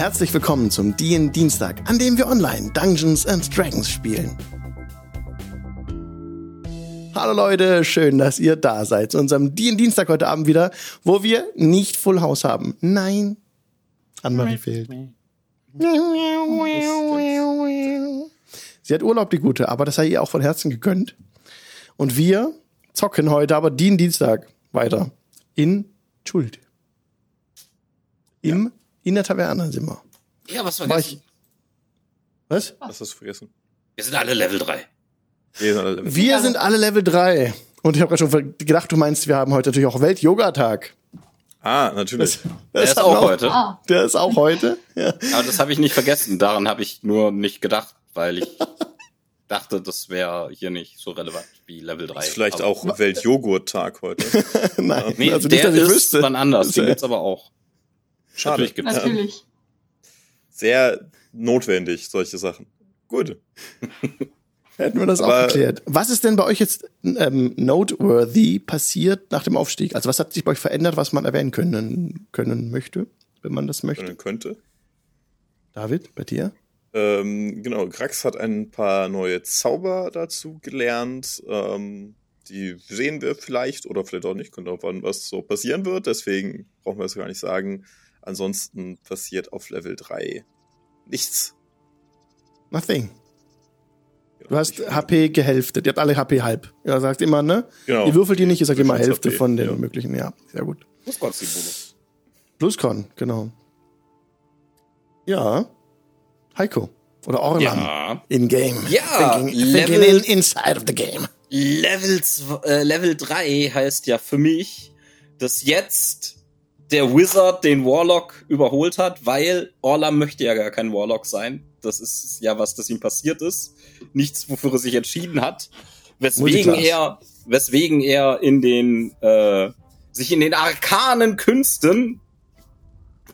Herzlich willkommen zum DIN Dienstag, an dem wir online Dungeons and Dragons spielen. Hallo Leute, schön, dass ihr da seid zu unserem DIN Dienstag heute Abend wieder, wo wir nicht Full House haben. Nein, Anne-Marie fehlt. Sie hat Urlaub, die Gute, aber das sei ihr auch von Herzen gegönnt. Und wir zocken heute aber DIN Dienstag weiter in Schuld. Im, In der Taverne sind wir. Ja, was War vergessen? ich, was? Was hast du vergessen? Wir sind alle Level 3. Wir sind alle Wir sind alle Level 3. Und ich habe gerade schon gedacht, du meinst, wir haben heute natürlich auch Welt-Yoga-Tag. Ah, natürlich. Der ist auch heute. Ah, Der ist auch heute. Ja. Aber das habe ich nicht vergessen. Daran habe ich nur nicht gedacht, weil ich dachte, das wäre hier nicht so relevant wie Level 3. ist vielleicht Aber- auch Weltjoghurt-Tag heute. Nein, Nee, also nicht, der dass ich ist wüsste. wann anders. Den gibt's aber auch. Schade. Natürlich gibt's. natürlich. Sehr notwendig, solche Sachen. Gut. Hätten wir das auch Aber- geklärt. Was ist denn bei euch jetzt ähm, noteworthy passiert nach dem Aufstieg? Also was hat sich bei euch verändert, was man erwähnen können, können möchte, wenn man das möchte? Können könnte. David, bei dir? Ähm, genau, Grax hat ein paar neue Zauber dazu gelernt. Ähm, die sehen wir vielleicht oder vielleicht auch nicht. Kommt drauf an, was so passieren wird. Deswegen brauchen wir es gar nicht sagen. Ansonsten passiert auf Level 3 nichts. Nothing. Du hast HP gehälftet. Ihr habt alle HP halb. Ihr sagt immer, ne? Genau. Ihr würfelt die nicht, ihr sagt immer Hälfte HP, von den ja. möglichen. Ja, sehr gut. Bonus. Pluscon, genau. Ja. Heiko. Oder Orlan. Ja. In-game. Ja, Thinking, Level- thinking in, inside of the game. Level, äh, Level 3 heißt ja für mich, dass jetzt der Wizard den Warlock überholt hat, weil Orlam möchte ja gar kein Warlock sein. Das ist ja was, das ihm passiert ist. Nichts, wofür er sich entschieden hat. Weswegen er, weswegen er in den, äh, sich in den arkanen Künsten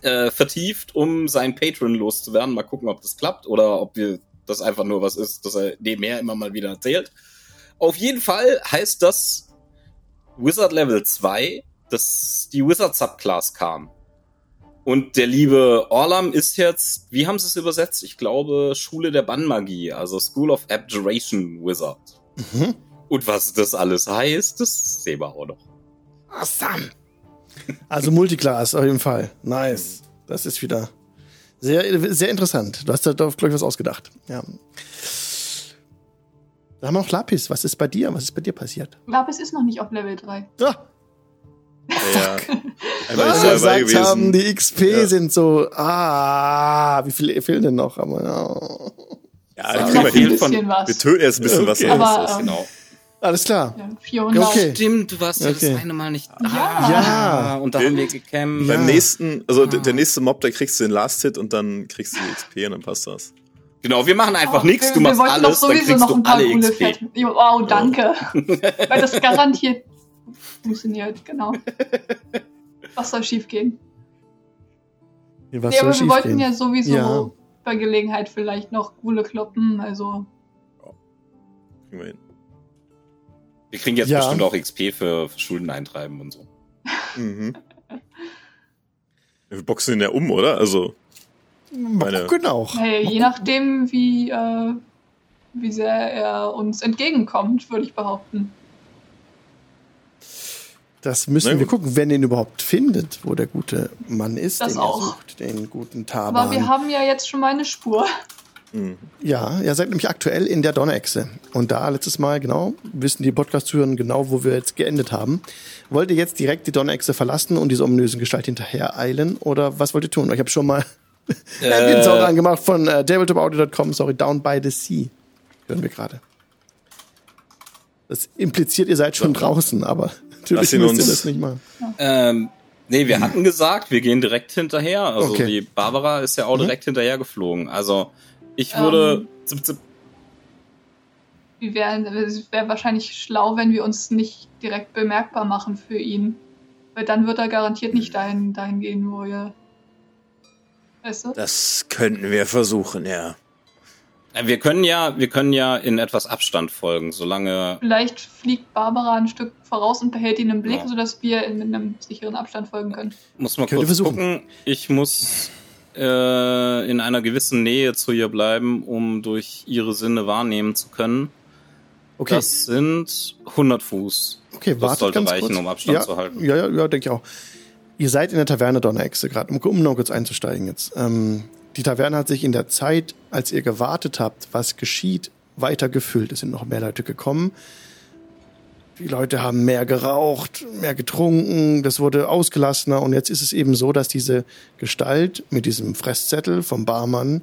äh, vertieft, um seinen Patron loszuwerden. Mal gucken, ob das klappt oder ob wir das einfach nur was ist, das er nebenher immer mal wieder erzählt. Auf jeden Fall heißt das Wizard Level 2, dass die Wizard Subclass kam. Und der liebe Orlam ist jetzt, wie haben sie es übersetzt? Ich glaube, Schule der Bannmagie, also School of Abjuration Wizard. Mhm. Und was das alles heißt, das sehen wir auch noch. Awesome. Also Multiclass auf jeden Fall. Nice. Das ist wieder sehr, sehr interessant. Du hast da, glaube ich, was ausgedacht. Ja. Da haben wir noch Lapis. Was ist bei dir? Was ist bei dir passiert? Lapis ist noch nicht auf Level 3. Ah, Ja. Weil wir er dabei gesagt gewesen. haben, die XP Ja. sind so, ah, wie viele fehlen denn noch? Aber, ja. Ja, kriegen wir von- was. Wir töten jetzt ein bisschen was Okay. aus. Aber, ähm, Genau. Alles klar. Ja, 400. Okay. Stimmt, du warst ja Okay. das eine Mal nicht da. Ja. Ja. Und da haben wir. Ja. Beim nächsten, also der- Ah. der nächste Mob, da kriegst du den Last Hit und dann kriegst du die XP und dann passt das. Genau, wir machen einfach Oh, nichts, wir- du machst wir wollten alles, doch dann sowieso kriegst noch du ein paar alle coole XP. Fett- Wow, danke. Weil das garantiert funktioniert, genau. Was soll schief gehen? Hier, Was nee, aber wir wollten schiefgehen? ja sowieso Ja. bei Gelegenheit vielleicht noch Gule kloppen, also Kriegen wir hin. Wir kriegen jetzt Ja. bestimmt auch XP für, für Schulden eintreiben und so. Mhm. Wir boxen ihn ja um, oder? Also, Mal Meine- gucken auch. hey, je nachdem, wie, äh, wie sehr er uns entgegenkommt, würde ich behaupten. Das müssen wir gucken, wenn ihr ihn überhaupt findet, wo der gute Mann ist, Das den auch. er sucht, den guten Aber Taban. wir haben ja jetzt schon mal eine Spur. mhm. Ja, ihr seid nämlich aktuell in der Donnerechse. Und da letztes Mal, genau, wissen die Podcast-Zuhörer genau, wo wir jetzt geendet haben. Wollt ihr jetzt direkt die Donnerechse verlassen und dieser ominösen Gestalt hinterher eilen? Oder was wollt ihr tun? Ich habe schon mal äh, den Sound angemacht von äh, tabletopaudio.com, sorry, Down by the Sea. Hören wir gerade. Das impliziert, ihr seid schon draußen, aber natürlich müsst ihr uns- das nicht mal. Ähm, nee, wir hatten gesagt, wir gehen direkt hinterher. Also Okay. die Barbara ist ja auch Mhm. direkt hinterher geflogen. Also ich würde. Ähm. zip, zip, Wir wären, es wäre wahrscheinlich schlau, wenn wir uns nicht direkt bemerkbar machen für ihn. Weil dann wird er garantiert nicht dahin, dahin gehen, wo wir. Weißt du? Das könnten wir versuchen, ja. Äh, Wir können ja, wir können ja in etwas Abstand folgen, solange. Vielleicht fliegt Barbara ein Stück voraus und behält ihn im Blick, Ja. sodass wir in, mit einem sicheren Abstand folgen können. Muss mal kurz versuchen. gucken. Ich muss äh, in einer gewissen Nähe zu ihr bleiben, um durch ihre Sinne wahrnehmen zu können. Okay, Das sind 100 Fuß. okay, das wartet sollte ganz reichen, kurz. um Abstand ja, zu halten. Ja, ja, ja, denke ich auch. Ihr seid in der Taverne Donnerechse gerade, um, um noch kurz einzusteigen jetzt. Ähm, die Taverne hat sich in der Zeit, als ihr gewartet habt, was geschieht, weiter gefüllt. Es sind noch mehr Leute gekommen. Die Leute haben mehr geraucht, mehr getrunken, das wurde ausgelassener und jetzt ist es eben so, dass diese Gestalt mit diesem Fresszettel vom Barmann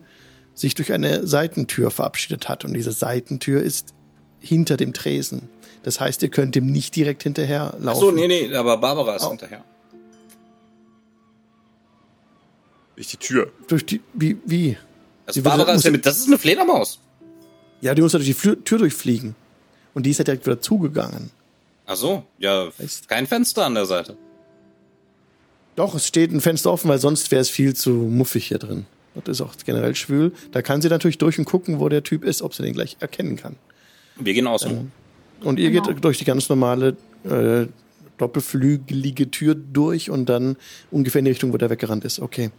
sich durch eine Seitentür verabschiedet hat und diese Seitentür ist hinter dem Tresen. Das heißt, ihr könnt dem nicht direkt hinterher Ach laufen. so, nee, nee, aber Barbara ist Oh. hinterher. Durch die Tür. Durch die, wie, wie? Also Sie würde- Barbara ist ja mit, das ist eine Fledermaus. Ja, die muss ja durch die Flür, Tür durchfliegen. Und die ist ja direkt wieder zugegangen. Ach so, ja, Echt? kein Fenster an der Seite. Doch, es steht ein Fenster offen, weil sonst wäre es viel zu muffig hier drin. Das ist auch generell schwül. Da kann sie natürlich durch und gucken, wo der Typ ist, ob sie den gleich erkennen kann. Wir gehen außen. Und ihr Genau. geht durch die ganz normale äh, doppelflügelige Tür durch und dann ungefähr in die Richtung, wo der weggerannt ist. Okay.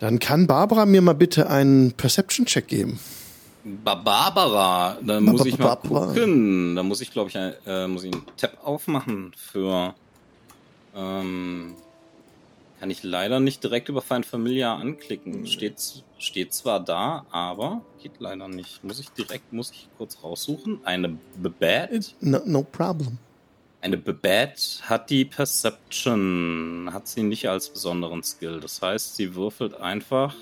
Dann kann Barbara mir mal bitte einen Perception-Check geben. Ba Barbara, da Ba- muss ich mal gucken. Da muss ich, glaube ich, ein, äh, muss ich einen Tab aufmachen für. Ähm, kann ich leider nicht direkt über Find Familiar anklicken. Steht, steht zwar da, aber geht leider nicht. Muss ich direkt, muss ich kurz raussuchen. Eine Bebad? No, no problem. Eine Bebad hat die Perception, hat sie nicht als besonderen Skill. Das heißt, sie würfelt einfach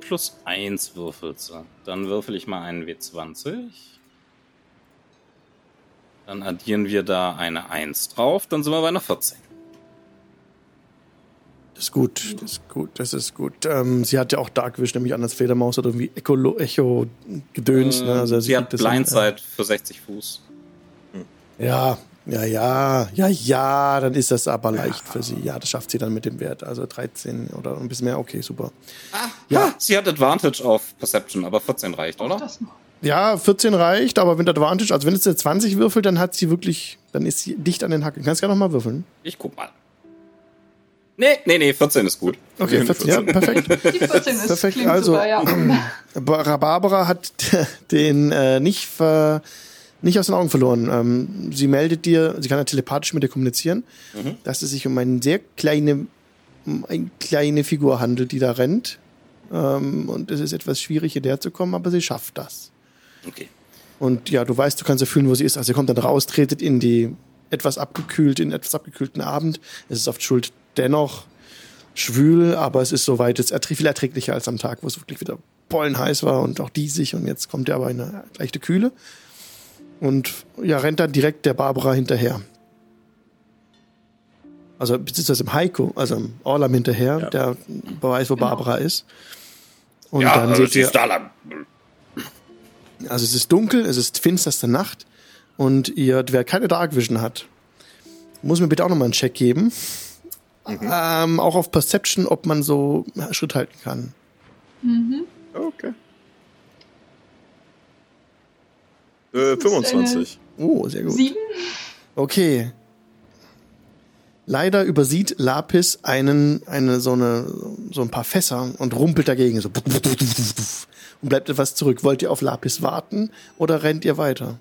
plus 1 würfelt sie. Dann würfel ich mal einen W20. Dann addieren wir da eine 1 drauf, dann sind wir bei einer 14. Das ist gut, das ist gut, das ist gut. Ähm, sie hat ja auch Darkwish, nämlich anders Fledermaus oder irgendwie Echo, Echo Gedöns. ne? Also Äh, sie hat Blindside für 60 Fuß. Ja, ja, ja, ja, ja, dann ist das aber leicht für sie. Ja, das schafft sie dann mit dem Wert. Also 13 oder ein bisschen mehr, okay, super. Ja, Ah, sie hat Advantage auf Perception, aber 14 reicht, oder? Ja, 14 reicht, aber wenn Advantage, also wenn es eine 20 würfelt, dann hat sie wirklich, dann ist sie dicht an den Hacken. Kannst du gerne nochmal würfeln? Ich guck mal. Nee, nee, nee, 14 ist gut. Okay, 14, ja, perfekt. Die 14 ist Perfekt, klingt also- super, ja. Bar- Barbara hat den äh, nicht, ver, nicht aus den Augen verloren. Ähm, sie meldet dir, sie kann ja telepathisch mit dir kommunizieren, dass es sich um eine sehr kleine, um eine kleine Figur handelt, die da rennt. Ähm, und es ist etwas schwierig, hierher zu kommen, aber sie schafft das. Okay. Und ja, du weißt, du kannst ja fühlen, wo sie ist. Also sie kommt dann raus, tretet in die etwas abgekühlt, in etwas abgekühlten Abend. Es ist oft schuld dennoch schwül, aber es ist soweit jetzt viel erträglicher als am Tag, wo es wirklich wieder bollenheiß war und auch diesig und jetzt kommt ja aber eine leichte Kühle. Und ja, rennt dann direkt der Barbara hinterher. Also beziehungsweise im Heiko, also im Orlam hinterher, Ja. der weiß, wo Barbara ist. Und ja, dann also seht sie ihr, ist da lang. also es ist dunkel, es ist finsterste Nacht und ihr, wer keine Dark Vision hat, muss mir bitte auch nochmal einen Check geben. Ähm, auch auf Perception, ob man so Schritt halten kann. Okay. Äh, 25. Oh, sehr gut. Sieben? Okay. Leider übersieht Lapis einen, eine, so eine, so ein paar Fässer und rumpelt dagegen, so, und bleibt etwas zurück. Wollt ihr auf Lapis warten oder rennt ihr weiter?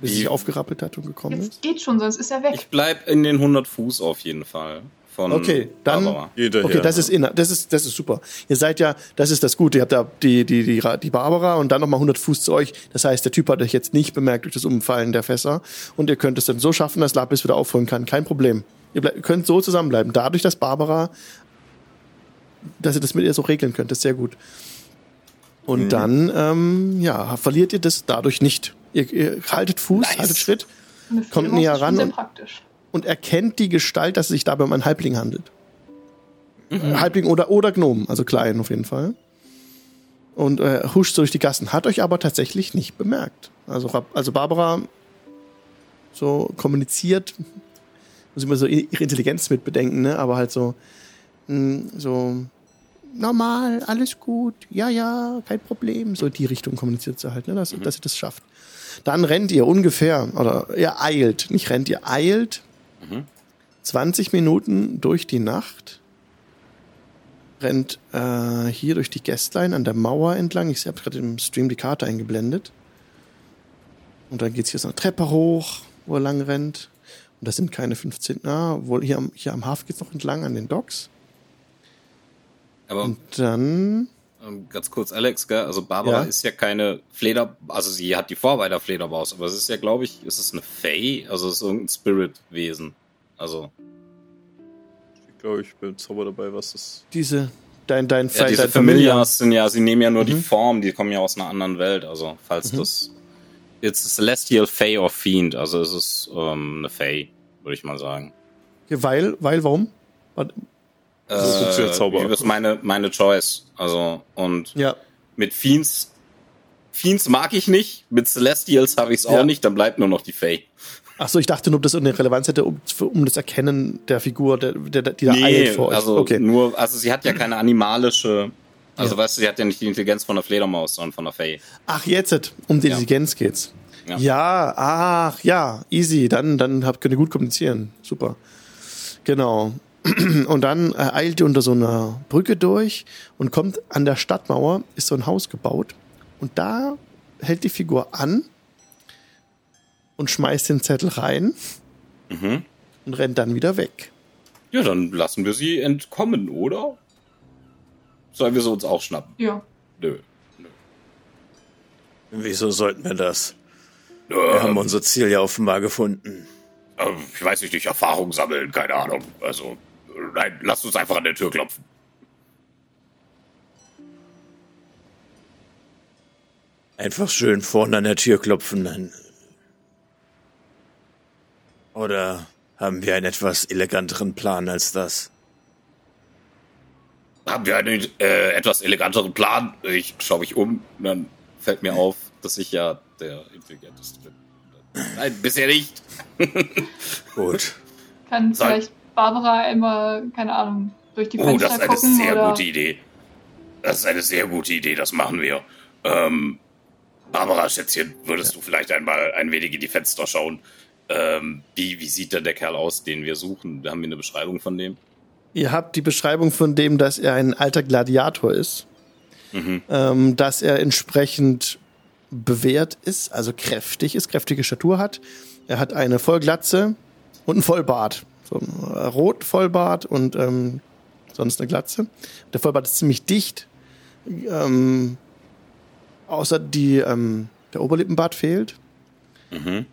Bis Wie- sich aufgerappelt hat und gekommen ist? Jetzt geht schon, sonst ist er weg. Ich bleib in den 100 Fuß auf jeden Fall. Von Okay, dann- Barbara. Okay, das ist inner, das ist, das ist super. Ihr seid ja, das ist das Gute. Ihr habt da die, die, die, die Barbara und dann nochmal 100 Fuß zu euch. Das heißt, der Typ hat euch jetzt nicht bemerkt durch das Umfallen der Fässer und ihr könnt es dann so schaffen, dass Lapis wieder aufholen kann. Kein Problem. Ihr, bleib, könnt so zusammenbleiben. Dadurch, dass Barbara, dass ihr das mit ihr so regeln könnt, ist sehr gut. Und dann, ähm, ja, verliert ihr das dadurch nicht. Ihr, ihr haltet Fuß, Nice. haltet Schritt kommt näher ran Sehr und- praktisch. Und erkennt die Gestalt, dass es sich dabei um einen Halbling handelt. Halbling oder, oder Gnomen, also klein auf jeden Fall. Und äh, huscht so durch die Gassen, hat euch aber tatsächlich nicht bemerkt. Also, also Barbara so kommuniziert, muss ich mal so ihre Intelligenz mit bedenken, ne? aber halt so, mh, so normal, alles gut, ja, ja, kein Problem. So die Richtung kommuniziert sie halt, ne? dass, dass ihr das schafft. Dann rennt ihr ungefähr, oder ihr eilt, nicht rennt, ihr eilt 20 Minuten durch die Nacht, rennt äh, hier durch die Gästlein an der Mauer entlang. Ich habe gerade im Stream die Karte eingeblendet. Und dann geht's hier so eine Treppe hoch, wo er lang rennt. Und das sind keine 15, ah, wohl hier am, hier am Hafen geht's noch entlang an den Docks. Aber Und dann, ganz kurz, Alex, gell? also Barbara Ja. ist ja keine Fleder, also sie hat die Vorbeiter Fledermaus, aber es ist ja, glaube ich, ist es eine Fey? Also es ist irgendein Spirit-Wesen. Also Ich glaube, ich bin Zauber dabei, was das. diese, dein, dein, ja, diese dein Familiars sind ja, sie nehmen ja nur die Mhm. Form, die kommen ja aus einer anderen Welt. Also falls Mhm. das jetzt Celestial Fey or Fiend, also es ist ähm, eine Fey, würde ich mal sagen. Ja, weil, weil, warum? Warte, So funktioniert Zauber. Das ist meine, meine Choice. Also, und Ja, mit Fiends, Fiends mag ich nicht, mit Celestials habe ich es auch Ja. nicht, dann bleibt nur noch die Fey. Ach so, ich dachte nur, ob das eine Relevanz hätte, um, um das Erkennen der Figur, der, der, die da eilt vor euch. also okay. nur, also sie hat ja keine animalische, also Ja. weißt du, sie hat ja nicht die Intelligenz von der Fledermaus, sondern von der Fey. Ach, jetzt, um die Ja. Intelligenz geht's. Ja. Ja. ach, ja, easy. Dann, dann habt, könnt ihr gut kommunizieren. Super. Genau. Und dann äh, eilt ihr unter so einer Brücke durch und kommt an der Stadtmauer, ist so ein Haus gebaut. Und da hält die Figur an und schmeißt den Zettel rein Mhm. und rennt dann wieder weg. Ja, dann lassen wir sie entkommen, oder? Sollen wir sie uns auch schnappen? Ja. Nö. Wieso sollten wir das? Wir haben unser Ziel ja offenbar gefunden. Ähm, ich weiß nicht, durch Erfahrung sammeln, keine Ahnung. Also, nein, lasst uns einfach an der Tür klopfen. Einfach schön vorne an der Tür klopfen. Dann. Oder haben wir einen etwas eleganteren Plan als das? Haben wir einen äh, etwas eleganteren Plan? Ich schaue mich um, und dann fällt mir auf, dass ich ja der Intelligenteste bin. Nein, bisher nicht. Gut. Kann vielleicht Barbara immer, keine Ahnung, durch die Oh, Fenster das ist eine gucken sehr oder gute Idee. Das ist eine sehr gute Idee, das machen wir. Ähm, Barbara, Schätzchen, würdest du vielleicht einmal ein wenig in die Fenster schauen? Ähm, wie, wie sieht denn der Kerl aus, den wir suchen? Haben wir eine Beschreibung von dem? Ihr habt die Beschreibung von dem, dass er ein alter Gladiator ist, Mhm. ähm, dass er entsprechend bewehrt ist, also kräftig ist, kräftige Statur hat. Er hat eine Vollglatze und einen Vollbart. So ein äh, rot Vollbart und ähm, sonst eine Glatze. Der Vollbart ist ziemlich dicht. Ähm, außer die, ähm, der Oberlippenbart fehlt. Mhm.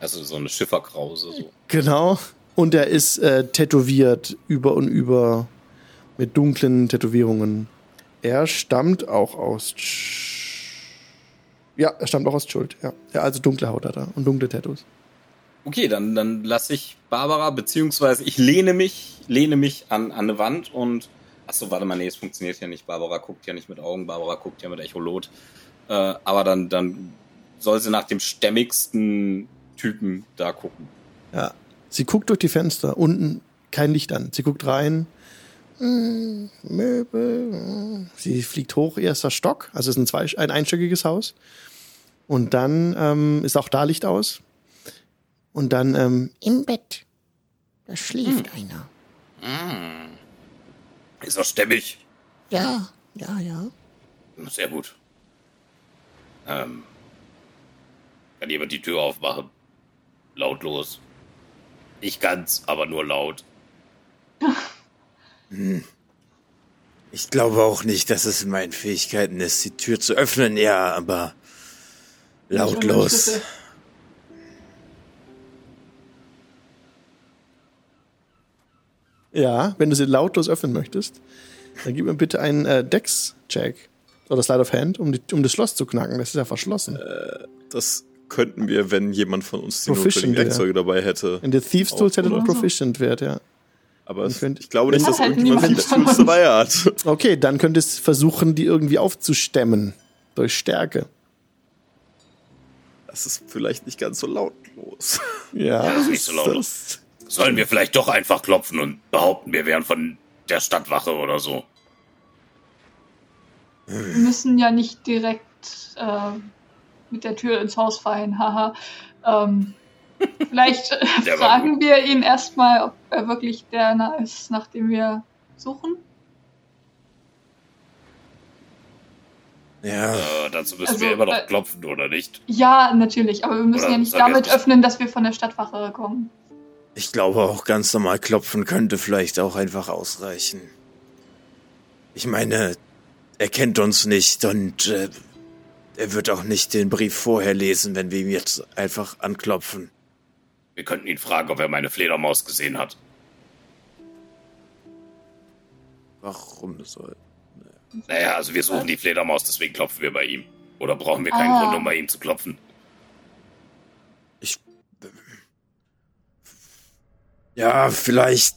Also so eine Schifferkrause. So. Genau. Und er ist äh, tätowiert über und über mit dunklen Tätowierungen. Er stammt auch aus. Tsch- Ja, er stammt auch aus Schuld. Ja. ja, also dunkle Haut hat er und dunkle Tattoos. Okay, dann, dann lasse ich Barbara, beziehungsweise ich lehne mich, lehne mich an, an eine Wand und. Achso, warte mal, nee, es funktioniert ja nicht. Barbara guckt ja nicht mit Augen, Barbara guckt ja mit Echolot. Äh, aber dann, dann soll sie nach dem stämmigsten Typen da gucken. Ja. Sie guckt durch die Fenster, unten kein Licht an. Sie guckt rein. Hm, Möbel. hm. Sie fliegt hoch, erster Stock. Also es ist ein, zwei, ein einstöckiges Haus. Und dann ähm, ist auch da Licht aus. Und dann ähm, im Bett. Da schläft einer. Ist er stämmig? Ja, ja, ja. Sehr gut. Ähm, kann jemand die Tür aufmachen? Lautlos. Ich kann's, aber nur laut. Ich glaube auch nicht, dass es in meinen Fähigkeiten ist, die Tür zu öffnen, ja, aber lautlos. Ja, wenn du sie lautlos öffnen möchtest, dann gib mir bitte einen äh, Dex-Check oder Slide of Hand, um, die, um das Schloss zu knacken. Das ist ja verschlossen. Das könnten wir, wenn jemand von uns die notwendigen ja. Werkzeuge dabei hätte. In der Thieves Tools hätte oder? Proficient Wert, ja. Aber es, könnt- ich glaube nicht, dass halt irgendjemand die Tools dabei hat. Okay, dann könntest du versuchen, die irgendwie aufzustemmen. Durch Stärke. Das ist vielleicht nicht ganz so lautlos. Ja, das ist nicht so laut. Sollen wir vielleicht doch einfach klopfen und behaupten, wir wären von der Stadtwache oder so? Wir müssen ja nicht direkt äh, mit der Tür ins Haus fallen, haha. Ähm, Vielleicht äh, fragen wir ihn erstmal, ob er wirklich der na- ist, nach dem wir suchen. Ja, Äh, dazu müssen Also, wir immer noch äh, klopfen, oder nicht? Ja, natürlich, aber wir müssen Oder ja nicht damit öffnen, dass wir von der Stadtwache kommen. Ich glaube auch ganz normal klopfen könnte vielleicht auch einfach ausreichen. Ich meine, er kennt uns nicht und äh, er wird auch nicht den Brief vorher lesen, wenn wir ihm jetzt einfach anklopfen. Wir könnten ihn fragen, ob er meine Fledermaus gesehen hat. Warum das soll? Naja, also wir suchen die Fledermaus, deswegen klopfen wir bei ihm. Oder brauchen wir keinen Ah. Grund, um bei ihm zu klopfen? Ja, vielleicht.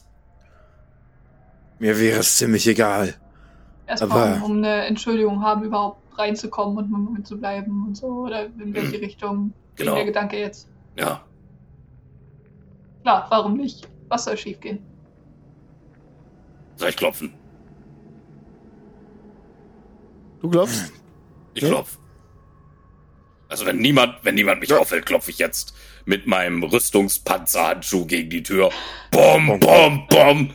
Mir wäre es ziemlich egal. Erstmal, Aber- um, um eine Entschuldigung haben, überhaupt reinzukommen und mit uns zu bleiben und so. Oder in welche Richtung geht Genau. der Gedanke jetzt? Ja. Klar, warum nicht? Was soll schiefgehen? Soll ich klopfen? Du klopfst? Ich Ja. klopf. Also wenn niemand, wenn niemand mich Ja. auffällt, klopfe ich jetzt mit meinem Rüstungspanzerhandschuh gegen die Tür. Bom, bom, bom.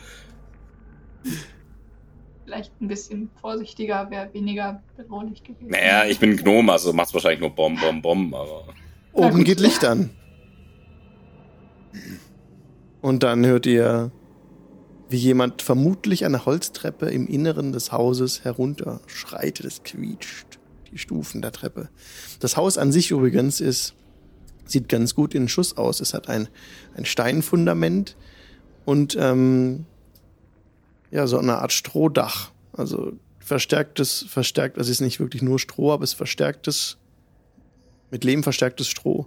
Vielleicht ein bisschen vorsichtiger, wäre weniger bedrohlich gewesen. Naja, ich bin Gnome, also macht's wahrscheinlich nur bom, bom, bom, aber. Oben geht Licht an. Und dann hört ihr, wie jemand vermutlich eine Holztreppe im Inneren des Hauses herunter schreitet. Es quietscht die Stufen der Treppe. Das Haus an sich übrigens ist, sieht ganz gut in Schuss aus. Es hat ein, ein Steinfundament und ähm, ja, so eine Art Strohdach. Also verstärktes, verstärkt, also es ist nicht wirklich nur Stroh, aber es ist verstärktes, mit Lehm verstärktes Stroh.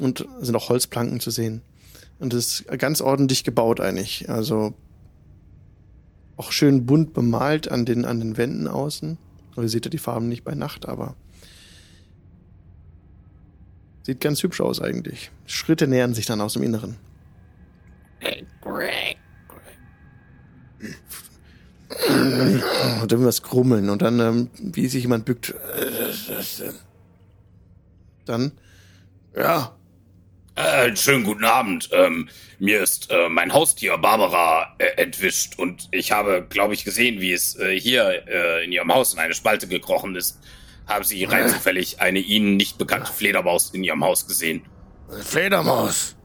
Und es sind auch Holzplanken zu sehen. Und es ist ganz ordentlich gebaut eigentlich. Also auch schön bunt bemalt an den, an den Wänden außen. Ihr seht ja die Farben nicht bei Nacht, aber sieht ganz hübsch aus eigentlich. Schritte nähern sich dann aus dem Inneren. Und irgendwas krummeln und dann, ähm, wie sich jemand bückt. Dann, ja, Äh, schönen guten Abend. Ähm, mir ist äh, mein Haustier Barbara äh, entwischt und ich habe, glaube ich, gesehen, wie es äh, hier äh, in ihrem Haus in eine Spalte gekrochen ist. Haben Sie rein zufällig eine Ihnen nicht bekannte Fledermaus in Ihrem Haus gesehen? Fledermaus.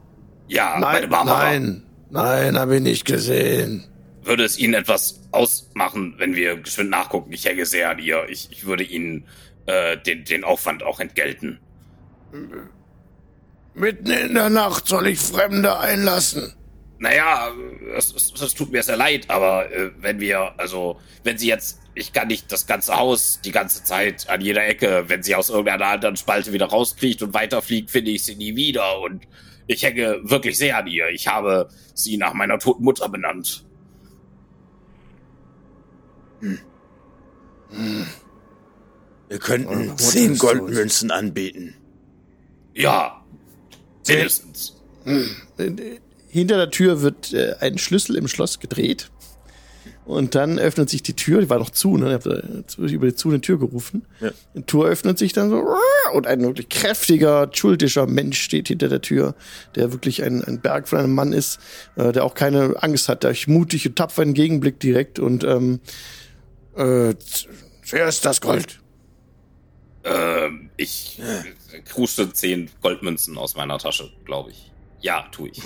Ja, meine Barbara. nein, nein, habe ich nicht gesehen. Würde es Ihnen etwas ausmachen, wenn wir geschwind nachgucken? Ich hänge sehr an ihr. Ich, ich würde Ihnen äh, den, den Aufwand auch entgelten. Mitten in der Nacht soll ich Fremde einlassen. Naja, es, es, es tut mir sehr leid, aber äh, wenn wir, also, wenn sie jetzt, ich kann nicht das ganze Haus die ganze Zeit an jeder Ecke, wenn sie aus irgendeiner anderen Spalte wieder rauskriecht und weiterfliegt, finde ich sie nie wieder und ich hänge wirklich sehr an ihr. Ich habe sie nach meiner toten Mutter benannt. Wir könnten Eure Mutter zehn Goldmünzen anbieten. Ja, mindestens. Hinter der Tür wird äh, ein Schlüssel im Schloss gedreht. Und dann öffnet sich die Tür, die war noch zu, ne? Ich hab da über die zu eine Tür gerufen. Ja. Die Tür öffnet sich dann so und ein wirklich kräftiger, schuldischer Mensch steht hinter der Tür, der wirklich ein, ein Berg von einem Mann ist, äh, der auch keine Angst hat, der mutig und tapfer entgegenblickt direkt und ähm, äh, zuerst das Gold. Ähm, ich äh, kruste zehn Goldmünzen aus meiner Tasche, glaube ich. Ja, tue ich.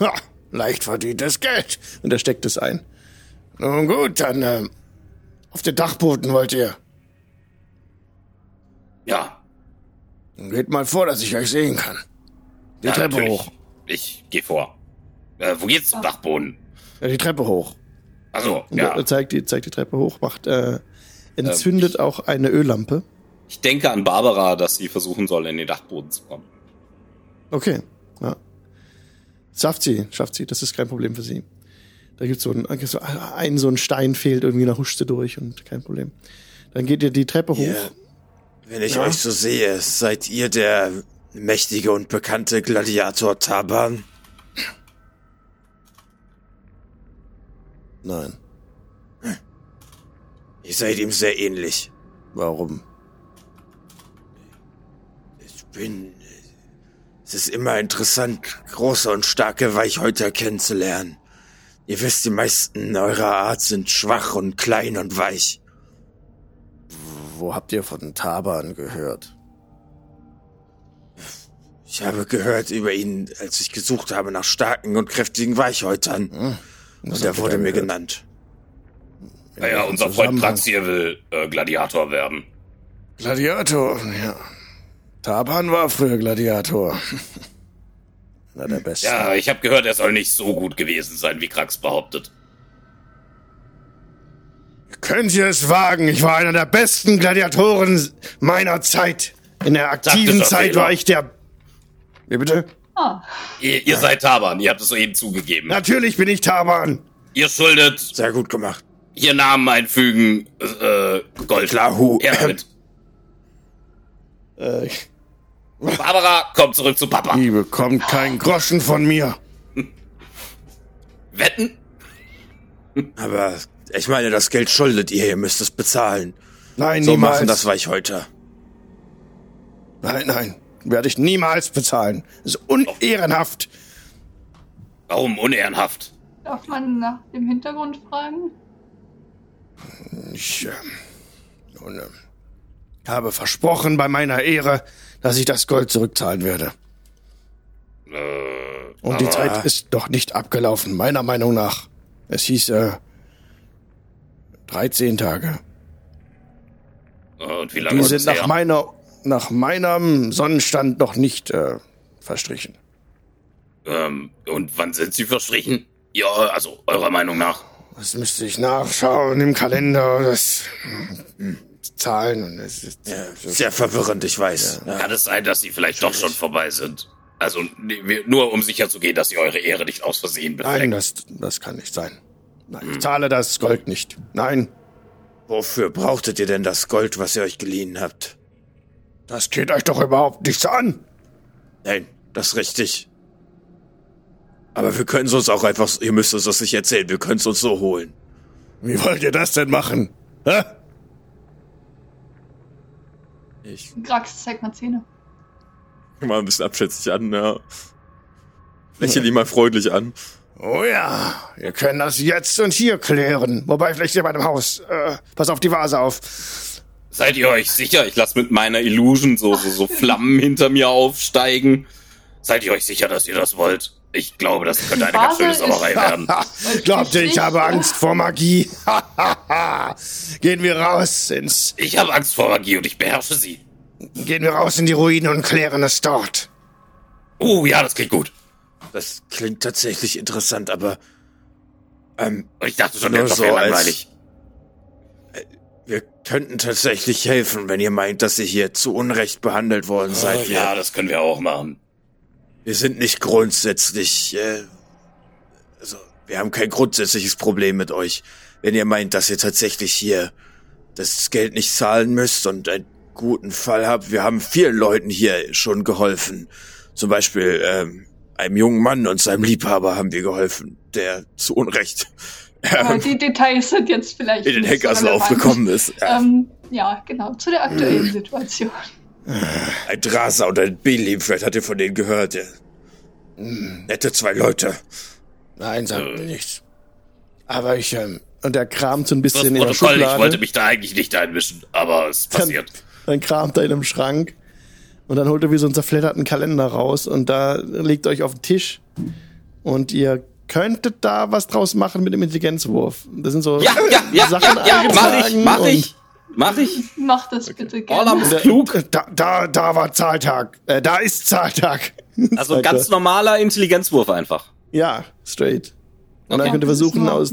Ha, leicht verdientes Geld. Und er steckt es ein. Nun gut, dann ähm, auf den Dachboden wollt ihr. Ja, Geht mal vor, dass ich euch sehen kann. Die ja, Treppe natürlich. hoch. Ich gehe vor. Äh, wo geht's zum Dachboden? Ja, die Treppe hoch. Also, ja. er zeigt die, zeigt die Treppe hoch, macht, äh, entzündet auch eine Öllampe. Ich denke an Barbara, dass sie versuchen soll, in den Dachboden zu kommen. Okay, ja. Schafft sie, schafft sie. Das ist kein Problem für sie. Da gibt's so ein, gibt's so ein, so ein Stein fehlt irgendwie, da huscht sie durch und kein Problem. Dann geht ihr die Treppe hoch. Ihr, wenn ich Ja. euch so sehe, seid ihr der mächtige und bekannte Gladiator Taban? Nein. Ihr seid ihm sehr ähnlich. Warum? Ich bin. Es ist immer interessant, große und starke Weichhäuter kennenzulernen. Ihr wisst, die meisten eurer Art sind schwach und klein und weich. Wo habt ihr von Taban gehört? Ich habe gehört über ihn, als ich gesucht habe nach starken und kräftigen Weichhäutern. Hm, Und er wurde mir genannt. genannt. Naja, unser Freund Drax hier will äh, Gladiator werden. Gladiator, ja. Taban war früher Gladiator. Einer der besten. Ja, ich habe gehört, er soll nicht so gut gewesen sein, wie Krax behauptet. Könnt ihr es wagen? Ich war einer der besten Gladiatoren meiner Zeit. In der aktiven Taktischer Zeit Fehler. war ich der. Wie bitte? Ah, Ihr, ihr seid Taban, ihr habt es soeben zugegeben. Natürlich bin ich Taban. Ihr schuldet Sehr gut gemacht. Hier Namen einfügen, äh, Gold. Lahu. Damit. Äh, Barbara, komm zurück zu Papa. die bekommt keinen Groschen von mir. Wetten? Aber ich meine, das Geld schuldet ihr, ihr müsst es bezahlen. Nein, So niemals. machen das Weichhäuter. Nein, nein. Werde ich niemals bezahlen. Das ist unehrenhaft. Warum unehrenhaft? darf man nach dem Hintergrund fragen? Ich äh, nun, äh, habe versprochen bei meiner Ehre, dass ich das Gold zurückzahlen werde. Äh, Und die Zeit ist noch nicht abgelaufen, meiner Meinung nach. Es hieß äh, 13 Tage. Und wie lange Die sind nach her? meiner nach meinem Sonnenstand noch nicht äh, verstrichen. Ähm, und wann sind sie verstrichen? Ja, also eurer Meinung nach. Das müsste ich nachschauen im Kalender. Das hm, Zahlen und es ist Ja, sehr verwirrend, ich weiß. Ja. Kann es sein, dass sie vielleicht doch schon vorbei sind? Also nur um sicher zu gehen, dass ihr eure Ehre nicht aus Versehen Nein, befleckt. das, das kann nicht sein. Nein, ich zahle das Gold nicht. Nein, Wofür brauchtet ihr denn das Gold, was ihr euch geliehen habt? das geht euch doch überhaupt nichts an. Nein, das ist richtig. Aber wir können es uns auch einfach, ihr müsst uns das nicht erzählen, wir können es uns so holen. Wie wollt ihr das denn machen? Hä? Ich Grax, zeig mal Zähne. Mal ein bisschen abschätzig an, ja. Lächel ihn mal freundlich an. Oh ja, wir können das jetzt und hier klären. Wobei, vielleicht hier bei dem Haus. Äh, pass auf die Vase auf. Seid ihr euch sicher? Ich lasse mit meiner Illusion so, so, so Flammen hinter mir aufsteigen. Seid ihr euch sicher, dass ihr das wollt? Ich glaube, das könnte eine ganz schöne Sauerei werden. Glaubt ihr, ich habe. Angst vor Magie? Gehen wir raus ins, Ich habe Angst vor Magie und ich beherrsche sie. gehen wir raus in die Ruinen und klären es dort. Oh ja, das klingt gut. Das klingt tatsächlich interessant, aber ähm, ich dachte schon, Nur der so als- langweilig. wir könnten tatsächlich helfen, wenn ihr meint, dass ihr hier zu Unrecht behandelt worden seid. Oh, ja, das können wir auch machen. Wir sind nicht grundsätzlich, äh, also wir haben kein grundsätzliches Problem mit euch. Wenn ihr meint, dass ihr tatsächlich hier das Geld nicht zahlen müsst und einen guten Fall habt, wir haben vielen Leuten hier schon geholfen. Zum Beispiel ähm, einem jungen Mann und seinem Liebhaber haben wir geholfen, der zu Unrecht ähm, die Details sind jetzt vielleicht. in den nicht so gekommen ist. Ja, Ähm, ja, genau, zu der aktuellen Situation. Ein Drasa und ein Belim, vielleicht habt ihr von denen gehört. Nette zwei Leute. Nein, sagt mir nichts. Aber ich, ähm, und er kramt so ein Das bisschen in der Protokoll, ich wollte Schublade. mich da eigentlich nicht einmischen, aber es Dann, passiert. dann kramt er in einem Schrank und dann holt er wie so einen zerfledderten Kalender raus und da legt euch auf den Tisch und ihr könntet da was draus machen mit dem Intelligenzwurf. Das sind so Ja, ja, ja, Sachen ja, ja, mach ich, mach ich, mach ich. Mach das bitte Orla gerne. Der- klug. Da, da, da war Zahltag. Äh, da ist Zahltag. Also Sagt ganz er. normaler Intelligenzwurf einfach. Ja, straight. Und dann Okay. könnt ihr Das ist versuchen aus.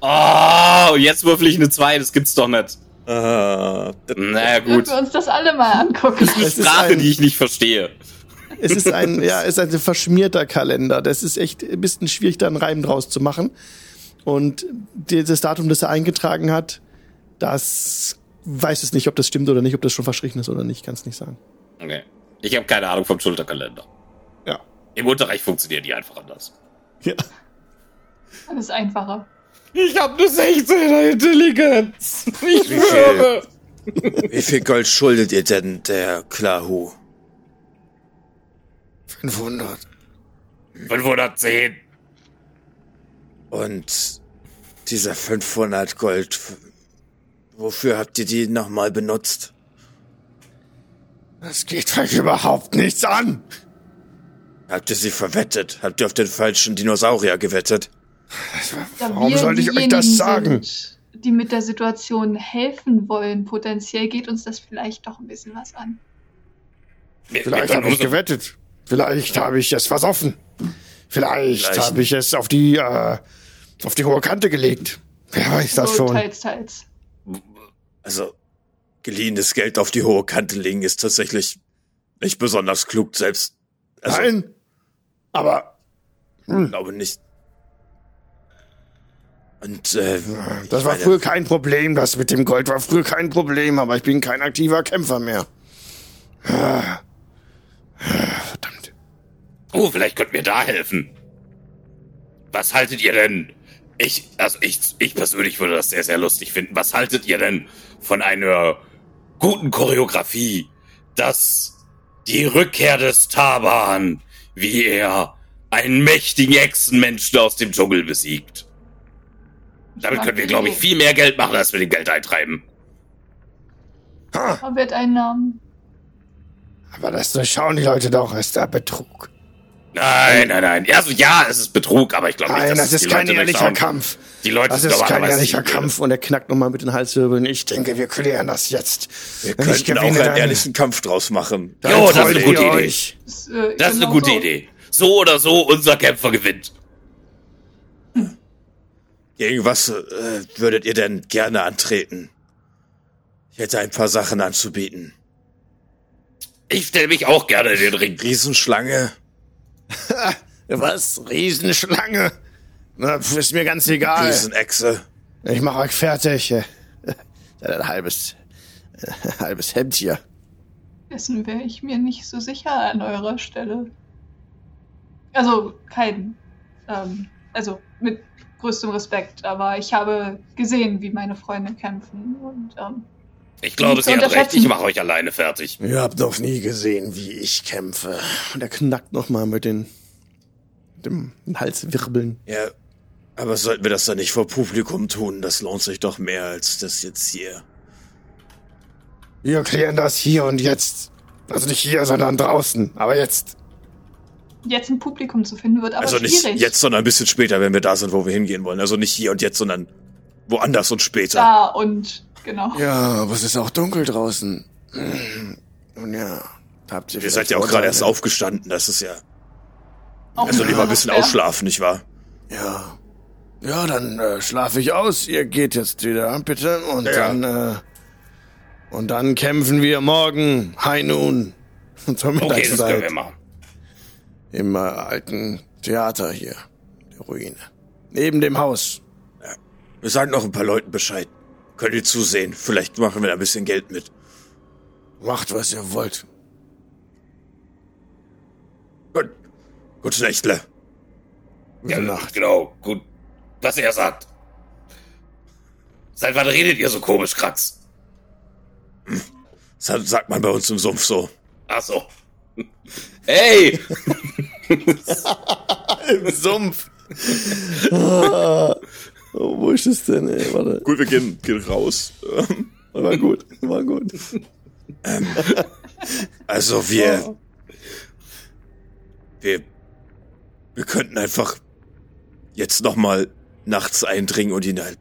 Oh, jetzt würfel ich eine 2, das gibt's doch nicht. Ah, das- Naja, gut. wir uns das alle mal angucken. Eine Es ist Sprache, ein- die ich nicht verstehe. Es ist ein, ja, es ist ein verschmierter Kalender. Das ist echt ein bisschen schwierig, da einen Reim draus zu machen. Und dieses Datum, das er eingetragen hat, das weiß es nicht, ob das stimmt oder nicht, ob das schon verstrichen ist oder nicht, kann es nicht sagen. Okay. Ich habe keine Ahnung vom Schulterkalender. Ja. Im Unterricht funktionieren die einfach anders. Ja. Alles einfacher. Ich habe eine 16er Intelligenz. Ich Wie viel, wie viel Gold schuldet ihr denn der Klahu? 500. 510. Und dieser 500 Gold, wofür habt ihr die nochmal benutzt? Das geht euch überhaupt nichts an. Habt ihr sie verwettet? Habt ihr auf den falschen Dinosaurier gewettet? Da Warum sollte ich euch das sagen? Sind, die mit der Situation helfen wollen, potenziell geht uns das vielleicht doch ein bisschen was an. Vielleicht habe ich gewettet. Vielleicht habe ich es versoffen. Vielleicht, Vielleicht. habe ich es auf die, äh, auf die hohe Kante gelegt. Wer weiß das so schon. teils, teils. Also, geliehenes Geld auf die hohe Kante legen ist tatsächlich nicht besonders klug, selbst. Also, Nein. Aber ich glaube nicht. Und, äh, das war meine, früher kein Problem. Das mit dem Gold war früher kein Problem. Aber ich bin kein aktiver Kämpfer mehr. Verdammt. Oh, vielleicht könnten wir da helfen. Was haltet ihr denn? Ich, also ich, ich persönlich würde das sehr, sehr lustig finden. Was haltet ihr denn von einer guten Choreografie, dass die Rückkehr des Taban, wie er einen mächtigen Echsenmenschen aus dem Dschungel besiegt? Damit können wir, glaube ich, viel mehr Geld machen, als wir den Geld eintreiben. Ah, Aber wird Einnahmen. aber das durchschauen die Leute doch. Ist da Betrug. Nein, nein, nein. Also ja, es ist Betrug, aber ich glaube nicht, Nein, dass das es ist die kein Leute ehrlicher. Kampf. Die Leute Das sind ist kein normalerweise ehrlicher Kampf und er knackt nochmal mit den Halswirbeln. Ich denke, wir klären das jetzt. wir Wenn ich könnten auch gewinne, einen dann- ehrlichen Kampf draus machen. Dann Jo, das ist eine gute ihr Idee. euch. Das, äh, Das ist eine genau gute so. Idee. So oder so, unser Kämpfer gewinnt. Gegen was äh, würdet ihr denn gerne antreten? Ich hätte ein paar Sachen anzubieten. Ich stelle mich auch gerne in den Ring. Riesenschlange, Was? Riesenschlange? Na, ist mir ganz egal. Riesenechse. Ich mache euch fertig. Ein halbes, ein halbes Hemd hier. Dessen wäre ich mir nicht so sicher an eurer Stelle. Also kein, ähm, also mit größtem Respekt, aber ich habe gesehen, wie meine Freunde kämpfen und ähm, Ich glaube, Nicht Sie hat recht. Ich mache euch alleine fertig. Ihr habt noch nie gesehen, wie ich kämpfe. Und er knackt nochmal mit den, dem Halswirbeln. Ja, aber sollten wir das dann nicht vor Publikum tun? Das lohnt sich doch mehr als das jetzt hier. Wir klären das hier und jetzt. Also nicht hier, sondern draußen. Aber jetzt. jetzt ein Publikum zu finden wird aber also nicht schwierig. jetzt, sondern ein bisschen später, wenn wir da sind, wo wir hingehen wollen. Also nicht hier und jetzt, sondern woanders und später. Da und genau. Ja, aber es ist auch dunkel draußen. Und ja, habt ihr Ihr seid ja auch gerade erst aufgestanden, das ist ja. Auch Also lieber ein bisschen fair. ausschlafen, nicht wahr? Ja. Ja, dann äh, schlafe ich aus. Ihr geht jetzt wieder, bitte. Und Ja. dann, äh, und dann kämpfen wir morgen, High Noon, zur Okay, das können Mittagszeit wir machen. im äh, alten Theater hier, der Ruine. Neben dem Haus. Wir sagen noch ein paar Leuten Bescheid. Könnt ihr zusehen? Vielleicht machen wir da ein bisschen Geld mit. Macht, was ihr wollt. Gut. Gute Nächtle. Gute Ja, Nacht. genau. Gut. Was er sagt. Seit wann redet ihr so komisch, Krax? Das sagt man bei uns im Sumpf so. Ach so. Hey! Im Sumpf. oh, wo ist es denn, ey? Warte. Gut, wir gehen, gehen raus. Ähm, War gut, war gut. Also wir. Wir. Wir könnten einfach jetzt nochmal nachts eindringen und ihn halt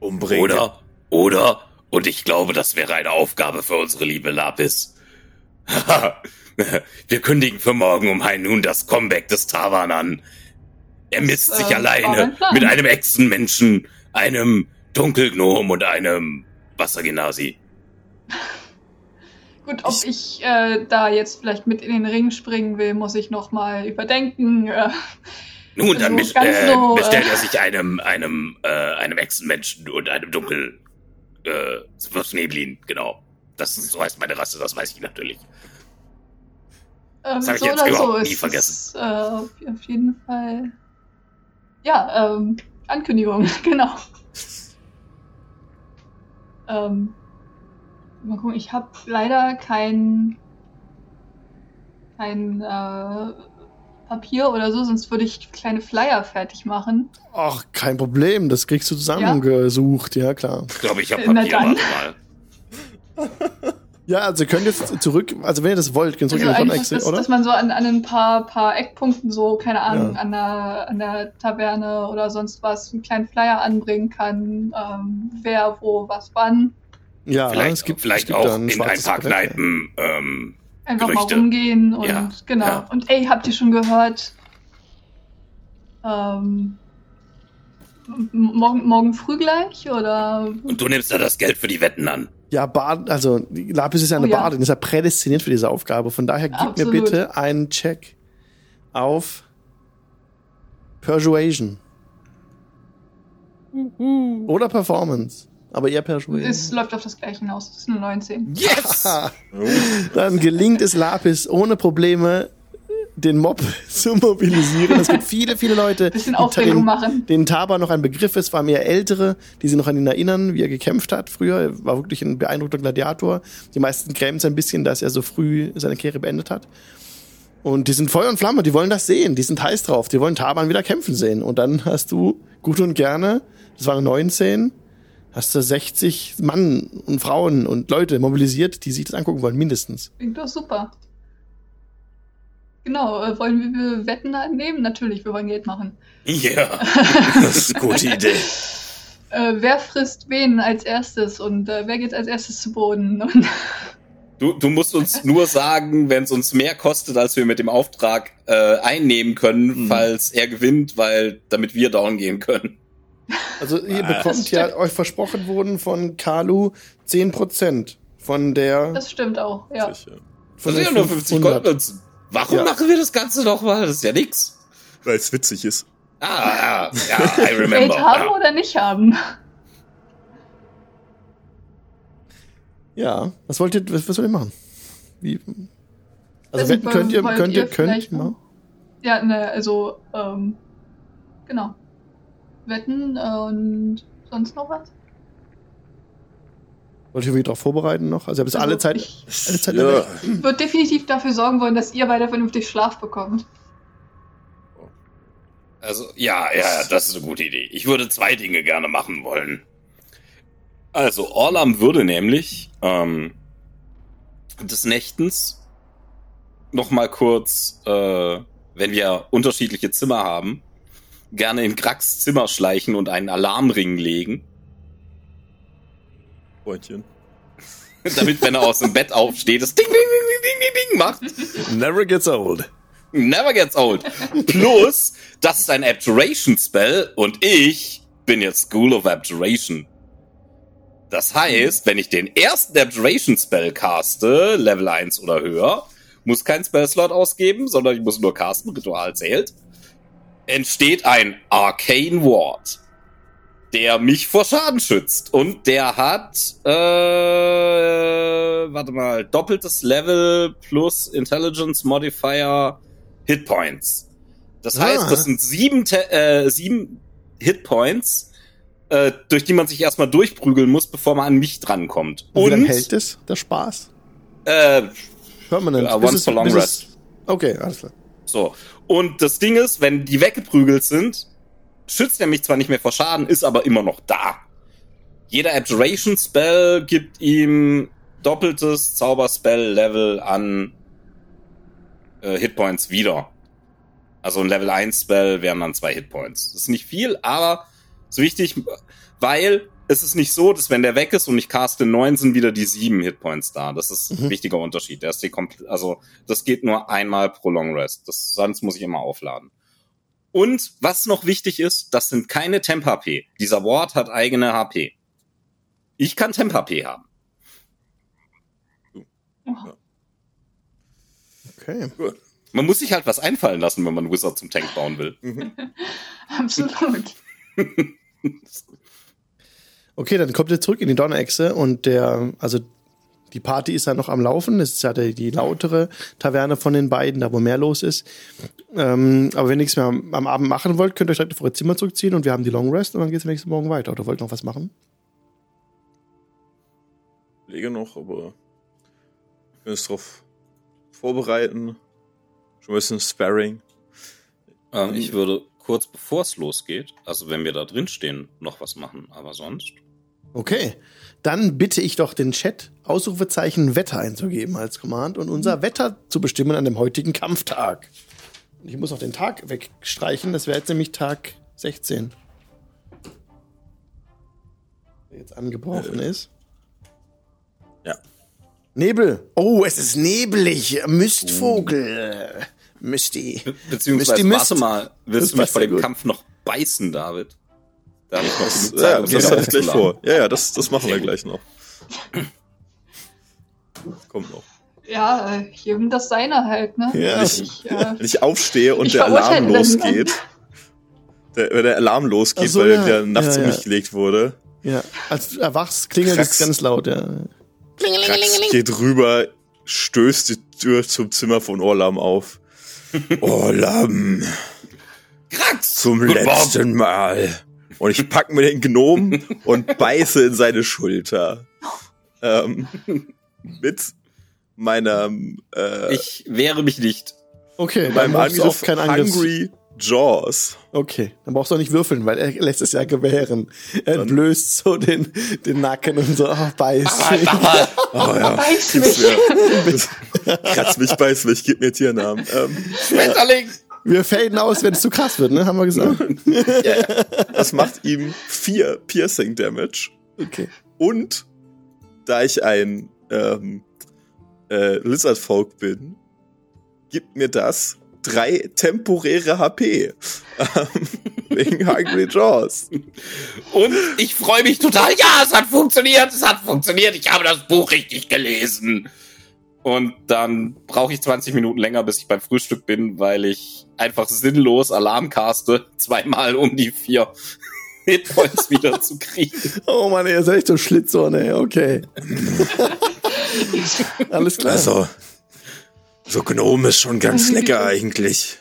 umbringen. Oder? Oder? Und ich glaube, das wäre eine Aufgabe für unsere liebe Lapis. Wir kündigen für morgen um Noon das Comeback des Tavan an. Er misst sich äh, war alleine mit einem Echsenmenschen, einem Dunkelgnom und einem Wassergenasi. Gut, ob ich äh, da jetzt vielleicht mit in den Ring springen will, muss ich noch mal überdenken. Äh, Nun, dann So äh, so, äh, bestellt er sich einem, einem, äh, einem Echsenmenschen und einem Dunkel, äh, Schneeblin, genau. Das ist, so heißt meine Rasse, das weiß ich natürlich. ähm, Das hab ich so jetzt überhaupt so nie ist vergessen. es äh, auf jeden Fall. Ja, ähm, Ankündigung, genau. Ähm, mal gucken, ich habe leider kein kein äh, Papier oder so, sonst würde ich kleine Flyer fertig machen. Ach, kein Problem, das kriegst du zusammengesucht, ja, klar. Ich glaube, ich habe Na Papier. dann. Warte mal. Ja, also ihr könnt jetzt zurück, also wenn ihr das wollt, könnt ihr zurück Also in die Donnexe, dass, oder? dass man so an, an ein paar, paar Eckpunkten so, keine Ahnung, Ja. an, der, an der Taverne oder sonst was einen kleinen Flyer anbringen kann, ähm, wer, wo, was, wann. ja, vielleicht es gibt, vielleicht es gibt auch da in ein paar Brett. Kneipen. Ähm, Einfach Gerüchte. mal rumgehen und Ja, genau. ja. Und ey, habt ihr schon gehört? Ähm, morgen, morgen früh gleich oder und du nimmst da das Geld für die Wetten an. Ja, Bad, also Lapis ist ja eine Oh ja. Badin, ist ja prädestiniert für diese Aufgabe. Von daher gib mir Absolut. bitte einen Check auf Persuasion. Oder Performance. Aber eher Persuasion. es läuft auf das gleiche hinaus. Es ist eine 19. Yes! Dann gelingt es Lapis ohne Probleme, den Mob zu mobilisieren. Es gibt viele, viele Leute, die den- machen. denen Taba noch ein Begriff ist, war mehr Ältere, die sich noch an ihn erinnern, wie er gekämpft hat früher. Er war wirklich ein beeindruckter Gladiator. Die meisten grämen es ein bisschen, dass er so früh seine Karriere beendet hat. Und die sind Feuer und Flamme, die wollen das sehen, die sind heiß drauf, die wollen Taban wieder kämpfen sehen. Und dann hast du gut und gerne, das waren 19, hast du 60 Mann und Frauen und Leute mobilisiert, die sich das angucken wollen, mindestens. Klingt doch super. Genau, äh, wollen wir Wetten annehmen? Natürlich, wir wollen Geld machen. Ja. Das ist eine gute Idee. Äh, wer frisst wen als erstes und äh, wer geht als erstes zu Boden? Und Du, du musst uns nur sagen, wenn es uns mehr kostet, als wir mit dem Auftrag äh, einnehmen können, Hm. falls er gewinnt, weil damit wir down gehen können. Also ihr Ah, bekommt ja, euch versprochen wurden von Kalu 10% von der... das stimmt auch, ja. Sicher. von Das sind ja nur 50 500. Goldmünzen. Warum Ja. machen wir das Ganze nochmal? Das ist ja nix. Weil es witzig ist. Ah, ja, ja, I Geld remember. haben Ja. oder nicht haben? Ja, was wollt ihr, was, was wollt ihr machen? Wie? Also Weiß wetten könnt ihr, könnt ihr, ihr könnt ihr. Ja, ne, also, ähm, genau. Wetten und sonst noch was? Wollt ihr wieder darauf vorbereiten noch? Also ihr habt Also, alle Zeit, Ich alle Zeit Ja, würde definitiv dafür sorgen wollen, dass ihr beide vernünftig Schlaf bekommt. Also, ja, ja, das ist eine gute Idee. Ich würde zwei Dinge gerne machen wollen. Also, Orlam würde nämlich ähm, des Nächtens noch mal kurz, äh, wenn wir unterschiedliche Zimmer haben, gerne in Krax Zimmer schleichen und einen Alarmring legen, Freundchen. damit, wenn er aus dem Bett aufsteht, es ding, ding, ding, ding, ding, ding macht. Never gets old. Never gets old. Plus, das ist ein Abjuration Spell und ich bin jetzt School of Abjuration. Das heißt, wenn ich den ersten Abjuration Spell caste, Level 1 oder höher, muss kein Spellslot ausgeben, sondern ich muss nur casten, Ritual zählt, entsteht ein Arcane Ward, der mich vor Schaden schützt. Und der hat, äh, warte mal, doppeltes Level plus Intelligence Modifier Hitpoints. Das heißt, Ah. das sind sieben, äh, sieben Hitpoints, äh, durch die man sich erstmal durchprügeln muss, bevor man an mich drankommt. Und wie lange Und, hält es, der Spaß? äh, Permanent. Bis once es- for long bis es- rest. Okay, alles klar. So. Und das Ding ist, wenn die weggeprügelt sind, schützt er mich zwar nicht mehr vor Schaden, ist aber immer noch da. Jeder Abjuration Spell gibt ihm doppeltes Zauberspell-Level an äh, Hitpoints wieder. Also ein Level 1 Spell wären dann zwei Hitpoints. Das ist nicht viel, aber ist wichtig, weil es ist nicht so, dass wenn der weg ist und ich caste 9, sind wieder die sieben Hitpoints da. Das ist ein Mhm. wichtiger Unterschied. Der ist die also das geht nur einmal pro Long Rest. Das, sonst muss ich immer aufladen. Und was noch wichtig ist, das sind keine Temp-HP. Dieser Ward hat eigene HP. Ich kann Temp-HP haben. Okay. Man muss sich halt was einfallen lassen, wenn man Wizard zum Tank bauen will. Mhm. Absolut. Okay, dann kommt ihr zurück in die Donnerechse und der, also die Party ist ja noch am Laufen. Es ist ja die, die lautere Taverne von den beiden, da wo mehr los ist. Ähm, aber wenn ihr nichts mehr am, am Abend machen wollt, könnt ihr euch direkt auf eure Zimmer zurückziehen und wir haben die Long Rest und dann geht's nächsten Morgen weiter. Oder wollt ihr noch was machen? Lege noch, aber wir können uns darauf vorbereiten. Schon ein bisschen Sparring. Ähm, ich würde kurz bevor es losgeht, also wenn wir da drin stehen, noch was machen, aber sonst. Okay, dann bitte ich doch den Chat Ausrufezeichen Wetter einzugeben als Command und unser Wetter zu bestimmen an dem heutigen Kampftag. Ich muss auch den Tag wegstreichen, das wäre jetzt nämlich Tag 16. Der jetzt angebrochen ist. Ja. Nebel. Oh, es ist nebelig. Mistvogel. Misty. Be beziehungsweise, Misty warte Mist. mal, willst Das du mich vor dem. Kampf noch beißen, David? Da habe ich noch genug Zeit, ja, um das das hatte ich gleich vor. Ja, ja, das, das machen wir gleich noch. Kommt noch. Ja, äh, jedem das seine halt, ne? Ja. Ich, äh, Wenn ich aufstehe und Ich der Alarm losgeht, der, wenn der Alarm losgeht, so, weil ja. der nachts Ja, um ja. mich gelegt wurde, Ja, als du erwachst, klingelt es ganz laut, ja. Krax geht rüber, stößt die Tür zum Zimmer von Orlam auf. Orlam, Krax! zum letzten Mal. Und ich pack mir den Gnom und beiße in seine Schulter. Ähm, mit meinem, äh, Ich wehre mich nicht. Okay, dann meinem brauchst du auch Angriff keinen Angriff. Hungry Jaws. Okay, dann brauchst du auch nicht würfeln, weil er lässt es ja gewähren. Er Dann- blößt so den, den Nacken und so, oh, beiß. Mach mal. Oh ja. Beiß mich. mir. Kratz mich, beiß mich, gib mir Tiernamen. Ähm, Schmetterling! Wir faden aus, wenn es zu krass wird, ne? Haben wir gesagt. das macht ihm vier Piercing Damage. Okay. Und da ich ein ähm, äh, Lizard Folk bin, gibt mir das drei temporäre HP. Ähm, wegen Hungry Jaws. Und ich freue mich total. Ja, es hat funktioniert, es hat funktioniert. Ich habe das Buch richtig gelesen. Und dann brauche ich 20 Minuten länger, bis ich beim Frühstück bin, weil ich einfach sinnlos Alarm caste, zweimal um die vier Hitpoints wieder zu kriegen. Oh Mann, ihr seid echt so Schlitzohren, ey. Okay. Alles klar. Also, so Gnome ist schon ganz lecker eigentlich.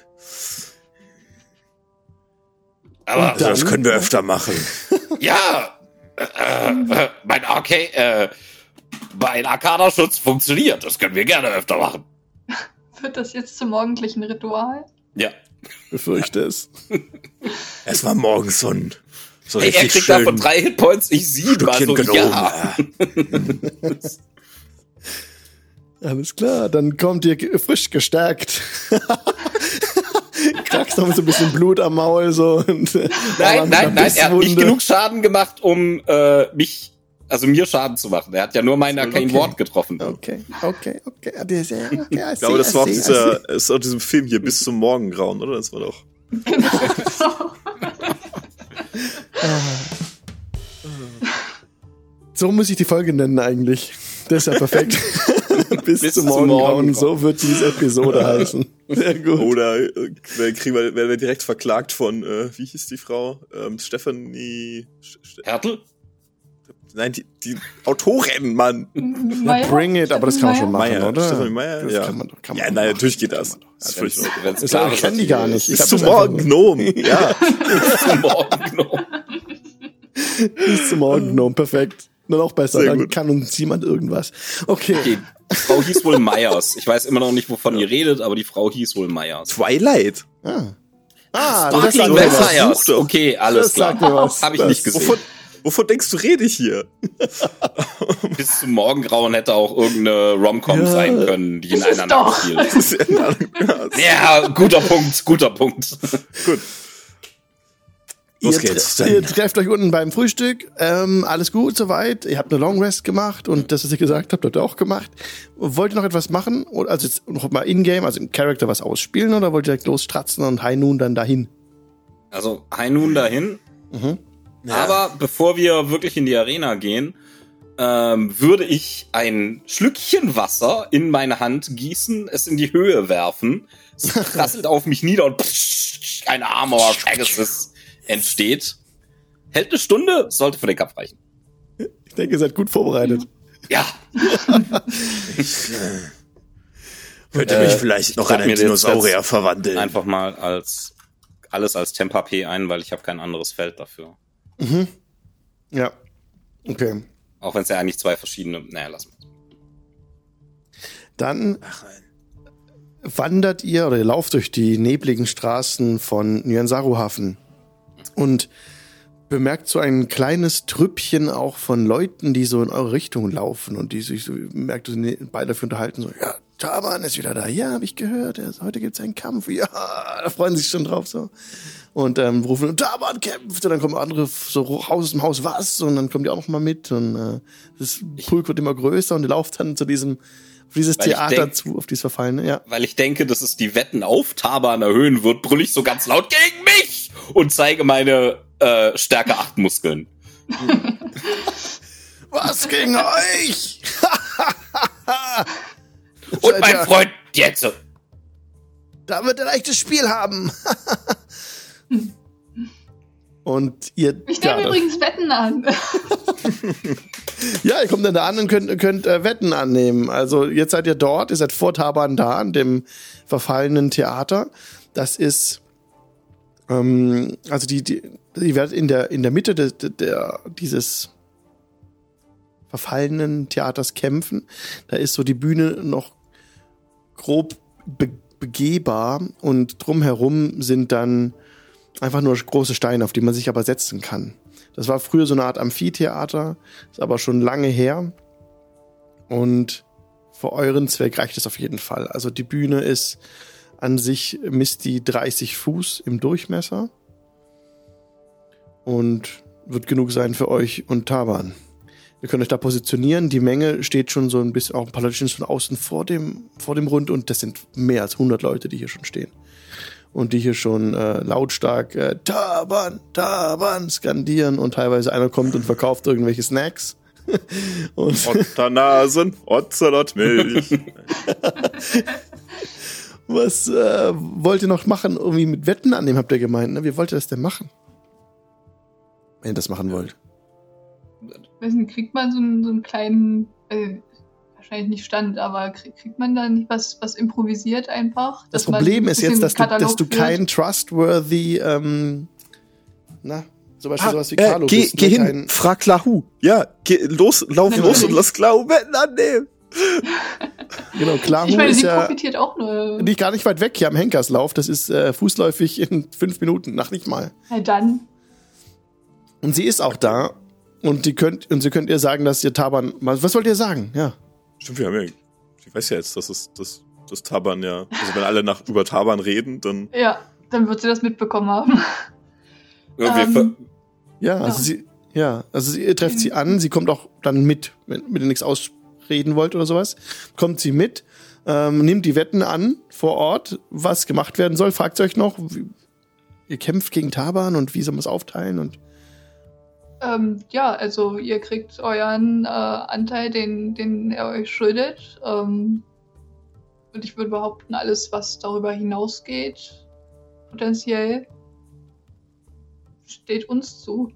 Aber Also, das können wir öfter machen. ja, äh, äh, mein Arcade, äh, mein Arcana-Schutz funktioniert. Das können wir gerne öfter machen. Wird das jetzt zum morgendlichen Ritual? Ja. Befürchte es. Es war morgens so ein so Hey, er kriegt schön davon drei Hitpoints, ich sieben. Stückchen Also, Gnome. ja. Alles klar, dann kommt ihr frisch gestärkt. Krackst noch mit so ein bisschen Blut am Maul so und Nein, nein, nein, er hat nicht genug Schaden gemacht, um äh, mich, also mir Schaden zu machen. Er hat ja nur mein Arcane okay. Ward getroffen. Okay, okay, okay. Der ist ja- okay I Ich glaube, das war auch dieser, ist auch diesem Film hier bis zum Morgengrauen, oder? Das war doch. So muss ich die Folge nennen eigentlich. Das ist ja perfekt. Bis, Bis zum Morgengrauen. So wird diese Episode heißen. Sehr gut. Oder äh, wir kriegen wir, werden wir direkt verklagt von, äh, wie hieß die Frau? Ähm, Stephanie. Ste- Hertel? Nein, die, die Autorin, Mann. Meier? Bring it, aber das kann man schon machen, Meier, oder? Stephanie Meyer, das ja. kann man doch. Kann man Ja, nein, natürlich geht das. Das ist völlig klar ist, ich kenn dass die gar nicht. Das einfach Morgen, Gnome. Ja. Zum Morgen, genau. Bis zum Morgen genommen, perfekt. Nur noch besser, Sehr dann gut. kann uns jemand irgendwas. Okay. Okay, die Frau hieß wohl Meyers. Ich weiß immer noch nicht, wovon ihr redet, aber die Frau hieß wohl Meyers. Twilight. Ah, ah Sparkling sagt mir was. Okay, alles Das klar. Habe ich Das- nicht gesehen. Wovon, wovon denkst du, rede ich hier? Bis zum Morgengrauen hätte auch irgendeine Romcom Ja. sein können, die in einer Nacht spielt. Ja guter Punkt, guter Punkt. gut. Ihr, Los geht's, tre- dann. ihr trefft euch unten beim Frühstück. Ähm, alles gut soweit. Ihr habt eine Long Rest gemacht und das, was ihr gesagt habt, habt ihr auch gemacht. Wollt ihr noch etwas machen? Oder also jetzt noch mal in-game, also im Character was ausspielen oder wollt ihr direkt losstratzen und High Noon dann dahin? Also High Noon dahin. Mhm. Aber bevor wir wirklich in die Arena gehen, ähm, würde ich ein Schlückchen Wasser in meine Hand gießen, es in die Höhe werfen. Es prasselt auf mich nieder und psch, ein Armor Pegasus entsteht. Hält eine Stunde, sollte für den Kampf reichen. Ich denke, ihr seid gut vorbereitet. Ja, Könnte Äh, mich vielleicht noch in einen Dinosaurier verwandeln. einfach mal als alles als Temp HP ein, weil ich habe kein anderes Feld dafür. Ja. Okay. Auch wenn es ja eigentlich zwei verschiedene. Naja, lass mal. Dann wandert ihr oder ihr lauft durch die nebligen Straßen von Nyansaru-Hafen und bemerkt so ein kleines Trüppchen auch von Leuten, die so in eure Richtung laufen und die sich so, merkt, ne, beide dafür unterhalten, so, ja, Taban ist wieder da, ja, habe ich gehört, heute gibt's einen Kampf, ja, da freuen sie sich schon drauf, so. Und ähm, rufen, Taban kämpft, und dann kommen andere so Haus im Haus, was? Und dann kommen die auch noch mal mit und äh, das Pulk wird immer größer und ihr lauft dann zu diesem auf dieses Weil Theater denk- zu, auf dieses Verfallene, ja. Weil ich denke, dass es die Wetten auf Taban erhöhen wird, brüll ich so ganz laut gegen mich und zeige meine äh, Stärke 8 Muskeln. Was gegen euch? Und Seid mein Freund jetzt. Da wird ein echtes Spiel haben. Und ihr, Ich nehme übrigens Wetten an. ja, ihr kommt dann da an und könnt, könnt äh, Wetten annehmen. Also jetzt seid ihr dort, ihr seid vor Taban da, an dem verfallenen Theater. Das ist, ähm, also die, die, ihr werdet in der, in der Mitte der, der, dieses verfallenen Theaters kämpfen. Da ist so die Bühne noch grob be begehbar und drumherum sind dann einfach nur große Steine, auf die man sich aber setzen kann. Das war früher so eine Art Amphitheater, ist aber schon lange her. Und für euren Zweck reicht es auf jeden Fall. Also die Bühne ist an sich misst die 30 Fuß im Durchmesser und wird genug sein für euch und Taban. Ihr könnt euch da positionieren. Die Menge steht schon so ein bisschen, auch ein paar Leute stehen schon außen vor dem, vor dem Rund und das sind mehr als 100 Leute, die hier schon stehen. Und die hier schon äh, lautstark äh, Taban, Taban skandieren und teilweise einer kommt und verkauft irgendwelche Snacks. und Otternasen, Ozelotmilch. was äh, wollt ihr noch machen? Irgendwie mit Wetten annehmen, habt ihr gemeint, ne? Wie wollt ihr das denn machen? Wenn ihr das machen wollt. Weiß nicht, kriegt man so einen, so einen kleinen, äh, wahrscheinlich nicht Stand, aber krieg, kriegt man da nicht was, was improvisiert einfach? Das Problem ein ist jetzt, dass du, dass du führt? kein trustworthy, ähm, na, zum Beispiel Ah, sowas wie äh, Carlo geh, bist, geh ne? hin, Kein- frag Lahu. Ja, geh, los, lauf Natürlich. los und lass Klahu Wetten annehmen. Genau, Klar Ich meine, ist sie ja profitiert auch nur. nicht gar nicht weit weg hier am Henkerslauf. Das ist äh, fußläufig in fünf Minuten, nach nicht mal. Na dann. Und sie ist auch da. Und die könnt, und sie könnt ihr sagen, dass ihr Taban, was was wollt ihr sagen? Ja. Stimmt, wir haben ja, ich weiß ja jetzt, dass es, das, das Taban ja, also wenn alle nach, über Taban reden, dann, Ja, dann wird sie das mitbekommen haben. Ja, wir Ähm, ver- Ja, also Ja. sie, ja, also sie, ihr trefft sie an, sie kommt auch dann mit, wenn, wenn ihr nichts ausreden wollt oder sowas, kommt sie mit, ähm, nimmt die Wetten an vor Ort, was gemacht werden soll, fragt sie euch noch, wie, ihr kämpft gegen Taban und wie soll man es aufteilen und Ähm, ja, also ihr kriegt euren äh, Anteil, den, den er euch schuldet. Ähm, und ich würde behaupten, alles, was darüber hinausgeht, potenziell, steht uns zu.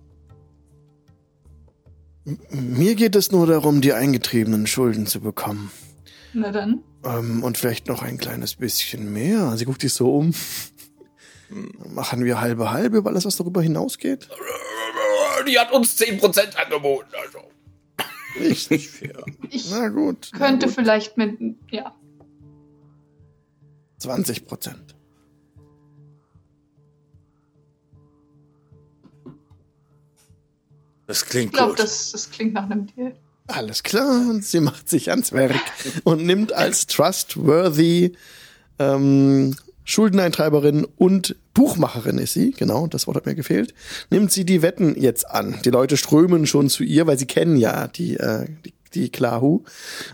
mir geht es nur darum, die eingetriebenen Schulden zu bekommen. Na dann. Ähm, und vielleicht noch ein kleines bisschen mehr. Sie guckt sich so um. Machen wir halbe halbe über alles, was darüber hinausgeht? Die hat uns 10% angeboten. Also. Nicht. fair. Ich Na gut. na könnte gut. vielleicht mit, ja, 20 Prozent. Das ich klingt glaube, gut. das, das klingt nach einem Deal. Alles klar. Und sie macht sich ans Werk und nimmt als trustworthy ähm, Schuldeneintreiberin und Buchmacherin ist sie, genau, das Wort hat mir gefehlt, nimmt sie die Wetten jetzt an. Die Leute strömen schon zu ihr, weil sie kennen ja die, äh, die, die Klahu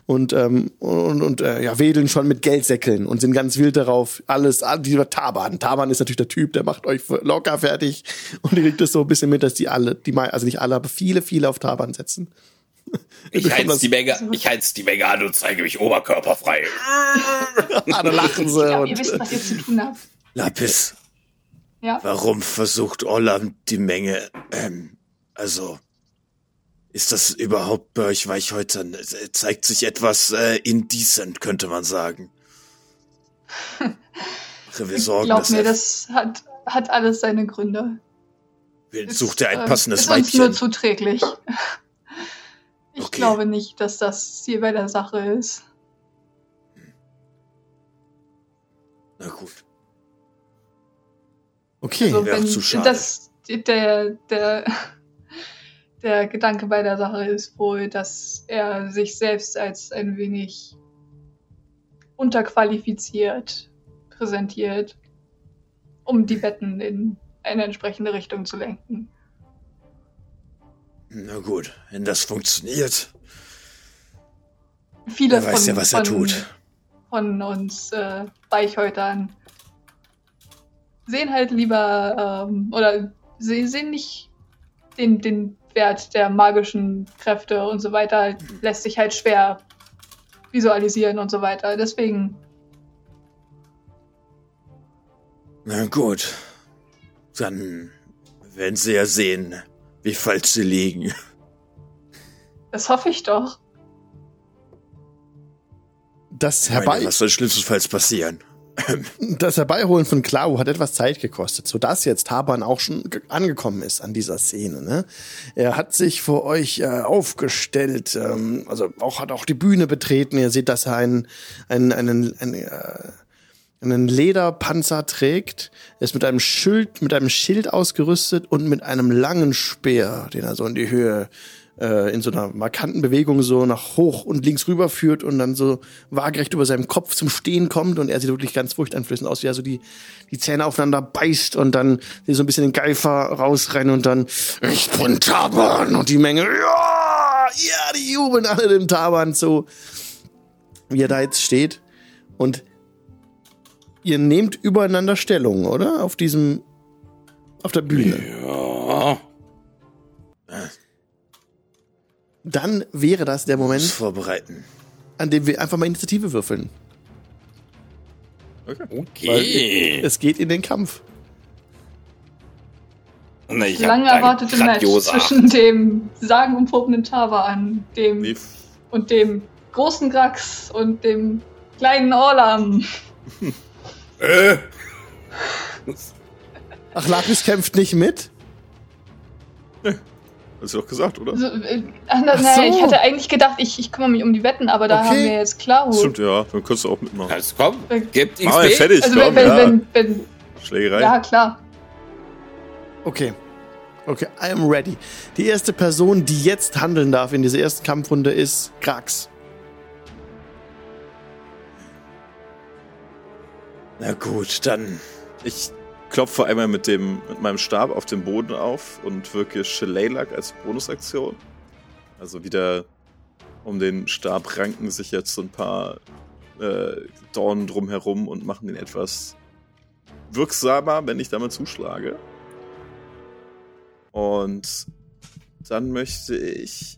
und, ähm, und, und äh, ja, wedeln schon mit Geldsäckeln und sind ganz wild darauf, alles, ah, dieser Taban. Taban ist natürlich der Typ, der macht euch locker fertig und ihr kriegt es so ein bisschen mit, dass die alle, die mei- also nicht alle, aber viele, viele auf Taban setzen. Ich heiz das- die Menge, ich heiz die Menge an und zeige mich oberkörperfrei. Ah, da lachen Ich sie. glaube, ihr und, wisst, was ihr zu tun habt. Lapis, Ja. warum versucht Ollam die Menge, ähm, also, ist das überhaupt bei euch Weichhäutern? Es, äh, Zeigt sich etwas äh, indecent, könnte man sagen. Sorgen, Glaub mir, das hat, hat alles seine Gründe. Sucht er ein ähm, passendes ist uns nur Weibchen. zuträglich. Ich Okay. glaube nicht, dass das Ziel bei der Sache ist. Okay. Also wäre wenn zu schade. das der, der, der Gedanke bei der Sache ist wohl, dass er sich selbst als ein wenig unterqualifiziert präsentiert, um die Wetten in eine entsprechende Richtung zu lenken. Na gut, wenn das funktioniert. Viele Er weiß von, ja, was er von, tut. von uns äh, Weichhäutern sehen halt lieber ähm, oder sie sehen nicht den, den Wert der magischen Kräfte und so weiter, lässt sich halt schwer visualisieren und so weiter. Deswegen, Na gut. Dann werden Sie ja sehen, wie falsch Sie liegen. das hoffe ich doch. Das, Ich meine, herbei, was soll schlimmstenfalls passieren? das Herbeiholen von Clau hat etwas Zeit gekostet, sodass jetzt Taban auch schon ge- angekommen ist an dieser Szene. Ne? Er hat sich vor euch äh, aufgestellt, ähm, also auch hat auch die Bühne betreten. Ihr seht, dass er einen, einen, einen, einen, äh, einen Lederpanzer trägt. Ist mit einem Schild, mit einem Schild ausgerüstet und mit einem langen Speer, den er so in die Höhe äh, in so einer markanten Bewegung so nach hoch und links rüber führt und dann so waagerecht über seinem Kopf zum Stehen kommt und er sieht wirklich ganz furchteinflößend aus, wie er so die, die Zähne aufeinander beißt und dann so ein bisschen den Geifer rausrennen und dann ich bin Taban und die Menge ja, ja, die jubeln alle dem Taban zu, wie er da jetzt steht und ihr nehmt übereinander Stellung, oder? Auf diesem, auf der Bühne. Ja. Dann wäre das der Moment, vorbereiten. an dem wir einfach mal Initiative würfeln. Okay. Es geht in den Kampf. Na, ich Lange erwartete Match zwischen dem sagenumwobenen Tavan, dem Wie, und dem großen Grax und dem kleinen Orlam. Äh. Ach, Lapis kämpft nicht mit? Hast du doch gesagt, oder? Also, äh, na, so. Ich hatte eigentlich gedacht, ich, ich kümmere mich um die Wetten, aber da Okay. haben wir jetzt Klarhut. Stimmt, ja, dann kannst du auch mitmachen. Also komm, gebt Mach mal XP. fertig, Also komm, wenn, wenn, ja. wenn, wenn, Schlägerei. ja klar. Okay. Okay, I am ready. Die erste Person, die jetzt handeln darf in dieser ersten Kampfrunde ist Krax. Na gut, dann. Ich klopfe einmal mit, dem, mit meinem Stab auf den Boden auf und wirke Shillelagh als Bonusaktion. Also wieder um den Stab ranken sich jetzt so ein paar äh, Dornen drumherum und machen den etwas wirksamer, wenn ich damit zuschlage. Und dann möchte ich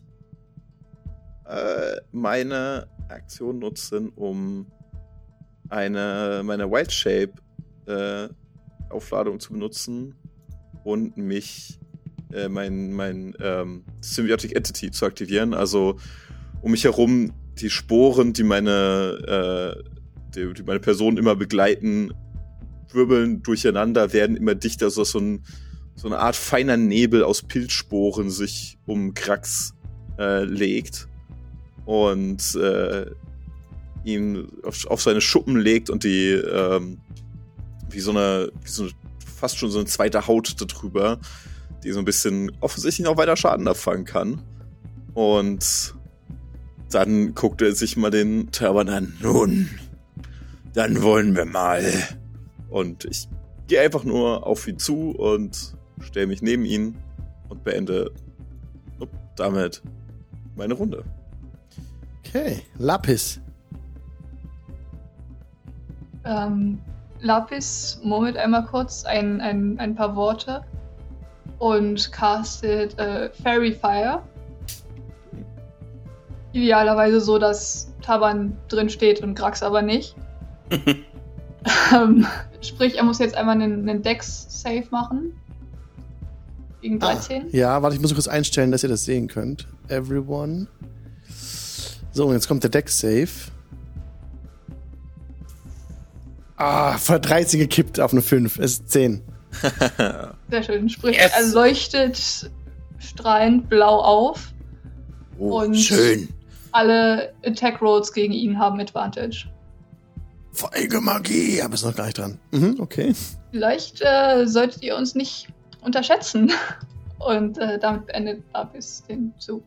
äh, meine Aktion nutzen, um eine meine Wild Shape äh, Aufladung zu benutzen und mich äh, mein mein ähm, Symbiotic Entity zu aktivieren. Also um mich herum die Sporen, die meine äh, die, die meine Person immer begleiten, wirbeln durcheinander, werden immer dichter, so dass so ein so eine Art feiner Nebel aus Pilzsporen sich um Krax äh, legt und äh, ihn auf, auf seine Schuppen legt und die ähm, wie so eine, wie so eine, fast schon so eine zweite Haut darüber, die so ein bisschen offensichtlich noch weiter Schaden abfangen kann. Und dann guckt er sich mal den Turban an. Nun, dann wollen wir mal. Und ich gehe einfach nur auf ihn zu und stelle mich neben ihn und beende damit meine Runde. Okay, Lapis. Ähm, Lapis murmelt einmal kurz ein, ein, ein paar Worte und castet äh, Fairy Fire. Idealerweise so, dass Taban drin steht und Grax aber nicht. ähm, sprich, er muss jetzt einmal einen, einen Dex-Save machen. Gegen 13. Ah, ja, warte, ich muss kurz einstellen, dass ihr das sehen könnt. Everyone. So, und jetzt kommt der Deck-Save. Ah, vor 13 gekippt auf eine 5. Es ist 10. Sehr schön. Sprich, Yes. er leuchtet strahlend blau auf. Oh, Und- schön. Alle Attack Rolls gegen ihn haben Advantage. Feige Magie, aber ist noch gar nicht dran. Mhm, okay. Vielleicht äh, solltet ihr uns nicht unterschätzen. Und äh, damit beendet Lapis den Zug.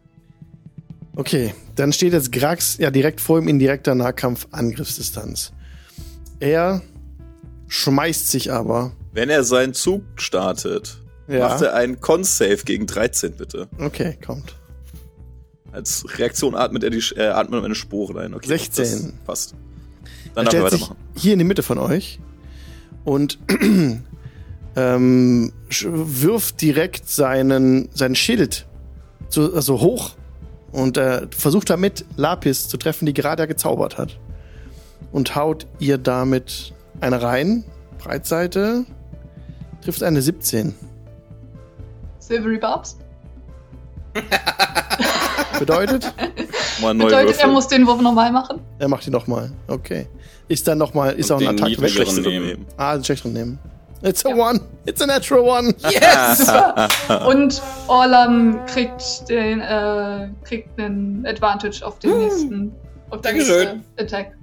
Okay, dann steht jetzt Grax ja direkt vor ihm in direkter Nahkampf-Angriffsdistanz. Er schmeißt sich aber. Wenn er seinen Zug startet, Ja. macht er einen Con-Save gegen 13, bitte. Okay, kommt. Als Reaktion atmet er die, äh, atmet er eine Spore ein. Okay, 16. Das passt. Er Dann darf er stellt sich weitermachen. hier in die Mitte von euch und ähm, wirft direkt seinen, sein Schild so, also hoch und äh, versucht damit Lapis zu treffen, die gerade er gezaubert hat. Und haut ihr damit eine rein. Breitseite trifft eine 17. Silvery Barbs. Bedeutet, Bedeutet, Würfel. er muss den Wurf nochmal machen. er macht die nochmal. Okay. Ist dann nochmal, ist Und auch ein Attack weg. Schlechteren nehmen. nehmen. Ah, den schlechteren nehmen. It's a Ja. one. It's a natural one. Yes! Super. Und Orlam kriegt den äh, kriegt einen Advantage auf den nächsten auf den Dankeschön. nächsten Attack.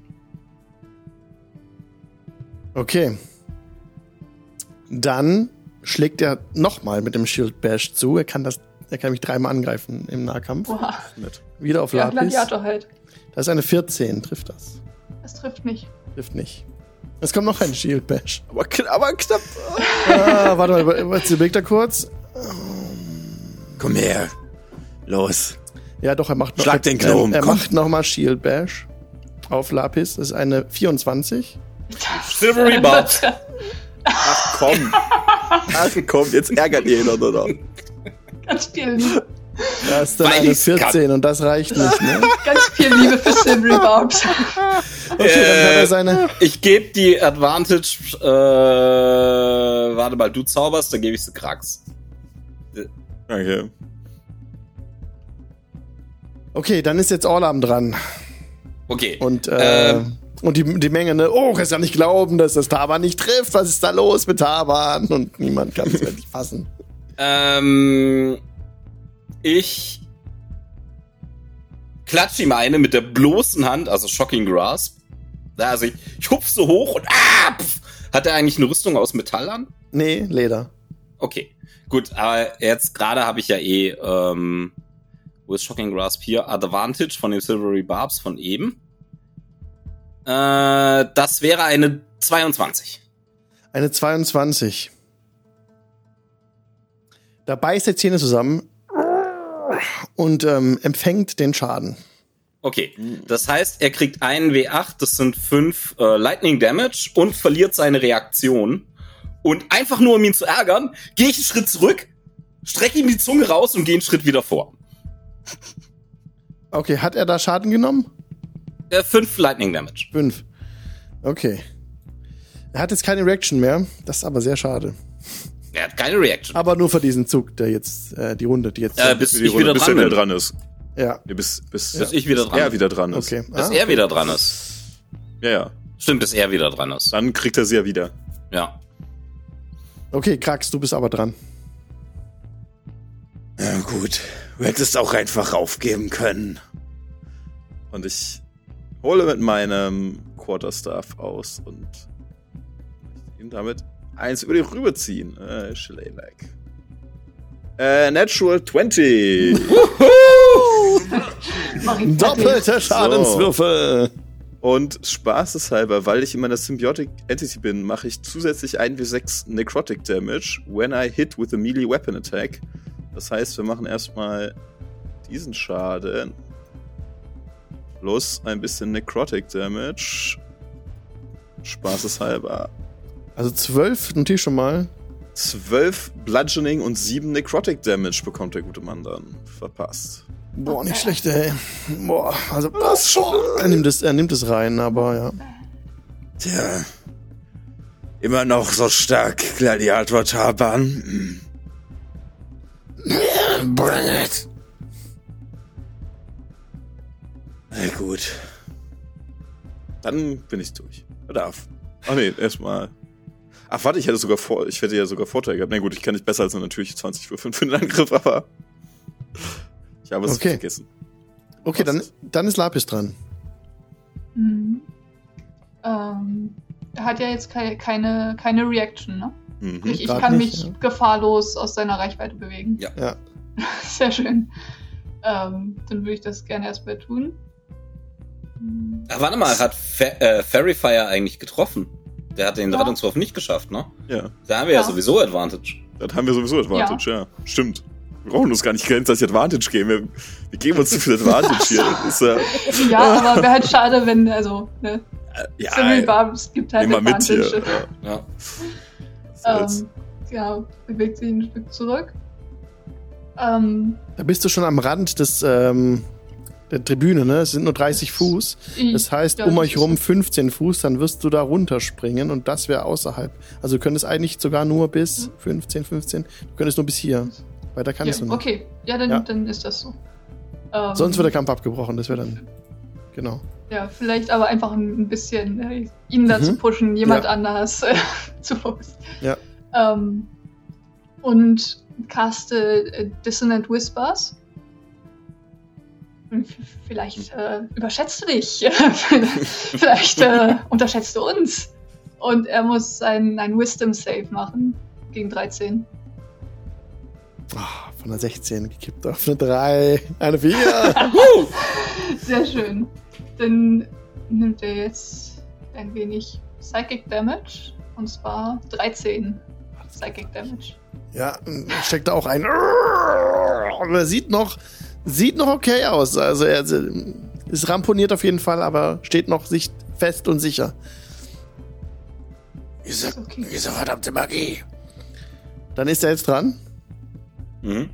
Okay. Dann schlägt er nochmal mit dem Shield Bash zu. Er kann das, er kann mich dreimal angreifen im Nahkampf. Nett. Wieder auf Ja, Lapis. Gladiator halt. Das ist eine 14, trifft das. Das trifft nicht. Trifft nicht. Es kommt noch ein Shield Bash. Aber, aber knapp. ah, warte mal, über- jetzt überlegt er kurz. Komm her. Los. Ja, doch, er macht noch. Schlag den Gnom, Er, er macht nochmal Shield Bash auf Lapis. Das ist eine 24. Silvery Barbs. Ach komm. Ach komm, jetzt ärgert ihr ihn doch noch. Ganz viel Liebe. Das ist dann Weil eine ich's kann. 14 und das reicht nicht, ne? Ganz viel Liebe für Silvery Barbs. Okay, dann hat er Äh, seine. Ich gebe die Advantage, äh, warte mal, du zauberst, dann gebe ich sie Krax. Okay. Okay, dann ist jetzt Orlam dran. Okay. Und, äh, Ähm. Und die, die Menge, ne, oh, kannst ja nicht glauben, dass das Taban nicht trifft. Was ist da los mit Taban? Und niemand kann es wirklich fassen. Ähm, ich klatsche ihm eine mit der bloßen Hand, also Shocking Grasp. Also ich, ich hupf so hoch und ah, pf, hat er eigentlich eine Rüstung aus Metall an? Nee, Leder. Okay, gut, aber jetzt gerade habe ich ja eh, ähm, wo ist Shocking Grasp hier? Advantage von den Silvery Barbs von eben. Äh, das wäre eine 22. Eine 22. Da beißt er Zähne zusammen und ähm, empfängt den Schaden. Okay, das heißt, er kriegt einen W8, das sind fünf äh, Lightning Damage und verliert seine Reaktion. Und einfach nur, um ihn zu ärgern, gehe ich einen Schritt zurück, strecke ihm die Zunge raus und gehe einen Schritt wieder vor. Okay, hat er da Schaden genommen? Äh, fünf Lightning Damage. Fünf. Okay. Er hat jetzt keine Reaction mehr. Das ist aber sehr schade. Er hat keine Reaction. Aber nur für diesen Zug, der jetzt, äh, die Runde, die jetzt. Äh, bis die ich wieder Runde, bis dran er bin. dran ist. ja. Nee, bis, bis, Bis ich wieder bis dran er wieder dran ist. Okay. Bis Ah, er okay. wieder dran ist. Ja, ja. Stimmt, bis er wieder dran ist. Dann kriegt er sie ja wieder. Ja. Okay, Krax, du bist aber dran. Ja, gut. Du hättest auch einfach aufgeben können. Und ich hole mit meinem Quarterstaff aus und ihn damit eins über die rüberziehen. Äh, Schlelag. Äh, Natural 20. Marie Doppelte Schadenswürfel. und spaßeshalber, weil ich in meiner Symbiotic Entity bin, mache ich zusätzlich 1w6 Necrotic Damage when I hit with a melee weapon attack. Das heißt, wir machen erstmal diesen Schaden. Plus ein bisschen Necrotic Damage. Spaßeshalber. Also zwölf, notiere ich schon mal. 12 Bludgeoning und 7 Necrotic Damage bekommt der gute Mann dann. Verpasst. Boah, nicht schlecht, ey. Boah, also das schon. Er nimmt es, er nimmt es rein, aber ja. Tja. Immer noch so stark, Gladiator Taban. Bring it. Na gut. Dann bin ich durch. Er darf. Ach nee, erstmal. Ach warte, ich hätte sogar vor, ich hätte ja sogar Vorteil gehabt. Na gut, ich kann nicht besser als eine natürliche 20 für 5 für den Angriff, aber. Ich habe es Okay. vergessen. Okay, dann, dann ist Lapis dran. Mhm. Ähm, er hat ja jetzt keine, keine, keine Reaction, ne? Mhm. Ich, ich kann nicht, mich ja. gefahrlos aus seiner Reichweite bewegen. Ja. Ja. Sehr schön. Ähm, dann würde ich das gerne erstmal tun. Ach, warte mal, hat Fa äh, Fairy Fire eigentlich getroffen? Der hat den Ja. Rettungswurf nicht geschafft, ne? Ja, Da haben wir ja, Ja. sowieso Advantage. dann haben wir sowieso Advantage, ja. Stimmt. Wir brauchen uns gar nicht gegenseitig Advantage geben. Wir, wir geben uns zu viel Advantage hier. Ist, äh, Ja, aber wäre halt schade, wenn, also, ne? ja, Civil Bar, es gibt halt wir mit hier. Ja. Ja. Ähm, ja, bewegt sich ein Stück zurück. Ähm, Da bist du schon am Rand des, ähm, der Tribüne, ne? Es sind nur 30 Fuß. Das heißt, um euch rum so. 15 Fuß, dann wirst du da runterspringen und das wäre außerhalb. Also du könntest eigentlich sogar nur bis 15, 15. Du könntest nur bis hier. Weiter kannst ja, du nicht. okay, ja dann, Ja. dann ist das so. Ähm, Sonst wird der Kampf abgebrochen, das wäre dann. Genau. Ja, vielleicht aber einfach ein, ein bisschen äh, ihn dazu Mhm. pushen, jemand Ja. anders äh, zu fokussen. Ja. Ähm, und caste äh, Dissonant Whispers. Vielleicht äh, überschätzt du dich. Vielleicht äh, unterschätzt du uns. Und er muss ein, ein Wisdom Save machen gegen 13. Ah, von der 16 gekippt auf eine 3, eine 4. Sehr schön. Dann nimmt er jetzt ein wenig Psychic Damage. Und zwar 13 Psychic Damage. ja, steckt da auch ein. Aber er sieht noch, sieht noch okay aus. Also er ist ramponiert auf jeden Fall, aber steht noch sich fest und sicher. Diese, okay. diese verdammte Magie. Dann ist er jetzt dran. Mhm.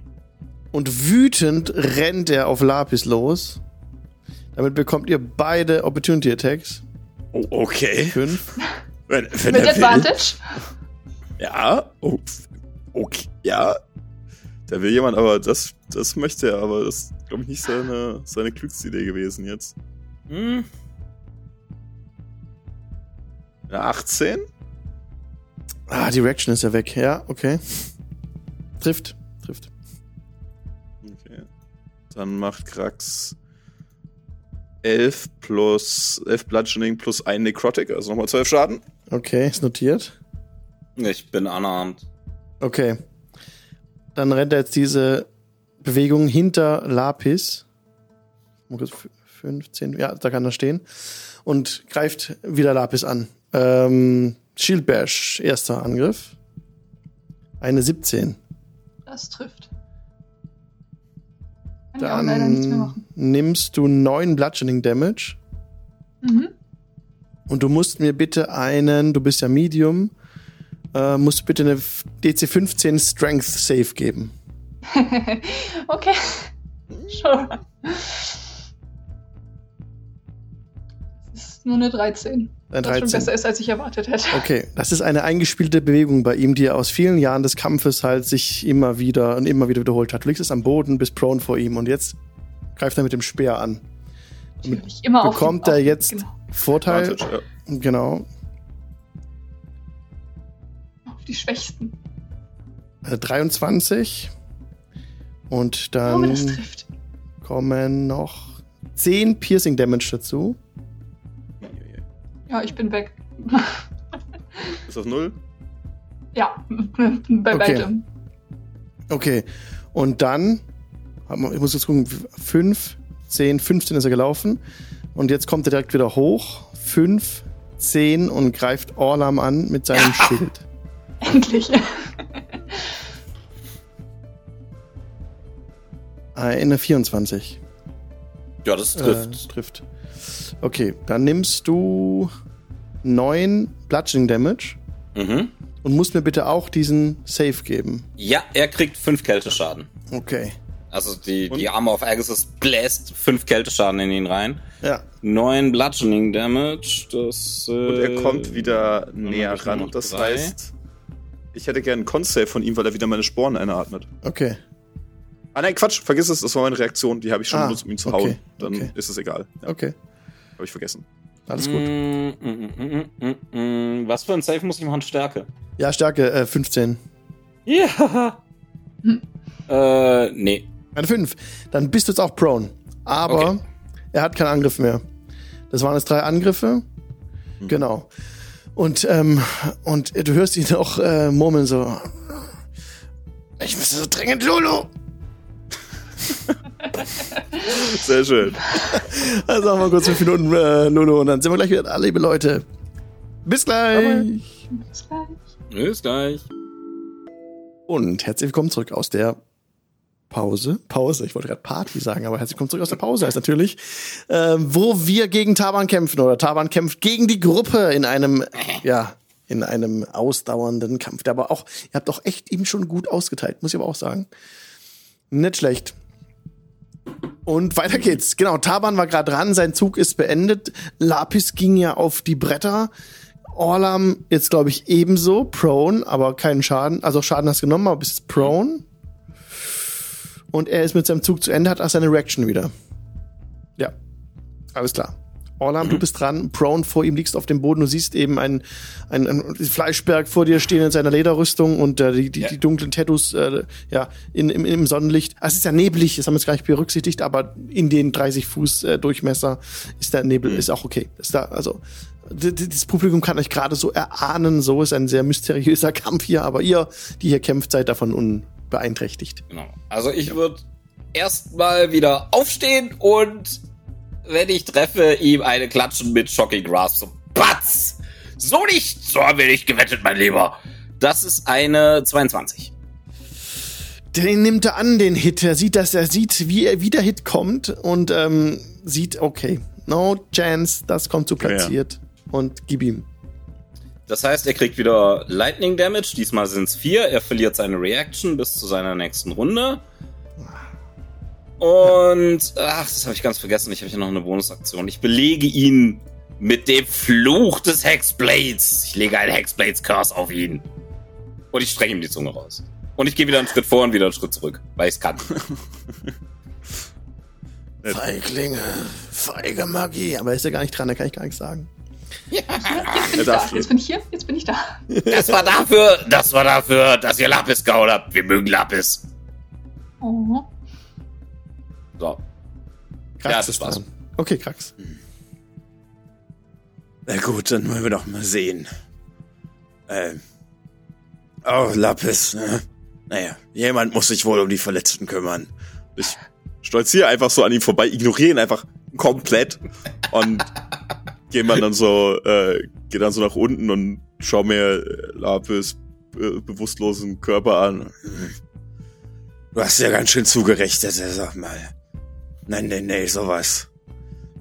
Und wütend rennt er auf Lapis los. Damit bekommt ihr beide Opportunity Attacks. Oh, okay. Fünf. Wenn, wenn Mit will. Advantage? Ja. Oh, okay. Ja. Da will jemand, aber das, das möchte er, aber das ist, glaube ich, nicht seine, seine Glücksidee gewesen jetzt. Hm. Eine 18? Ah, die Reaction ist ja weg. Ja, okay. Trifft. Trifft. Okay. Dann macht Krax 11 plus 11 Bludgeoning plus 1 Necrotic, also nochmal 12 Schaden. Okay, ist notiert. Ich bin unarmed. Okay. Dann rennt er jetzt diese Bewegung hinter Lapis. Mal kurz, f- 15, ja, da kann er stehen. Und greift wieder Lapis an. Ähm, Shield Bash, erster Angriff. Eine 17. Das trifft. Kann Dann machen. nimmst du 9 Bludgeoning Damage. Mhm. Und du musst mir bitte einen, du bist ja Medium, äh, musst bitte eine DC 15 Strength Save geben. okay. Sure. Das ist nur eine 13. Ein Was schon 13. besser ist, als ich erwartet hätte. Okay, das ist eine eingespielte Bewegung bei ihm, die er aus vielen Jahren des Kampfes halt sich immer wieder und immer wieder wiederholt hat. Du liegst es am Boden, bist prone vor ihm und jetzt greift er mit dem Speer an. Natürlich. Immer auf Bekommt er jetzt Genau, Vorteil? Advantage, ja. Genau. auf die Schwächsten. Äh, 23. Und dann das trifft. kommen noch 10 Piercing Damage dazu. Ja, ich bin weg. Ist auf 0? Ja, bei Okay. weitem. Okay. Und dann, ich muss jetzt gucken, 5, 10, 15 ist er gelaufen. Und jetzt kommt er direkt wieder hoch. 5, 10 und greift Orlam an mit seinem Schild. Endlich. Eine 24. Ja, das trifft. Äh, trifft. Okay, dann nimmst du 9 Bludgeoning Damage Mhm. und musst mir bitte auch diesen Save geben. Ja, er kriegt fünf Kälteschaden. Okay. Also die, Und? die Arme auf Agassiz bläst fünf Kälteschaden in ihn rein. Ja. Neun Bludgeoning Damage, das. Äh, Und er kommt wieder dann näher ran. Das drei. heißt, ich hätte gern einen Con-Save von ihm, weil er wieder meine Sporen einatmet. Okay. Ah nein, Quatsch, vergiss es, das war meine Reaktion, die habe ich schon Ah, benutzt, um ihn zu okay, hauen. Dann okay. ist es egal. Ja, Okay. habe ich vergessen. Alles gut. Mm, mm, mm, mm, mm, mm. Was für ein Save muss ich machen? Stärke. Ja, Stärke äh, 15. Ja. Hm. Äh, nee. Eine 5. Dann bist du jetzt auch prone. Aber Okay. er hat keinen Angriff mehr. Das waren jetzt drei Angriffe. Genau. Und, ähm, und du hörst ihn auch äh, murmeln so. Ich müsste so dringend Lulu. Sehr schön. Also haben wir kurz fünf Minuten äh, Lulu und dann sind wir gleich wieder da, liebe Leute. Bis gleich. Bis gleich. Bis gleich. Und herzlich willkommen zurück aus der Pause. Pause, ich wollte gerade Party sagen, aber herzlich willkommen zurück aus der Pause heißt natürlich, äh, wo wir gegen Taban kämpfen oder Taban kämpft gegen die Gruppe in einem, ja, in einem ausdauernden Kampf. Der aber auch, ihr habt auch echt ihm schon gut ausgeteilt, muss ich aber auch sagen. Nicht schlecht. Und weiter geht's. Genau, Taban war gerade dran, sein Zug ist beendet. Lapis ging ja auf die Bretter. Orlam jetzt, glaube ich, ebenso. Prone, aber keinen Schaden. Also Schaden hast genommen, aber bist prone. Und er ist mit seinem Zug zu Ende, hat auch seine Reaction wieder. Ja, alles klar. Orlam, du bist dran. Prone vor ihm liegst auf dem Boden. Du siehst eben einen, einen, einen Fleischberg vor dir stehen in seiner Lederrüstung und äh, die, die, Ja. die dunklen Tattoos äh, ja, in, im, im Sonnenlicht. Ah, Es ist ja neblig, das haben wir jetzt gar nicht berücksichtigt, aber in den 30 Fuß äh, Durchmesser ist der Nebel, ist auch okay. Ist da, also das Publikum kann euch gerade so erahnen, so ist ein sehr mysteriöser Kampf hier, aber ihr, die hier kämpft, seid davon unbeeinträchtigt. Genau. Also ich würde erstmal wieder aufstehen und wenn ich treffe, ihm eine klatschen mit Shocking Grasp. So, Batz! So nicht! So haben wir nicht gewettet, mein Lieber. Das ist eine 22. Den nimmt er an, den Hit. Er sieht, dass er sieht, wie, er, wie der Hit kommt und ähm, sieht, okay, no chance, das kommt zu platziert und gib ihm. Das heißt, er kriegt wieder Lightning Damage. Diesmal sind es vier. Er verliert seine Reaction bis zu seiner nächsten Runde. Und, ach, das habe ich ganz vergessen. Ich habe hier noch eine Bonusaktion. Ich belege ihn mit dem Fluch des Hexblades. Ich lege einen Hexblades Curse auf ihn. Und ich strenge ihm die Zunge raus. Und ich gehe wieder einen Schritt vor und wieder einen Schritt zurück, weil ich es kann. Feiglinge, feige Magie. Aber er ist ja gar nicht dran, da kann ich gar nichts sagen. Jetzt bin ich da. Jetzt bin ich hier. Jetzt bin ich da. Das war dafür, das war dafür, dass ihr Lapis gehauen habt. Wir mögen Lapis. Oh. So. Krax Ja, das ist war's. dran. Okay, Krax. Na gut, dann wollen wir doch mal sehen. Ähm. Oh, Lapis. Ne? Naja, jemand muss sich wohl um die Verletzten kümmern. Ich stolziere einfach so an ihm vorbei, ignoriere ihn einfach komplett und gehe man dann so, äh, gehe dann so nach unten und schau mir äh, Lapis äh, bewusstlosen Körper an. Du hast ja ganz schön zugerechnet, sag mal. Nein, nein, nein, sowas.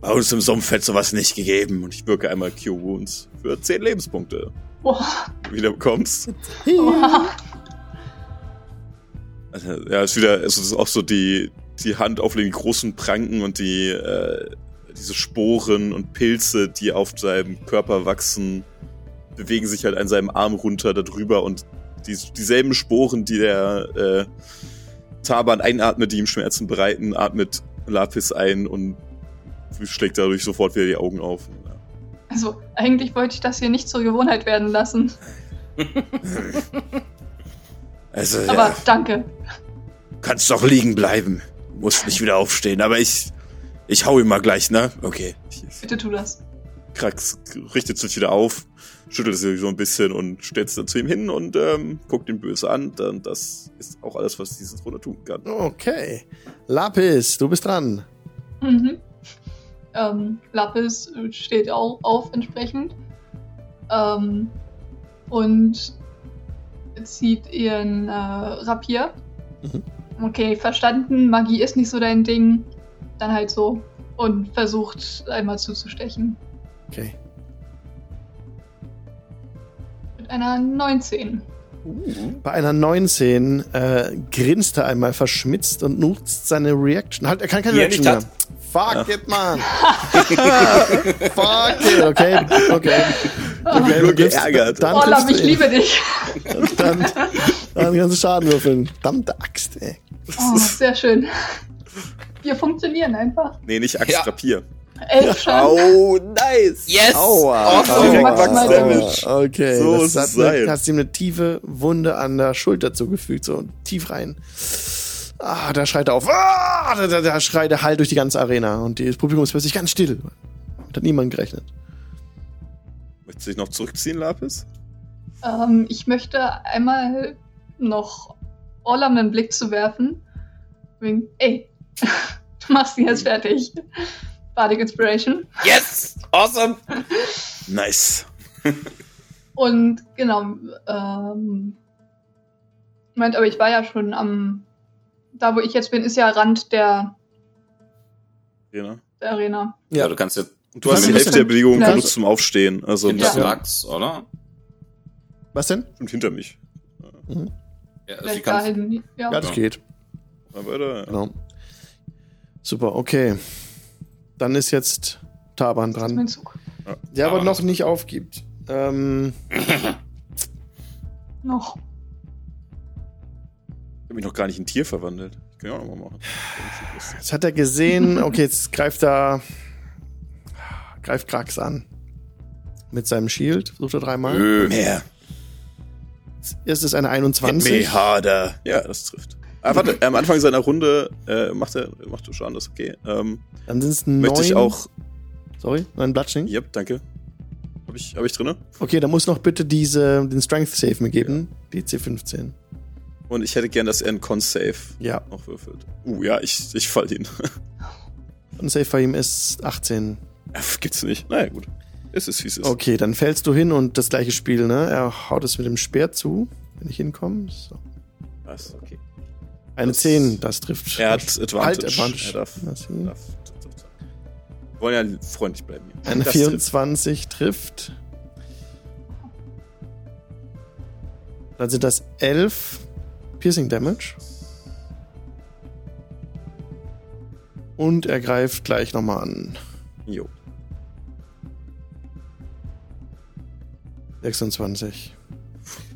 Bei uns im Sumpf hätte sowas nicht gegeben. Und ich wirke einmal Cure Wounds für 10 Lebenspunkte. Boah. Wieder bekommst. Oha. Also, ja, ist wieder, es ist auch so die, die Hand auf den großen Pranken und die, äh, diese Sporen und Pilze, die auf seinem Körper wachsen, bewegen sich halt an seinem Arm runter darüber und die, dieselben Sporen, die der äh, Taban einatmet, die ihm Schmerzen bereiten, atmet Lapis ein und schlägt dadurch sofort wieder die Augen auf. Also, eigentlich wollte ich das hier nicht zur Gewohnheit werden lassen. Also, Aber ja, danke. kannst doch liegen bleiben. Musst nicht wieder aufstehen. Aber ich, ich hau ihn mal gleich, ne? Okay. Bitte tu das. Krax richtet sich wieder auf, schüttelt sich so ein bisschen und stellt sich dann zu ihm hin und ähm, guckt ihn böse an. Dann, das ist auch alles, was dieses Runde tun kann. Okay. Lapis, du bist dran. Mhm. Ähm, Lapis steht auch auf entsprechend. Ähm, und zieht ihren äh, Rapier. Mhm. Okay, verstanden. Magie ist nicht so dein Ding. Dann halt so. Und versucht einmal zuzustechen. Okay. Mit einer 19. Bei einer 19 äh, grinst er einmal verschmitzt und nutzt seine Reaction. Halt, er kann keine Die Reaction mehr. Fuck it, man. Fuck it, okay, okay. okay Nur du geärgert. Dann Oh, du ich ihn. liebe dich. Dann, dann kannst du Schaden würfeln. Verdammte Axt, ey. Oh, sehr schön. Wir funktionieren einfach. Nee, nicht Axt, Ja. Rapier. Elf Schaden. Oh, nice! Yes! Aua. Awesome. Direkt Max Damage. Okay, So das hat eine, sein. hast ihm eine tiefe Wunde an der Schulter zugefügt, so tief rein. Ah, da schreit er auf. Ah, da, da, da schreit der Hall durch die ganze Arena und das Publikum ist plötzlich ganz still. Hat niemand gerechnet. Möchtest du dich noch zurückziehen, Lapis? Ähm, ich möchte einmal noch Orlam einen Blick zu werfen. Wegen, ey, du machst ihn jetzt fertig. Bardic Inspiration. Yes! Awesome! Nice. Und genau, ähm, meint, aber ich war ja schon am, da wo ich jetzt bin, ist ja Rand der, Genau. der Arena. Ja, du kannst jetzt Und du hast die Hälfte der Bewegung genutzt zum Aufstehen. Also hinter das Ja. Max, oder? Was denn? stimmt hinter mich. Ja, also dahin, ja. Ja, das Ja. geht. Mal weiter. Ja. Genau. Super, okay. Dann ist jetzt Taban Das ist mein dran. Zug. Der aber Aber noch nicht aufgibt. Ähm, Noch. Ich habe mich noch gar nicht in Tier verwandelt. Ich kann ja auch noch mal machen. jetzt hat er gesehen, okay, jetzt greift er. Greift Krax an. Mit seinem Shield. Versucht er dreimal. Nö. Mehr. Erst ist eine Hit me 21. harder. Ja, das trifft. Ah, warte, am Anfang seiner Runde äh, macht er macht er Schaden, das ist okay. Ähm, Dann sind es neun. möchte ich auch. Sorry, neun Bludgeoning. Yep, danke. Habe ich, hab ich drinne? Okay, dann muss noch bitte diese, den Strength Save mir geben. Die C15. Und ich hätte gern, dass er einen Con-Save Ja. noch würfelt. Uh, ja, ich, ich fall ihn. Und Save bei ihm ist 18. Ach, Gibt's nicht. Naja, gut. Es ist, wie es ist. Okay, dann fällst du hin und das gleiche Spiel, ne? Er haut es mit dem Speer zu, wenn ich hinkomme. So. Was? Okay. Eine Das- 10, das trifft. Er hat Advantage. Halt Advantage. Er darf, sieh. darf. Wir wollen ja freundlich bleiben. hier. Eine Das 24 trifft. Dann sind das 11 Piercing Damage. Und er greift gleich nochmal an. trifft. Jo. 26.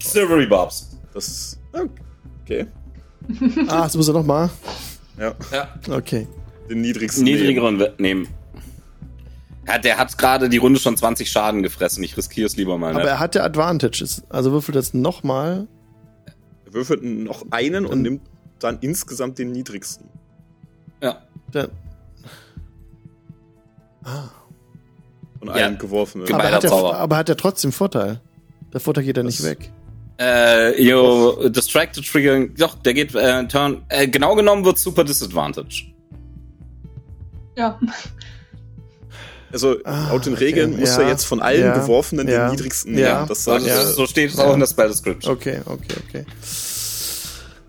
Silvery Bobs. Das. Okay. Ah, das muss er nochmal. Ja. Ja. Okay. Den niedrigsten. nehmen. Niedrigeren we- nehmen. Ja, der hat gerade die Runde schon 20 Schaden gefressen. Ich riskiere es lieber mal. Aber nicht. er hatte Advantages. Also würfelt jetzt nochmal. Er würfelt noch einen und Dann- nimmt dann insgesamt den niedrigsten. Ja. Der, ah. Von Ja. allen geworfenen. Ge- Aber hat, er, aber hat er trotzdem Vorteil? Der Vorteil geht ja nicht Das- weg. Äh, yo, Distracted Triggering. Doch, der geht äh, Turn. Äh, genau genommen wird Super Disadvantage. Ja. Also Ah, laut den okay. Regeln muss Ja. er jetzt von allen Ja. geworfenen Ja. den niedrigsten Ja. nehmen. Das So, sagt, Ja. äh, so steht es Ja. auch in der Spell Description. Okay, okay, okay.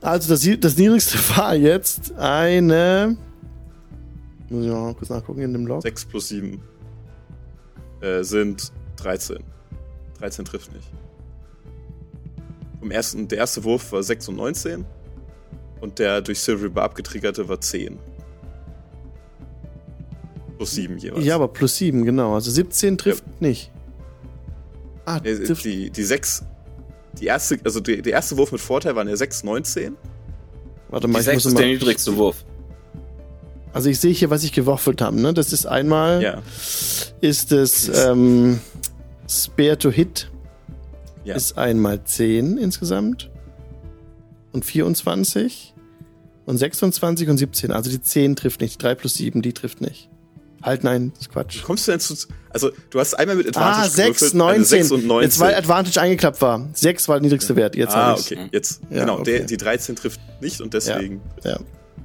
Also das, das niedrigste war jetzt eine. Muss ich mal kurz nachgucken in dem Log. 6 plus 7 äh, sind 13. 13 trifft nicht. Vom ersten, der erste Wurf war 6 und 19 und der durch Silvery Barb getriggerte war 10. Plus 7 jeweils. Ja, aber plus 7, genau. Also 17 trifft nicht. Ah, Äh, trifft. Die, die 6, die erste, also die, der erste Wurf mit Vorteil waren ja 6, 19. Warte Die mal, ich 6 muss ist mal, der niedrigste Wurf. Also ich sehe hier, was ich gewürfelt habe. Ne? Das ist einmal Ja. ist es ähm, Spare to Hit Ja. ist einmal 10 insgesamt und 24 und 26 und 17. Also die 10 trifft nicht. Die 3 plus 7, die trifft nicht. Halt, nein, das ist Quatsch. Wie kommst du denn zu. Also, du hast einmal mit Advantage Ah, 6, gewürfelt, eine 19. 6 und 19. Jetzt, weil Advantage eingeklappt war. 6 war der niedrigste Wert. Jetzt ah, okay. Jetzt, Ja, genau. okay. Der, die 13 trifft nicht und deswegen. Ja.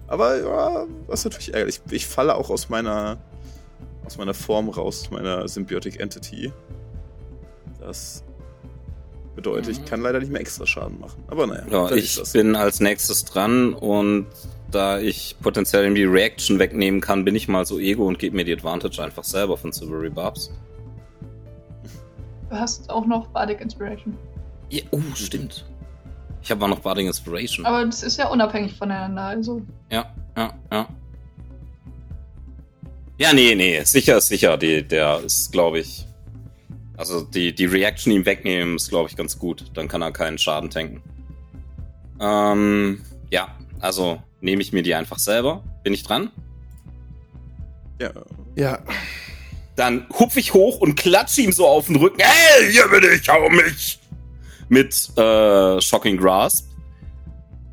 Aber ja, das ist natürlich ärgerlich. Ich falle auch aus meiner aus meiner Form raus, aus meiner Symbiotic Entity. Das bedeutet, ich kann leider nicht mehr extra Schaden machen. Aber naja, Ja, ich ist das. bin als nächstes dran und da ich potenziell die Reaction wegnehmen kann, bin ich mal so ego und gebe mir die Advantage einfach selber von Silvery Barbs. Du hast auch noch Bardic Inspiration. Ja, oh, stimmt. Ich habe auch noch Barding Inspiration. Aber das ist ja unabhängig voneinander. Also Ja, ja, ja. Ja, nee, nee, sicher ist sicher. Die, der ist, glaube ich. Also die, die Reaction ihm wegnehmen ist, glaube ich, ganz gut. Dann kann er keinen Schaden tanken. Ähm, ja, also nehme ich mir die einfach selber. Bin ich dran? ja, Ja. Dann hupf ich hoch und klatsche ihm so auf den Rücken. Hey, hier bin ich, hau mich! Mit äh, Shocking Grasp.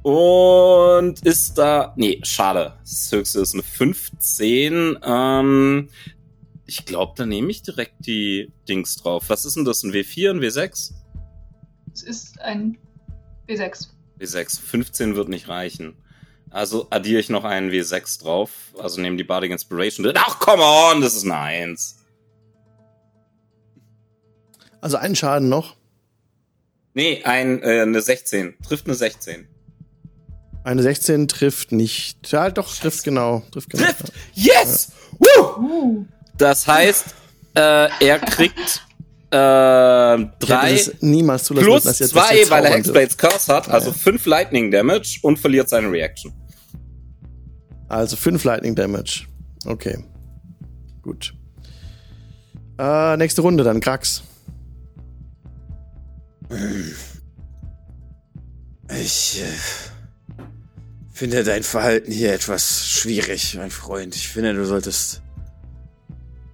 Und ist da. Nee, schade. Das höchste ist eine 15. Ähm, Ich glaube, da nehme ich direkt die Dings drauf. Was ist denn das? Ein W4, ein W6? Es ist ein W6. W6. 15 wird nicht reichen. Also addiere ich noch einen W6 drauf. Also nehme die Bardic Inspiration. Ach, come on, das ist eine 1. Also einen Schaden noch. Nee, ein, äh, eine 16. Trifft eine 16. Eine 16 trifft nicht. Ja, doch, trifft genau. Trifft genau. Trifft! Yes! Woo! Uh, Das heißt, äh, er kriegt äh, drei das niemals zulassen plus dass zwei, weil er Hexblades Curse hat, Ah, also ja. fünf Lightning Damage und verliert seine Reaction. Also 5 Lightning Damage. Okay. Gut. Äh, nächste Runde dann, Krax. Ich äh, finde dein Verhalten hier etwas schwierig, mein Freund. Ich finde, du solltest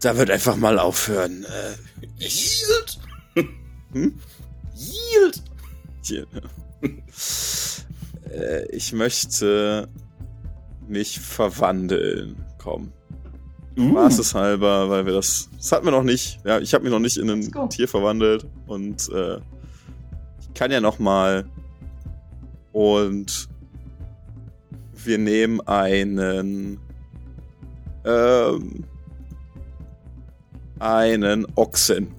damit einfach mal aufhören. Äh, Yield! Hm? Yield! äh, ich möchte mich verwandeln. Komm. Uh. Maßeshalber, weil wir das. Das hatten wir noch nicht. Ja, ich habe mich noch nicht in ein. Tier verwandelt und äh, ich kann ja noch mal und wir nehmen einen ähm, einen Ochsen.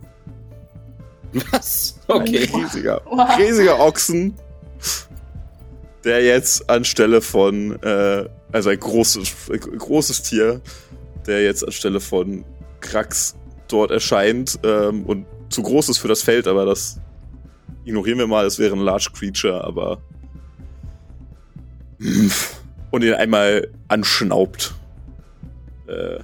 Was? Okay. Ein riesiger, Wow. riesiger Ochsen, der jetzt anstelle von, äh, also ein großes, ein großes Tier, der jetzt anstelle von Krax dort erscheint ähm, und zu groß ist für das Feld, aber das ignorieren wir mal, es wäre ein Large Creature, aber und ihn einmal anschnaubt. Äh,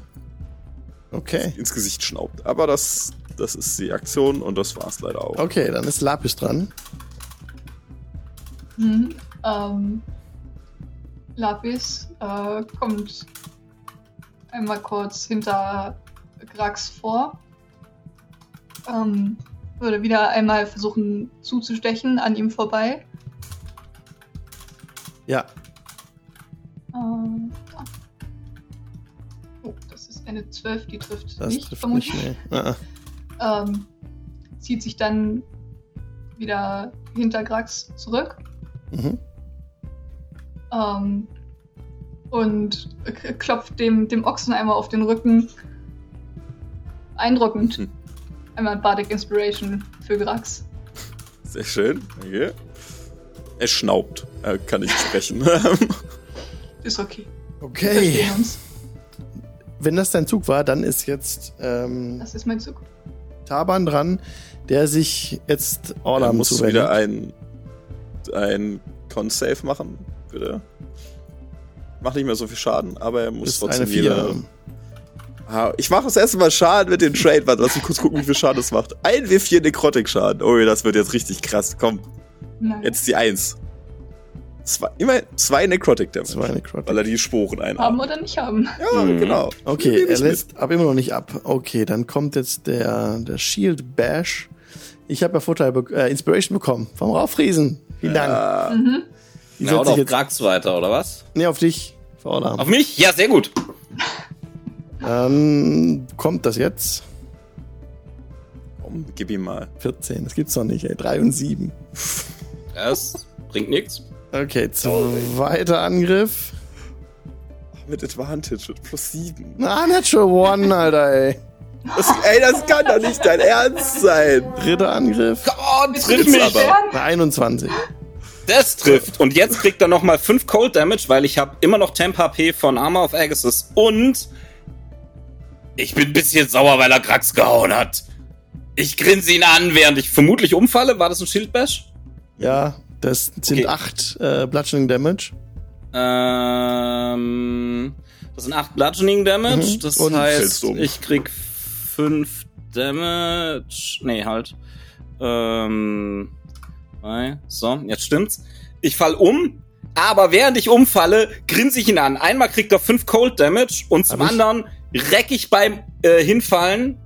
Okay. ins Gesicht schnaubt. Aber das, das ist die Aktion und das war's leider auch. Okay, dann ist Lapis dran. Mhm. Ähm, Lapis äh, kommt einmal kurz hinter Grax vor. Ähm, würde wieder einmal versuchen zuzustechen an ihm vorbei. Ja. Ähm, eine 12, die trifft Das nicht, trifft vermutlich. nicht. Nee. Ah, ah. Ähm, zieht sich dann wieder hinter Grax zurück. Mhm. Ähm, und klopft dem, dem Ochsen einmal auf den Rücken. Eindruckend. Hm. Einmal Bardic Inspiration für Grax. Sehr schön. Danke. Er schnaubt. Er kann nicht sprechen. Ist okay. Wir Okay. Wenn das dein Zug war, dann ist jetzt ähm, Das ist mein Zug. Taban dran, der sich jetzt er Orlam muss zuwendet. wieder ein, ein Con-Save machen, bitte. Macht nicht mehr so viel Schaden, aber er muss ist trotzdem eine 4. wieder. Ah, Ich mache das erste Mal Schaden mit dem Trade. Warte, lass mich kurz gucken, wie viel Schaden das macht. Ein W4 Necrotic-Schaden. Oh, das wird jetzt richtig krass. Komm, Nein. jetzt die 1. Zwei, immer zwei Necrotic Damage. Zwei Necrotic. Weil er die Sporen haben einhat. oder nicht haben. Ja, Mhm. genau. Okay, er ich mit. lässt aber immer noch nicht ab. Okay, dann kommt jetzt der, der Shield Bash. Ich habe ja Vorteil, be äh, Inspiration bekommen vom Raufriesen. Vielen Dank. Ja, Mhm. Die Na, oder sich auf Grax weiter, oder was? nee, auf dich, Orlam. Auf mich? Ja, sehr gut. Dann kommt das jetzt. komm, gib ihm mal. 14, das gibt's doch nicht, ey. 3 und 7. Das bringt nichts. Okay, zweiter Angriff. Mit Advantage mit plus 7. Ah, Natural One, Alter, ey. Das, ey, das kann doch nicht dein Ernst sein. Dritter Angriff. Oh, Bist triff du mich! aber. Eine 21. Das trifft. Und jetzt kriegt er nochmal 5 Cold Damage, weil ich habe immer noch Temp HP von Armor of Agassiz. Und ich bin ein bisschen sauer, weil er Grax gehauen hat. Ich grinse ihn an, während ich vermutlich umfalle. War das ein Shield Bash? Ja, das sind Okay. 8 äh, Bludgeoning Damage. Ähm, das sind 8 Bludgeoning Damage. Mhm. Das Und heißt, um. ich krieg 5 Damage. Nee, halt. Ähm, so, jetzt stimmt's. Ich fall um, aber während ich umfalle, grinse ich ihn an. Einmal kriegt er 5 Cold Damage und zum anderen reck ich beim äh, Hinfallen.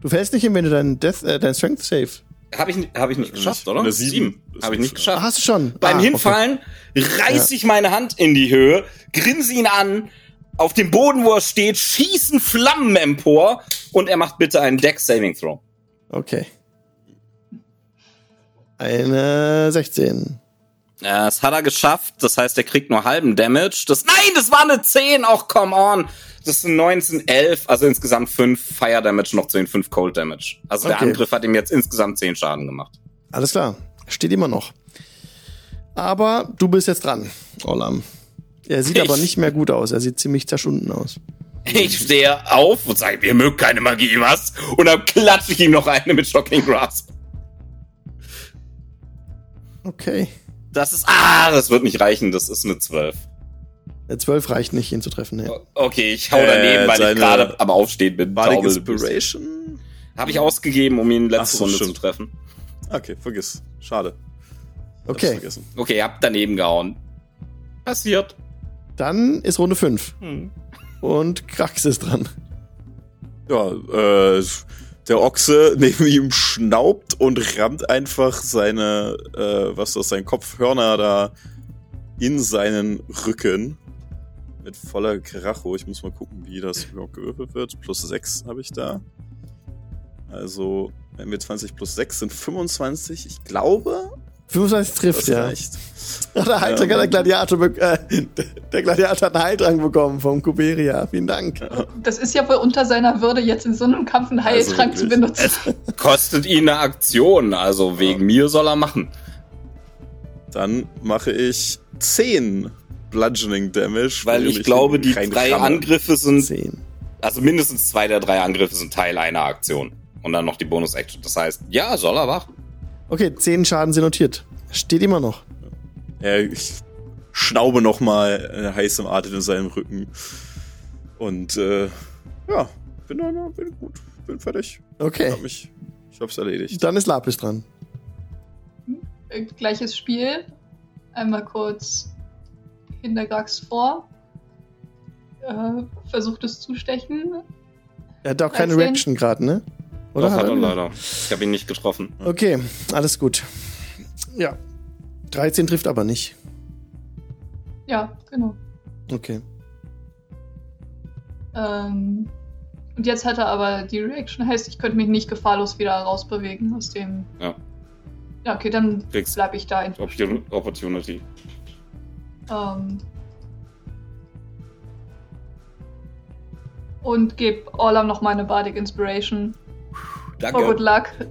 Du fällst nicht hin, wenn du deinen Death, äh, dein Strength Save. Habe ich, hab ich nicht geschafft, oder? Eine Sieben. Das Habe ich nicht ja- geschafft. Ah, hast du schon. Beim ah, Hinfallen reiß ich meine Hand in die Höhe, grinse ihn an Auf dem Boden, wo er steht, schießen Flammen empor und er macht bitte einen Deck Saving Throw. Okay. Eine 16. Das hat er geschafft. Das heißt, er kriegt nur halben Damage. Das, nein, das war eine 10. Auch come on. Das sind 19, 11. Also insgesamt 5 Fire Damage noch zu den 5 Cold Damage. Also der Okay. Angriff hat ihm jetzt insgesamt 10 Schaden gemacht. Alles klar. Steht immer noch. Aber du bist jetzt dran, Olam. Er sieht Ich- aber nicht mehr gut aus. Er sieht ziemlich zerschunden aus. Ich stehe auf und sage, ihr mögt keine Magie, was? Und dann klatsche ich ihm noch eine mit Shocking Grasp. Okay. Das ist, ah, das wird nicht reichen. Das ist eine 12. Der 12 reicht nicht, ihn zu treffen. Nee. Okay, ich hau Äh, daneben, weil ich gerade am Aufstehen bin. Bardic Inspiration? Habe ich ausgegeben, um ihn letzte so, Runde stimmt. zu treffen. Okay, vergiss. Schade. Okay, vergessen. Okay, ihr habt daneben gehauen. Passiert. dann ist Runde 5. Hm. Und Krax ist dran. Ja, äh, der Ochse neben ihm schnaubt und rammt einfach seine, äh, was das, sein Kopfhörner da in seinen Rücken. Mit voller Karacho. Ich muss mal gucken, wie das überhaupt gewürfelt wird. Plus 6 habe ich da. Also, wenn wir 20 plus 6 sind 25. Ich glaube, 25 trifft, das ja. reicht. Der, Heiltrank Ja, hat der Gladiator, äh, der Gladiator hat einen Heiltrank bekommen vom Kuberia. Vielen Dank. Das ist ja wohl unter seiner Würde, jetzt in so einem Kampf einen Also Heiltrank zu wirklich. benutzen. Kostet ihn eine Aktion, also wegen mir soll er machen. Dann mache ich 10 Bludgeoning Damage. Weil ich glaube, die drei ramme. Angriffe sind, 10. also mindestens zwei der drei Angriffe sind Teil einer Aktion. Und dann noch die Bonus-Action. Das heißt, ja, soll er machen. Okay, 10 Schaden sind notiert. Steht immer noch. Ja, ich schnaube nochmal äh, heißem Atem in seinem Rücken. Und äh, ja, bin, dann, bin gut, bin fertig. Ich, Okay, hab mich, ich hab's erledigt. dann ist Lapis dran. Äh, Gleiches Spiel. Einmal kurz hinter Grax vor. Äh, versucht es zu stechen. Er hat auch keine 13. Reaction gerade, ne? Oder? Doch, hat er er? leider. Ich habe ihn nicht getroffen. Okay, alles gut. Ja. 13 trifft aber nicht. Ja, genau. Okay. Ähm, und jetzt hat er aber die Reaction, heißt, ich könnte mich nicht gefahrlos wieder rausbewegen aus dem. Ja. Ja, okay, dann Kriegst bleib ich da. Opportunity. Ähm, und gebe Orlam noch meine Bardic Inspiration. For good Danke. luck.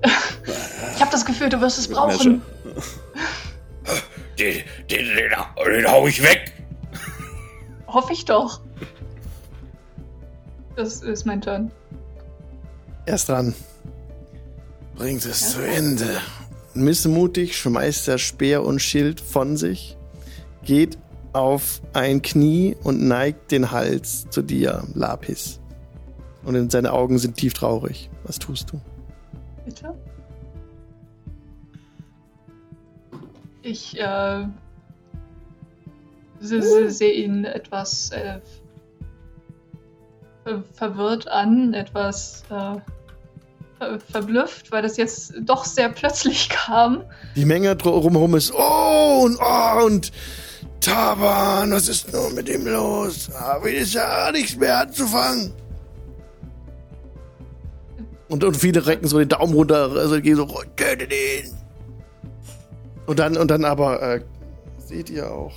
ich habe das Gefühl, du wirst es brauchen. Den, den, den, den hau ich weg. Hoffe ich doch. Das ist mein Turn. Erst dran. Bringt es zu Ende. Missmutig schmeißt er Speer und Schild von sich, geht auf ein Knie und neigt den Hals zu dir, Lapis. Und seine Augen sind tief traurig. Was tust du? Bitte? Ich äh, se- sehe ihn etwas äh, ver verwirrt an, etwas äh, ver verblüfft, weil das jetzt doch sehr plötzlich kam. Die Menge drumherum ist, oh und oh und Taban, was ist nur mit ihm los? Aber ist ja nichts mehr anzufangen. Und, und viele recken so den Daumen runter, also gehen so, tötet ihn. Und dann, und dann aber, äh, seht ihr auch,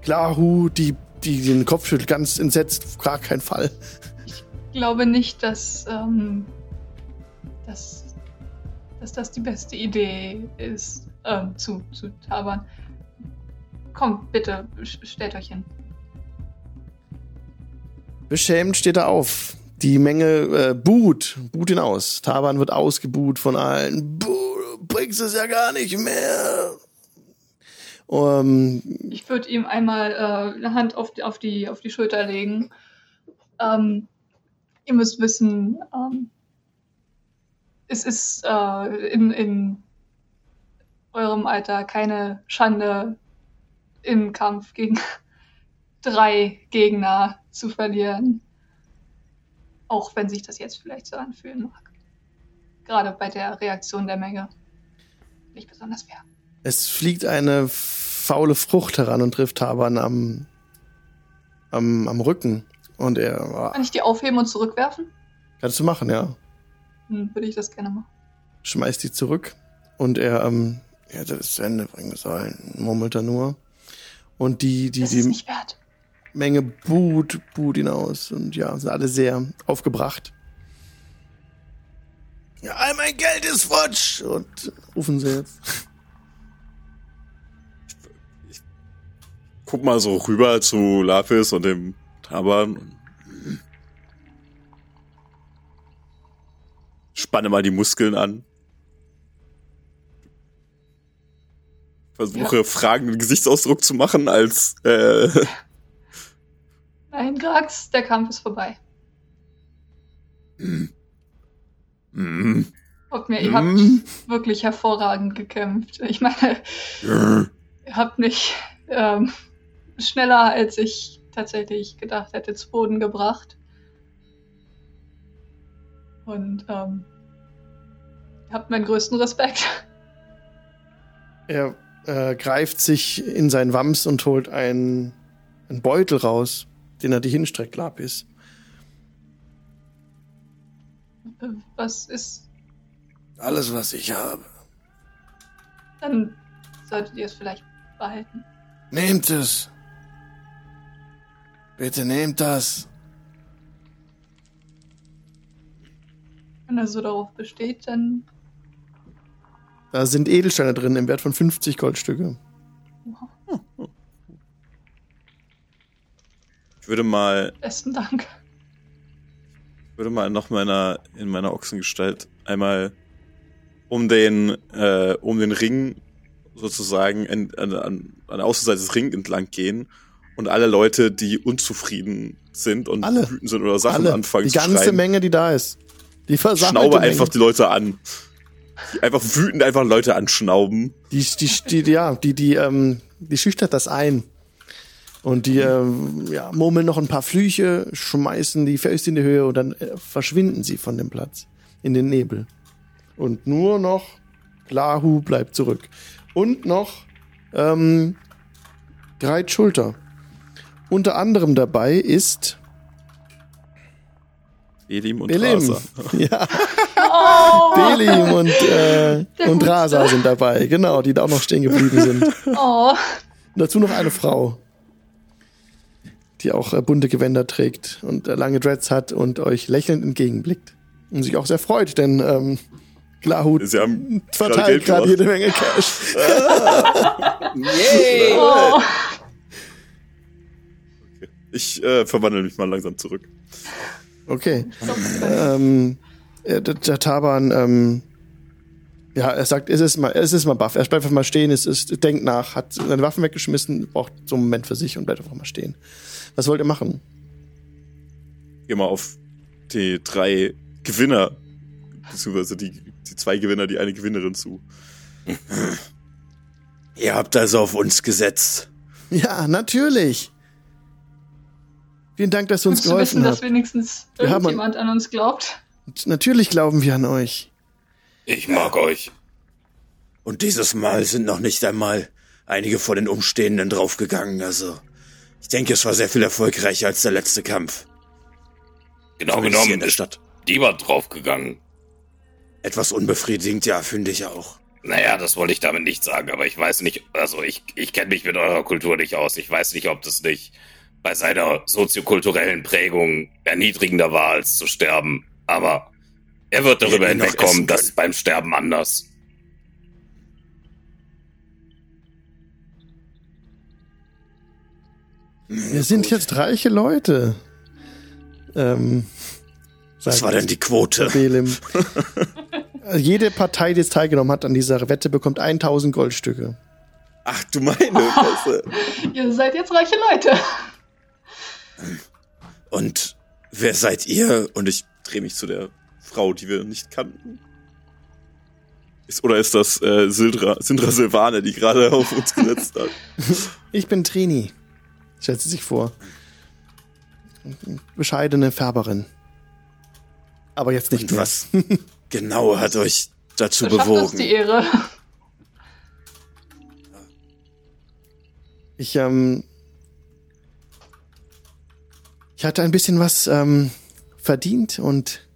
Klaru, die, die den Kopf schüttelt, ganz entsetzt, gar keinen Fall. Ich glaube nicht, dass, ähm, dass, dass das die beste Idee ist, ähm, zu, zu tabern. Kommt, bitte, stellt euch hin. Beschämt steht er auf. Die Menge äh, buht, buht ihn aus. Taban wird ausgebuht von allen. Buh, du bringst es ja gar nicht mehr. Um, Ich würde ihm einmal äh, eine Hand auf die, auf die, auf die Schulter legen. Ähm, ihr müsst wissen, ähm, es ist äh, in, in eurem Alter keine Schande, im Kampf gegen drei Gegner zu verlieren. Auch wenn sich das jetzt vielleicht so anfühlen mag. Gerade bei der Reaktion der Menge. Nicht besonders fair. es fliegt eine faule Frucht heran und trifft Taban am, am, am Rücken. Und er ah, Kann ich die aufheben und zurückwerfen? kannst du machen, ja. Hm, würde ich das gerne machen. Schmeißt die zurück und er ähm, er hätte es zu Ende bringen sollen, murmelt er nur. Und die die Das ist die nicht wert. Menge buht buht ihn aus und ja sind alle sehr aufgebracht. Ja, all mein Geld ist futsch und rufen sie jetzt. Guck mal so rüber zu Lapis und dem Taban. Spanne mal die Muskeln an. Versuche fragenden Gesichtsausdruck zu machen, als äh, Nein, Grax, der Kampf ist vorbei. mm, Glaubt mir, ihr habt mm, wirklich hervorragend gekämpft. Ich meine, mm. ihr habt mich ähm, schneller, als ich tatsächlich gedacht hätte, zu Boden gebracht. Und ähm, ihr habt meinen größten Respekt. Er äh, greift sich in sein Wams und holt einen, einen Beutel raus, den er dir hinstreckt, Lapis. Was ist, Alles, was ich habe. dann solltet ihr es vielleicht behalten. Nehmt es. Bitte nehmt das. Wenn er so darauf besteht, dann Da sind Edelsteine drin im Wert von 50 Goldstücke. ich würde mal, besten Dank. würde mal noch meiner, in meiner Ochsengestalt einmal um den, äh, um den Ring sozusagen an, an, an der Außenseite des Ring entlang gehen und alle Leute, die unzufrieden sind und Alle. wütend sind oder Sachen Alle. anfangen Die zu ganze schreien, Menge, die da ist. Die versammelte schnaube einfach die Leute an. Einfach wütend einfach Leute anschnauben. Die, die, die, ja, die, die, ähm, die schüchtert das ein. Und die, ähm, ja, murmeln noch ein paar Flüche, schmeißen die Fäuste in die Höhe und dann äh, verschwinden sie von dem Platz in den Nebel. Und nur noch Glahu bleibt zurück. Und noch ähm, Greit Schulter. Unter anderem dabei ist Elim und Belim. Rasa. Ja, Oh, Belim und, äh, und. Rasa sind dabei. Genau, die da auch noch stehen geblieben sind. oh. Und dazu noch eine Frau, die auch äh, bunte Gewänder trägt und äh, lange Dreads hat und euch lächelnd entgegenblickt. Und sich auch sehr freut, denn ähm, Glahut Sie haben verteilt gerade jede Menge Cash. Yay! oh. Ich äh, verwandle mich mal langsam zurück. Okay. Ähm, äh, der, der Taban, ähm, ja, er sagt, es ist mal, es ist mal baff. Er bleibt einfach mal stehen, es ist, denkt nach, hat seine Waffen weggeschmissen, braucht so einen Moment für sich und bleibt einfach mal stehen. Was wollt ihr machen? Geh mal auf die drei Gewinner, beziehungsweise die, die zwei Gewinner, die eine Gewinnerin zu. Ihr habt also auf uns gesetzt. Ja, natürlich. Vielen Dank, dass du uns Gut zu wissen, geholfen dass wenigstens Wir haben- irgendjemand an uns glaubt. Natürlich glauben wir an euch. Ich mag euch. Und dieses Mal sind noch nicht einmal einige von den Umstehenden draufgegangen, also ich denke, es war sehr viel erfolgreicher als der letzte Kampf. Genau Zumindest hier in genommen der Stadt. niemand draufgegangen. Etwas unbefriedigend, ja, finde ich auch. Naja, das wollte ich damit nicht sagen, aber ich weiß nicht, also ich, ich kenne mich mit eurer Kultur nicht aus. Ich weiß nicht, ob das nicht bei seiner soziokulturellen Prägung erniedrigender war, als zu sterben. Aber er wird darüber wir hinwegkommen, dass beim Sterben anders. Wir sind jetzt reiche Leute. Ähm, Was war denn die Quote? Belim. Jede Partei, die jetzt teilgenommen hat an dieser Wette, bekommt 1000 Goldstücke. Ach du meine Fresse. Ihr seid jetzt reiche Leute. Und wer seid ihr? Und ich drehe mich zu der Frau, die wir nicht kannten. Ist, oder ist das äh, Sildra, Sindra Silvane, die gerade auf uns gesetzt hat? Ich bin Trini, stellt sie sich vor. Bescheidene Färberin. Aber jetzt nicht Und mehr. was genau hat euch dazu Verschafft uns die bewogen? Ehre. Ich, ähm, ich hatte ein bisschen was ähm, verdient und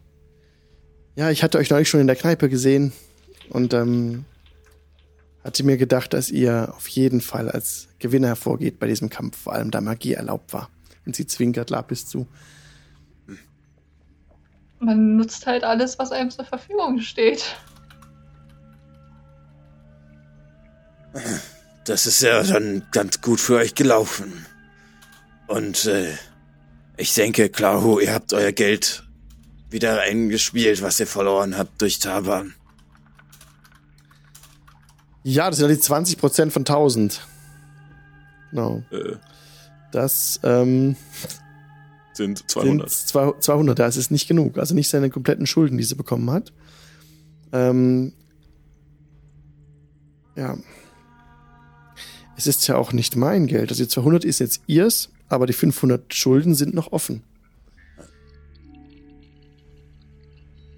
ja, ich hatte euch neulich schon in der Kneipe gesehen und ähm, hatte mir gedacht, dass ihr auf jeden Fall als Gewinner hervorgeht bei diesem Kampf, vor allem da Magie erlaubt war. Und sie zwinkert Lapis zu. Man nutzt halt alles, was einem zur Verfügung steht. Das ist ja dann ganz gut für euch gelaufen. Und äh, ich denke, Klaru, ihr habt euer Geld wieder eingespielt, was ihr verloren habt durch Taban. Ja, das sind ja die 20% von 1000. Genau. Äh, Das ähm, sind 200. sind zwei- 200. Das ist nicht genug. Also nicht seine kompletten Schulden, die sie bekommen hat. Ähm, ja. Es ist ja auch nicht mein Geld. Also die 200 ist jetzt ihrs, aber die 500 Schulden sind noch offen.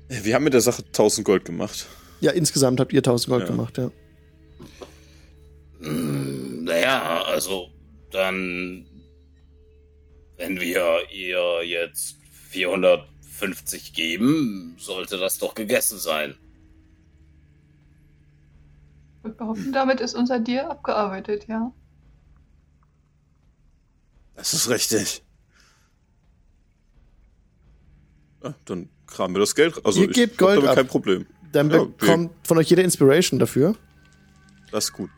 Wir haben mit der Sache 1000 Gold gemacht. Ja, insgesamt habt ihr 1000 Gold Ja. gemacht, ja. Hm, Naja, also dann, wenn wir ihr jetzt 450 geben, sollte das doch gegessen sein. Würde behaupten, damit ist unser Deal abgearbeitet, ja. Das ist richtig. Ja, dann kramen wir das Geld. Also Ihr ich gebt Gold damit ab. kein Problem. Dann Ja, bekommt von euch jeder Inspiration dafür. Das ist gut.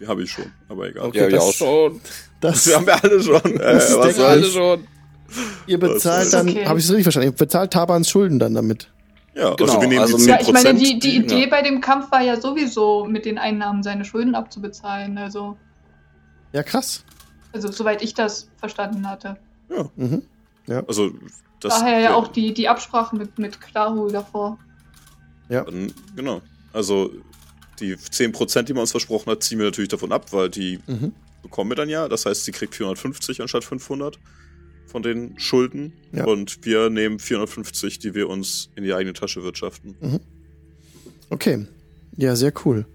Die habe ich schon, aber egal. Okay, das- schon. Das, Wir haben ja alle schon. Äh, Das was deckt soll alles. ich? schon. ihr bezahlt dann, okay. habe ich es richtig verstanden, ihr bezahlt Tabans Schulden dann damit. Ja, Genau, also wir nehmen also die 10%. Ja, ich meine, die, die Idee ja. bei dem Kampf war ja sowieso, mit den Einnahmen seine Schulden abzubezahlen. Also, Ja, krass. Also soweit ich das verstanden hatte. Mhm. Also das Daher ja auch die, die Absprache mit, mit Klaru davor. Dann, genau. Also die 10%, die man uns versprochen hat, ziehen wir natürlich davon ab, weil die Mhm. bekommen wir dann ja. Das heißt, sie kriegt 450 anstatt 500 von den Schulden. Ja. Und wir nehmen 450, die wir uns in die eigene Tasche wirtschaften. Okay. Ja, sehr cool.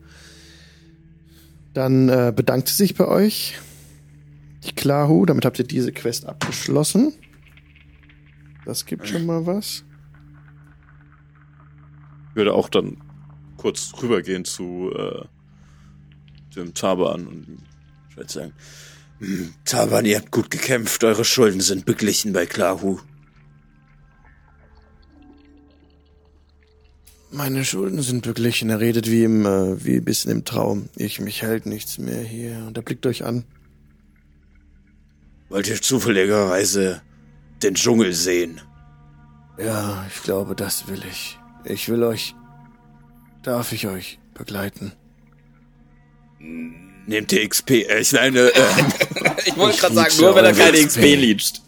Dann äh, bedankt sie sich bei euch. Die Klahu, damit habt ihr diese Quest abgeschlossen. Das gibt schon mal was. Ich würde auch dann kurz rübergehen zu äh, dem Taban und Ich würde sagen, hm, Taban, ihr habt gut gekämpft, eure Schulden sind beglichen bei Klahu. Meine Schulden sind beglichen. Er redet wie im, äh, wie ein bisschen im Traum. Ich, mich hält nichts mehr hier. Und er blickt euch an. Wollt ihr zufälligerweise den Dschungel sehen? Ja, ich glaube, das will ich. Ich will euch. Darf ich euch begleiten? Nehmt ihr XP? Äh, ich meine, äh, Ich wollte gerade sagen, nur wenn er ja, keine XP. XP leacht.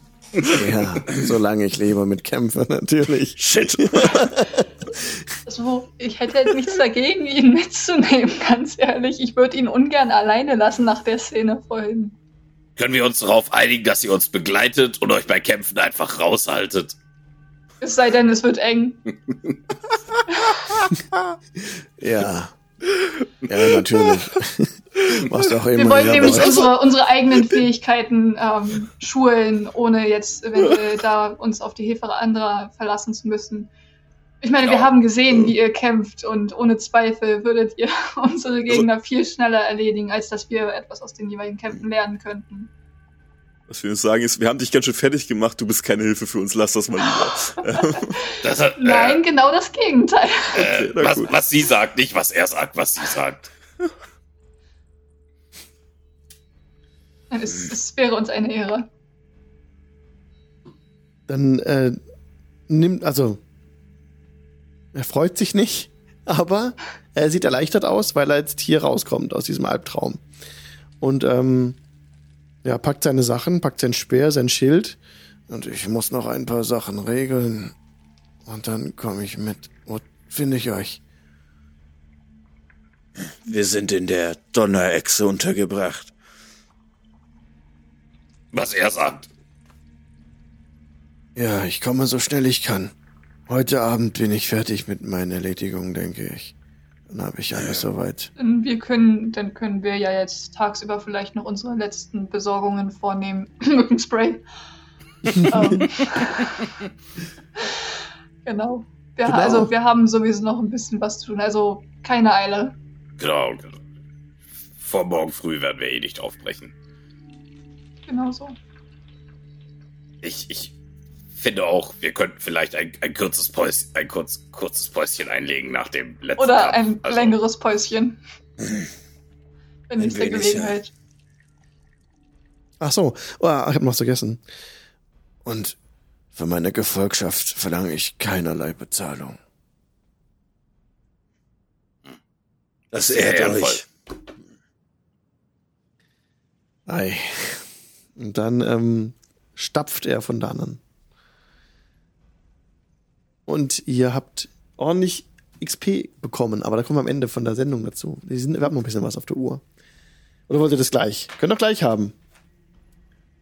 Ja, solange ich lebe mit Kämpfen natürlich. shit. Also, ich hätte jetzt nichts dagegen, ihn mitzunehmen, ganz ehrlich. Ich würde ihn ungern alleine lassen nach der Szene vorhin. Können wir uns darauf einigen, dass ihr uns begleitet und euch bei Kämpfen einfach raushaltet? Es sei denn, es wird eng. Ja. Ja, natürlich. Was auch immer. Wir wollen ja, nämlich unsere, unsere eigenen Fähigkeiten ähm, schulen, ohne jetzt eventuell da uns auf die Hilfe anderer verlassen zu müssen. Ich meine, wir Ja. haben gesehen, wie ihr kämpft und ohne Zweifel würdet ihr unsere Gegner viel schneller erledigen, als dass wir etwas aus den jeweiligen Kämpfen lernen könnten. was wir uns sagen ist, wir haben dich ganz schön fertig gemacht, du bist keine Hilfe für uns, lass das mal lieber. Das, hat- Nein, genau das Gegenteil. äh, na was, was sie sagt, nicht was er sagt, was sie sagt. Es, es wäre uns eine Ehre. Dann äh, nimmt, also er freut sich nicht, aber er sieht erleichtert aus, weil er jetzt hier rauskommt aus diesem Albtraum. Und ähm, ja, packt seine Sachen, packt sein Speer, sein Schild. Und ich muss noch ein paar Sachen regeln. Und dann komme ich mit. Wo finde ich euch? Wir sind in der Donnerechse untergebracht. Was er sagt. Ja, ich komme so schnell ich kann. Heute Abend bin ich fertig mit meinen Erledigungen, denke ich. Dann habe ich alles soweit. Dann Wir können, dann können wir ja jetzt tagsüber vielleicht noch unsere letzten Besorgungen vornehmen. Mückenspray. ähm, genau. Wir, Genau. Also wir haben sowieso noch ein bisschen was zu tun. Also keine Eile. Genau. Vor morgen früh werden wir eh nicht aufbrechen. Genau so. Ich, ich finde auch, wir könnten vielleicht ein, ein kurzes Päuschen, ein kurz, kurzes Päuschen einlegen nach dem letzten Oder Kampf. ein Also, längeres Päuschen. Bei nächster wenig, Gelegenheit. Ach so, oh, ich habe noch vergessen. Und für meine Gefolgschaft verlange ich keinerlei Bezahlung. Das ehrt ehrenvoll. euch. Ei. Und dann ähm, stapft er von da an. Und ihr habt ordentlich XP bekommen, aber da kommen wir am Ende von der Sendung dazu. Wir, sind, wir haben noch ein bisschen was auf der Uhr. Oder wollt ihr das gleich? Könnt ihr gleich haben.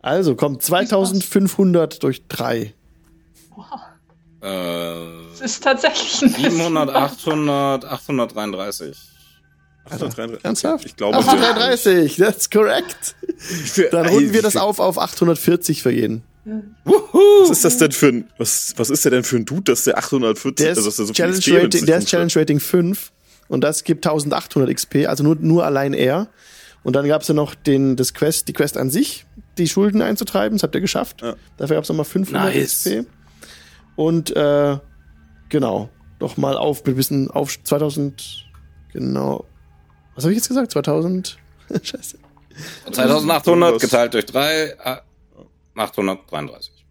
Also kommt 2500 durch 3. Äh, Es ist tatsächlich ein bisschen 700, was. 800, 833. 833. Ernsthaft? Ich glaube, 833, that's correct. Dann runden wir das auf auf 840 für jeden. Was ist das denn für ein, was, was ist der denn für ein Dude, dass der 840, Der ist, also dass der so viel Challenge, XP mit Rating, der ist? Challenge Rating 5 und das gibt 1800 XP, also nur, nur allein er. Und dann gab es ja noch den, das Quest, die Quest an sich, die Schulden einzutreiben, das habt ihr geschafft. Ja. Dafür gab es nochmal 500 Nice. XP. Und äh, genau, noch mal auf, ein bisschen auf 2000, genau, was habe ich jetzt gesagt? 2000, scheiße. 2800 geteilt durch 3, 833.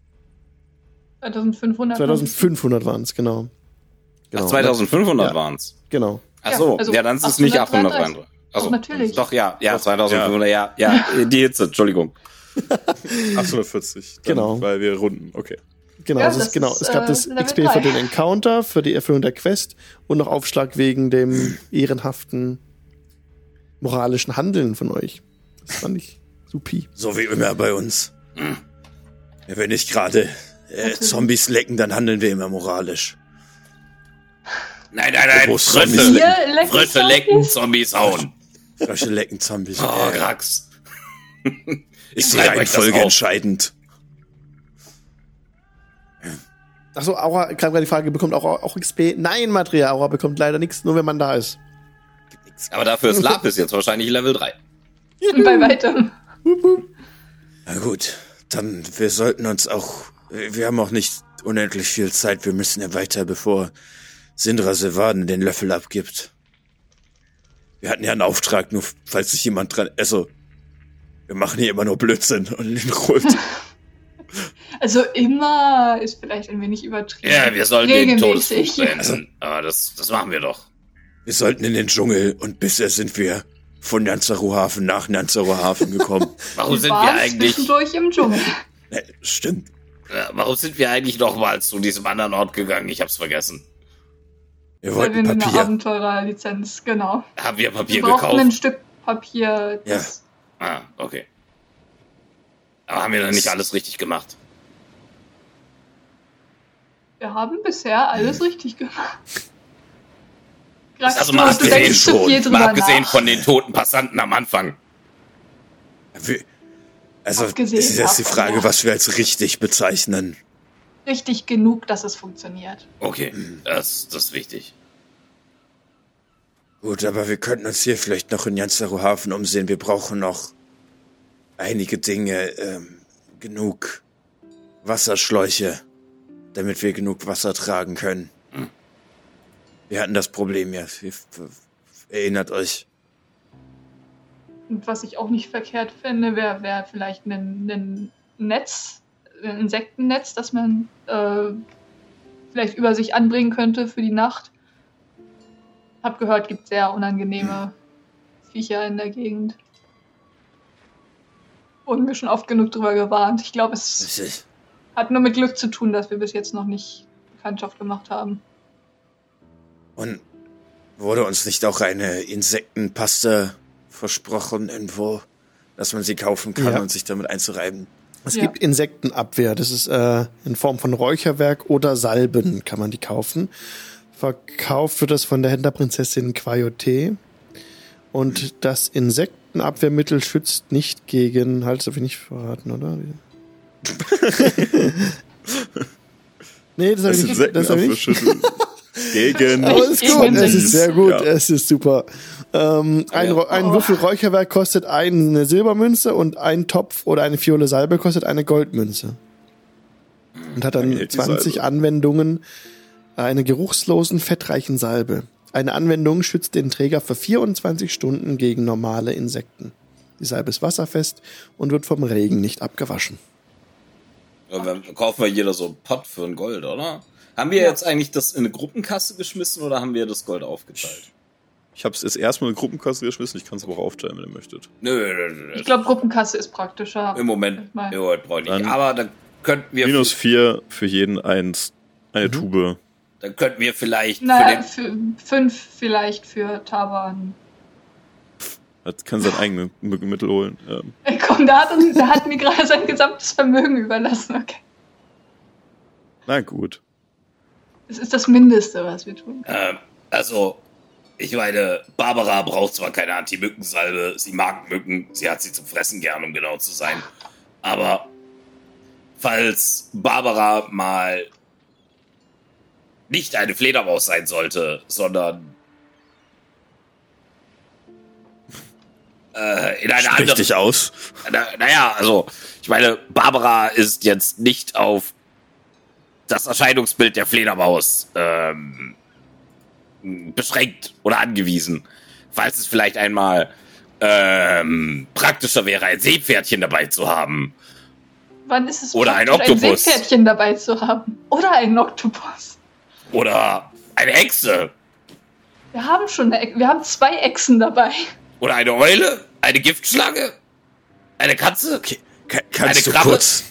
2500. 2500 waren es, genau. genau. Ach, 2500 Ja. waren's. Genau. Ach Ja, so, also ja, dann ist es nicht 833. 833. Also, Doch, natürlich. Doch, ja, ja, 2500, ja, ja, die Hitze, Entschuldigung. 840. Dann, Genau. Weil wir runden, okay. Genau, Ja, es, genau. ist, es gab äh, das Level XP für drei. den Encounter, für die Erfüllung der Quest und noch Aufschlag wegen dem ehrenhaften moralischen Handeln von euch. Das fand ich supi. So wie immer bei uns. Ja, wenn nicht gerade äh, Zombies lecken, dann handeln wir immer moralisch. Nein, nein, nein, Frösche, leckt Frösche lecken, Zombies hauen. Frösche lecken Zombies. Oh, Äh, Grax. ist die schreib euch das Reihenfolge entscheidend. Achso, Aura, ich gerade die Frage, bekommt Aura auch XP? Nein, Matria, Aura bekommt leider nichts, nur wenn man da ist. Aber dafür ist Lapis jetzt wahrscheinlich Level 3. Bei weitem. Na gut, dann wir sollten uns auch. Wir haben auch nicht unendlich viel Zeit. Wir müssen ja weiter, bevor Sindra Sevaden den Löffel abgibt. Wir hatten ja einen Auftrag, nur falls sich jemand dran. Also, wir machen hier immer nur Blödsinn und in Ruhe. Also immer ist vielleicht ein wenig übertrieben. Ja, wir sollen den. Todesflug beenden. Aber das, das machen wir doch. Wir sollten in den Dschungel und bisher sind wir von Nyanzaru-Hafen nach Nyanzaru-Hafen gekommen. Warum Wir sind wir eigentlich, zwischendurch im Dschungel. Stimmt. äh, warum sind wir eigentlich nochmal zu diesem anderen Ort gegangen? Ich hab's vergessen. Wir Weil wir wollten eine Papier. Abenteurerlizenz, genau. Haben wir Wir Papier brauchten ein gekauft? Stück Papier. Das Ah, okay. Aber haben wir dann nicht alles richtig gemacht? Wir haben bisher alles Hm. richtig gemacht. Krass, Also mal du abgesehen denkst zu schon, viel drüber Mal abgesehen nach. von den toten Passanten am Anfang. Also, Abgesehen es ist jetzt die Frage, was wir als richtig bezeichnen. Richtig genug, dass es funktioniert. Okay, das, das ist wichtig. Gut, aber wir könnten uns hier vielleicht noch in Hafen umsehen. Wir brauchen noch einige Dinge, ähm, genug Wasserschläuche, damit wir genug Wasser tragen können. Hm. Wir hatten das Problem ja. Erinnert euch. Und was ich auch nicht verkehrt finde, wäre wär vielleicht ein, ein Netz, ein Insektennetz, das man äh, vielleicht über sich anbringen könnte für die Nacht. Hab gehört, gibt sehr unangenehme Viecher in der Gegend. Wurden wir schon oft genug drüber gewarnt. Ich glaube, es hat nur mit Glück zu tun, dass wir bis jetzt noch nicht Bekanntschaft gemacht haben. Und wurde uns nicht auch eine Insektenpaste versprochen irgendwo, dass man sie kaufen kann Ja. und sich damit einzureiben? Es Ja. gibt Insektenabwehr. Das ist äh, in Form von Räucherwerk oder Salben kann man die kaufen. Verkauft wird das von der Händlerprinzessin Quayote. Und das Insektenabwehrmittel schützt nicht gegen, halt, das darf ich nicht verraten, oder? Nee, das habe ich nicht. Das hab ich nicht. Gegen. Aber es ist gut, es ist sehr gut, Ja. es ist super. Ähm, ein, Ja. Ein Oh. Würfel Räucherwerk kostet eine Silbermünze und ein Topf oder eine Fiole Salbe kostet eine Goldmünze. Und hat dann Lange hält die 20 Salbe. Anwendungen einer geruchslosen, fettreichen Salbe. Eine Anwendung schützt den Träger für 24 Stunden gegen normale Insekten. Die Salbe ist wasserfest und wird vom Regen nicht abgewaschen. Ja, Dann kaufen wir jeder so einen Pott für ein Gold, oder? Haben wir Ja. jetzt eigentlich das in eine Gruppenkasse geschmissen oder haben wir das Gold aufgeteilt? Ich habe es jetzt erstmal in eine Gruppenkasse geschmissen. Ich kann es aber auch aufteilen, wenn ihr möchtet. Nö, nö, nö, nö. Ich glaube, Gruppenkasse ist praktischer. Im Moment, Erstmal. im Moment brauche ich nicht. Dann- Aber dann könnten wir, Minus vier für jeden eins. Eine Mhm. Tube. dann könnten wir vielleicht für Na, den, für fünf vielleicht für Taban. Hat, kann sein eigenes Mückenmittel holen. Ähm, Ey, komm, da hat, uns, da hat mir gerade sein gesamtes Vermögen überlassen. Okay. na gut. Das ist das Mindeste, was wir tun. Ähm, also, ich meine, Barbara braucht zwar keine Anti-Mückensalbe, sie mag Mücken, sie hat sie zum Fressen gern, um genau zu sein. Aber falls Barbara mal nicht eine Fledermaus sein sollte, sondern äh, in eine Sprich andere dich aus. na, naja, also, ich meine, Barbara ist jetzt nicht auf das Erscheinungsbild der Fledermaus ähm, beschränkt oder angewiesen. Falls es vielleicht einmal ähm, praktischer wäre, ein Seepferdchen dabei zu haben. Wann ist es Oder ein Oktopus. ein Seepferdchen dabei zu haben? Oder einen Oktopus. Oder eine Hexe. Wir haben schon eine, wir haben zwei Echsen dabei. Oder eine Eule. Eine Giftschlange. Eine Katze. Okay, ka- kannst Eine du Krabbe? kurz,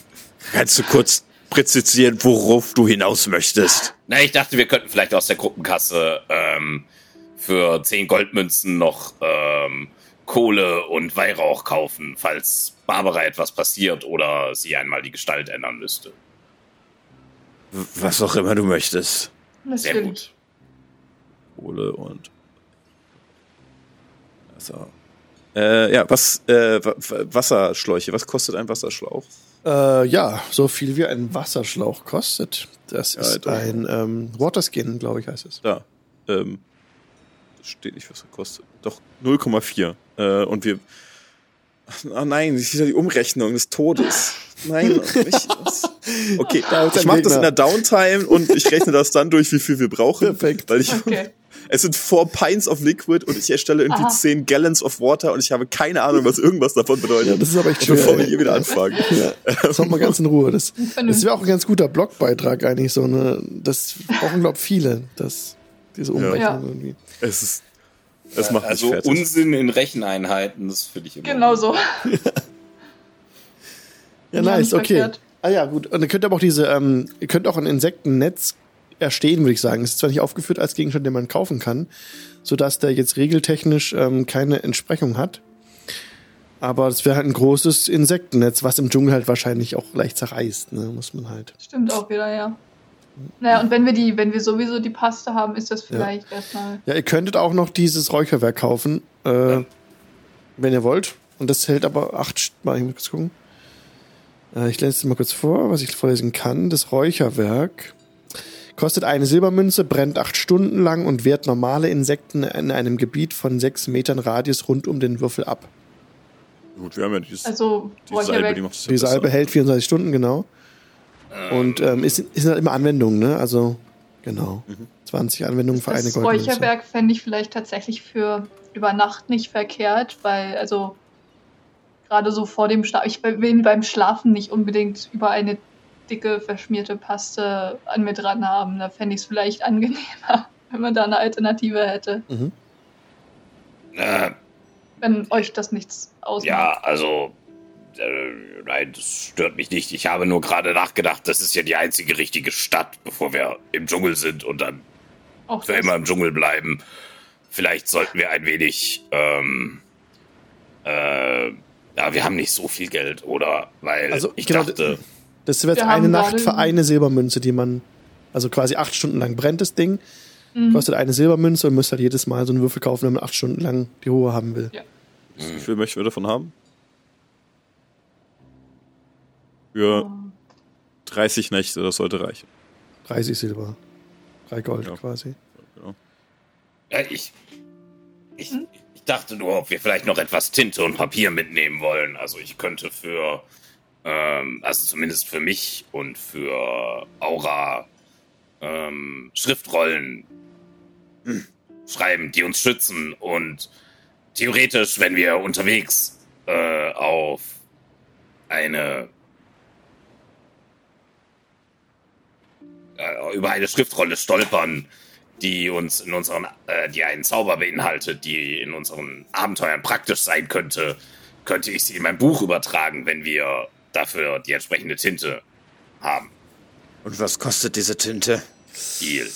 kannst du kurz präzisieren, worauf du hinaus möchtest? Na, ich dachte, wir könnten vielleicht aus der Gruppenkasse ähm, für 10 Goldmünzen noch ähm, Kohle und Weihrauch kaufen, falls Barbara etwas passiert oder sie einmal die Gestalt ändern müsste. Was auch immer du möchtest. Sehr Natürlich. gut. Kohle und. Also. Äh, ja, was, äh, wa- wa- Wasserschläuche. Was kostet ein Wasserschlauch? Äh, ja, so viel wie ein Wasserschlauch kostet. Das Ja, ist doch. ein ähm, Waterskin, glaube ich, heißt es. Da. Ähm, steht nicht, was er kostet. Doch, 0,4. Äh, und wir. Ah nein, das ist wieder die Umrechnung des Todes. Nein, nicht. Was? Okay, ich mache das in der Downtime und ich rechne das dann durch, wie viel wir brauchen. Perfekt. Weil ich, Okay. Es sind four Pints of Liquid und ich erstelle irgendwie Aha. 10 Gallons of Water und ich habe keine Ahnung, was irgendwas davon bedeutet. Ja, das ist aber echt schwer. bevor wir hier wieder anfangen. Ja, das machen wir ganz in Ruhe. Das, das wäre auch ein ganz guter Blogbeitrag eigentlich. So eine, das brauchen, glaube ich, viele, das, diese Umrechnung Ja. irgendwie. Es ist, es macht also. Unsinn in Recheneinheiten, das finde ich immer. Genau so. Ja, Ja, nice, okay. verkehrt. Ah ja, gut. Und ihr könnt aber auch diese, ähm, ihr könnt auch ein Insektennetz erstehen, würde ich sagen. Es ist zwar nicht aufgeführt als Gegenstand, den man kaufen kann, sodass der jetzt regeltechnisch ähm, keine Entsprechung hat. Aber es wäre halt ein großes Insektennetz, was im Dschungel halt wahrscheinlich auch leicht zerreißt, ne? Muss man halt. Stimmt auch wieder, ja. Naja, und wenn wir die, wenn wir sowieso die Paste haben, ist das vielleicht erstmal. Ja, ihr könntet auch noch dieses Räucherwerk kaufen, äh, wenn ihr wollt. Und das hält aber acht, mal ich muss kurz gucken. Äh, ich lese es mal kurz vor, was ich vorlesen kann. Das Räucherwerk kostet eine Silbermünze, brennt acht Stunden lang und wehrt normale Insekten in einem Gebiet von sechs Metern Radius rund um den Würfel ab. Gut, wir haben ja dieses, Also, die Salbe, die macht es ja Die Salbe hält 24 Stunden, genau. Und ähm, ist, ist halt immer Anwendungen, ne? Also, genau. 20 Anwendungen für eine Das Goldmünze. Räucherwerk fände ich vielleicht tatsächlich für über Nacht nicht verkehrt, weil, also, gerade so vor dem Schlaf, ich will beim Schlafen nicht unbedingt über eine dicke, verschmierte Paste an mir dran haben. Da fände ich es vielleicht angenehmer, wenn man da eine Alternative hätte, Mhm. Äh, wenn euch das nichts ausmacht. ja, also. Äh, nein, das stört mich nicht. Ich habe nur gerade nachgedacht, das ist ja die einzige richtige Stadt, bevor wir im Dschungel sind und dann Auch für immer im Dschungel bleiben. Vielleicht sollten wir ein wenig, ähm, äh, ja, wir haben nicht so viel Geld, oder? Weil Also, ich genau, dachte, Das wäre jetzt Wir eine Nacht für eine Silbermünze, die man, also quasi acht Stunden lang brennt das Ding, Mhm. kostet eine Silbermünze und müsst halt jedes Mal so einen Würfel kaufen, wenn man acht Stunden lang die Ruhe haben will. Wie viel möchten wir davon haben? Ja, Ähm, 30 Nächte, das sollte reichen. 30 Silber. 3 Gold Ja. quasi. Genau. Ja, ich, ich, ich dachte nur, ob wir vielleicht noch etwas Tinte und Papier mitnehmen wollen. Also ich könnte für, ähm, also zumindest für mich und für Aura ähm, Schriftrollen hm, schreiben, die uns schützen und theoretisch, wenn wir unterwegs äh, auf eine äh, über eine Schriftrolle stolpern, die uns in unseren, äh, die einen Zauber beinhaltet, die in unseren Abenteuern praktisch sein könnte, könnte ich sie in mein Buch übertragen, wenn wir dafür die entsprechende Tinte haben. Und was kostet diese Tinte? Viel.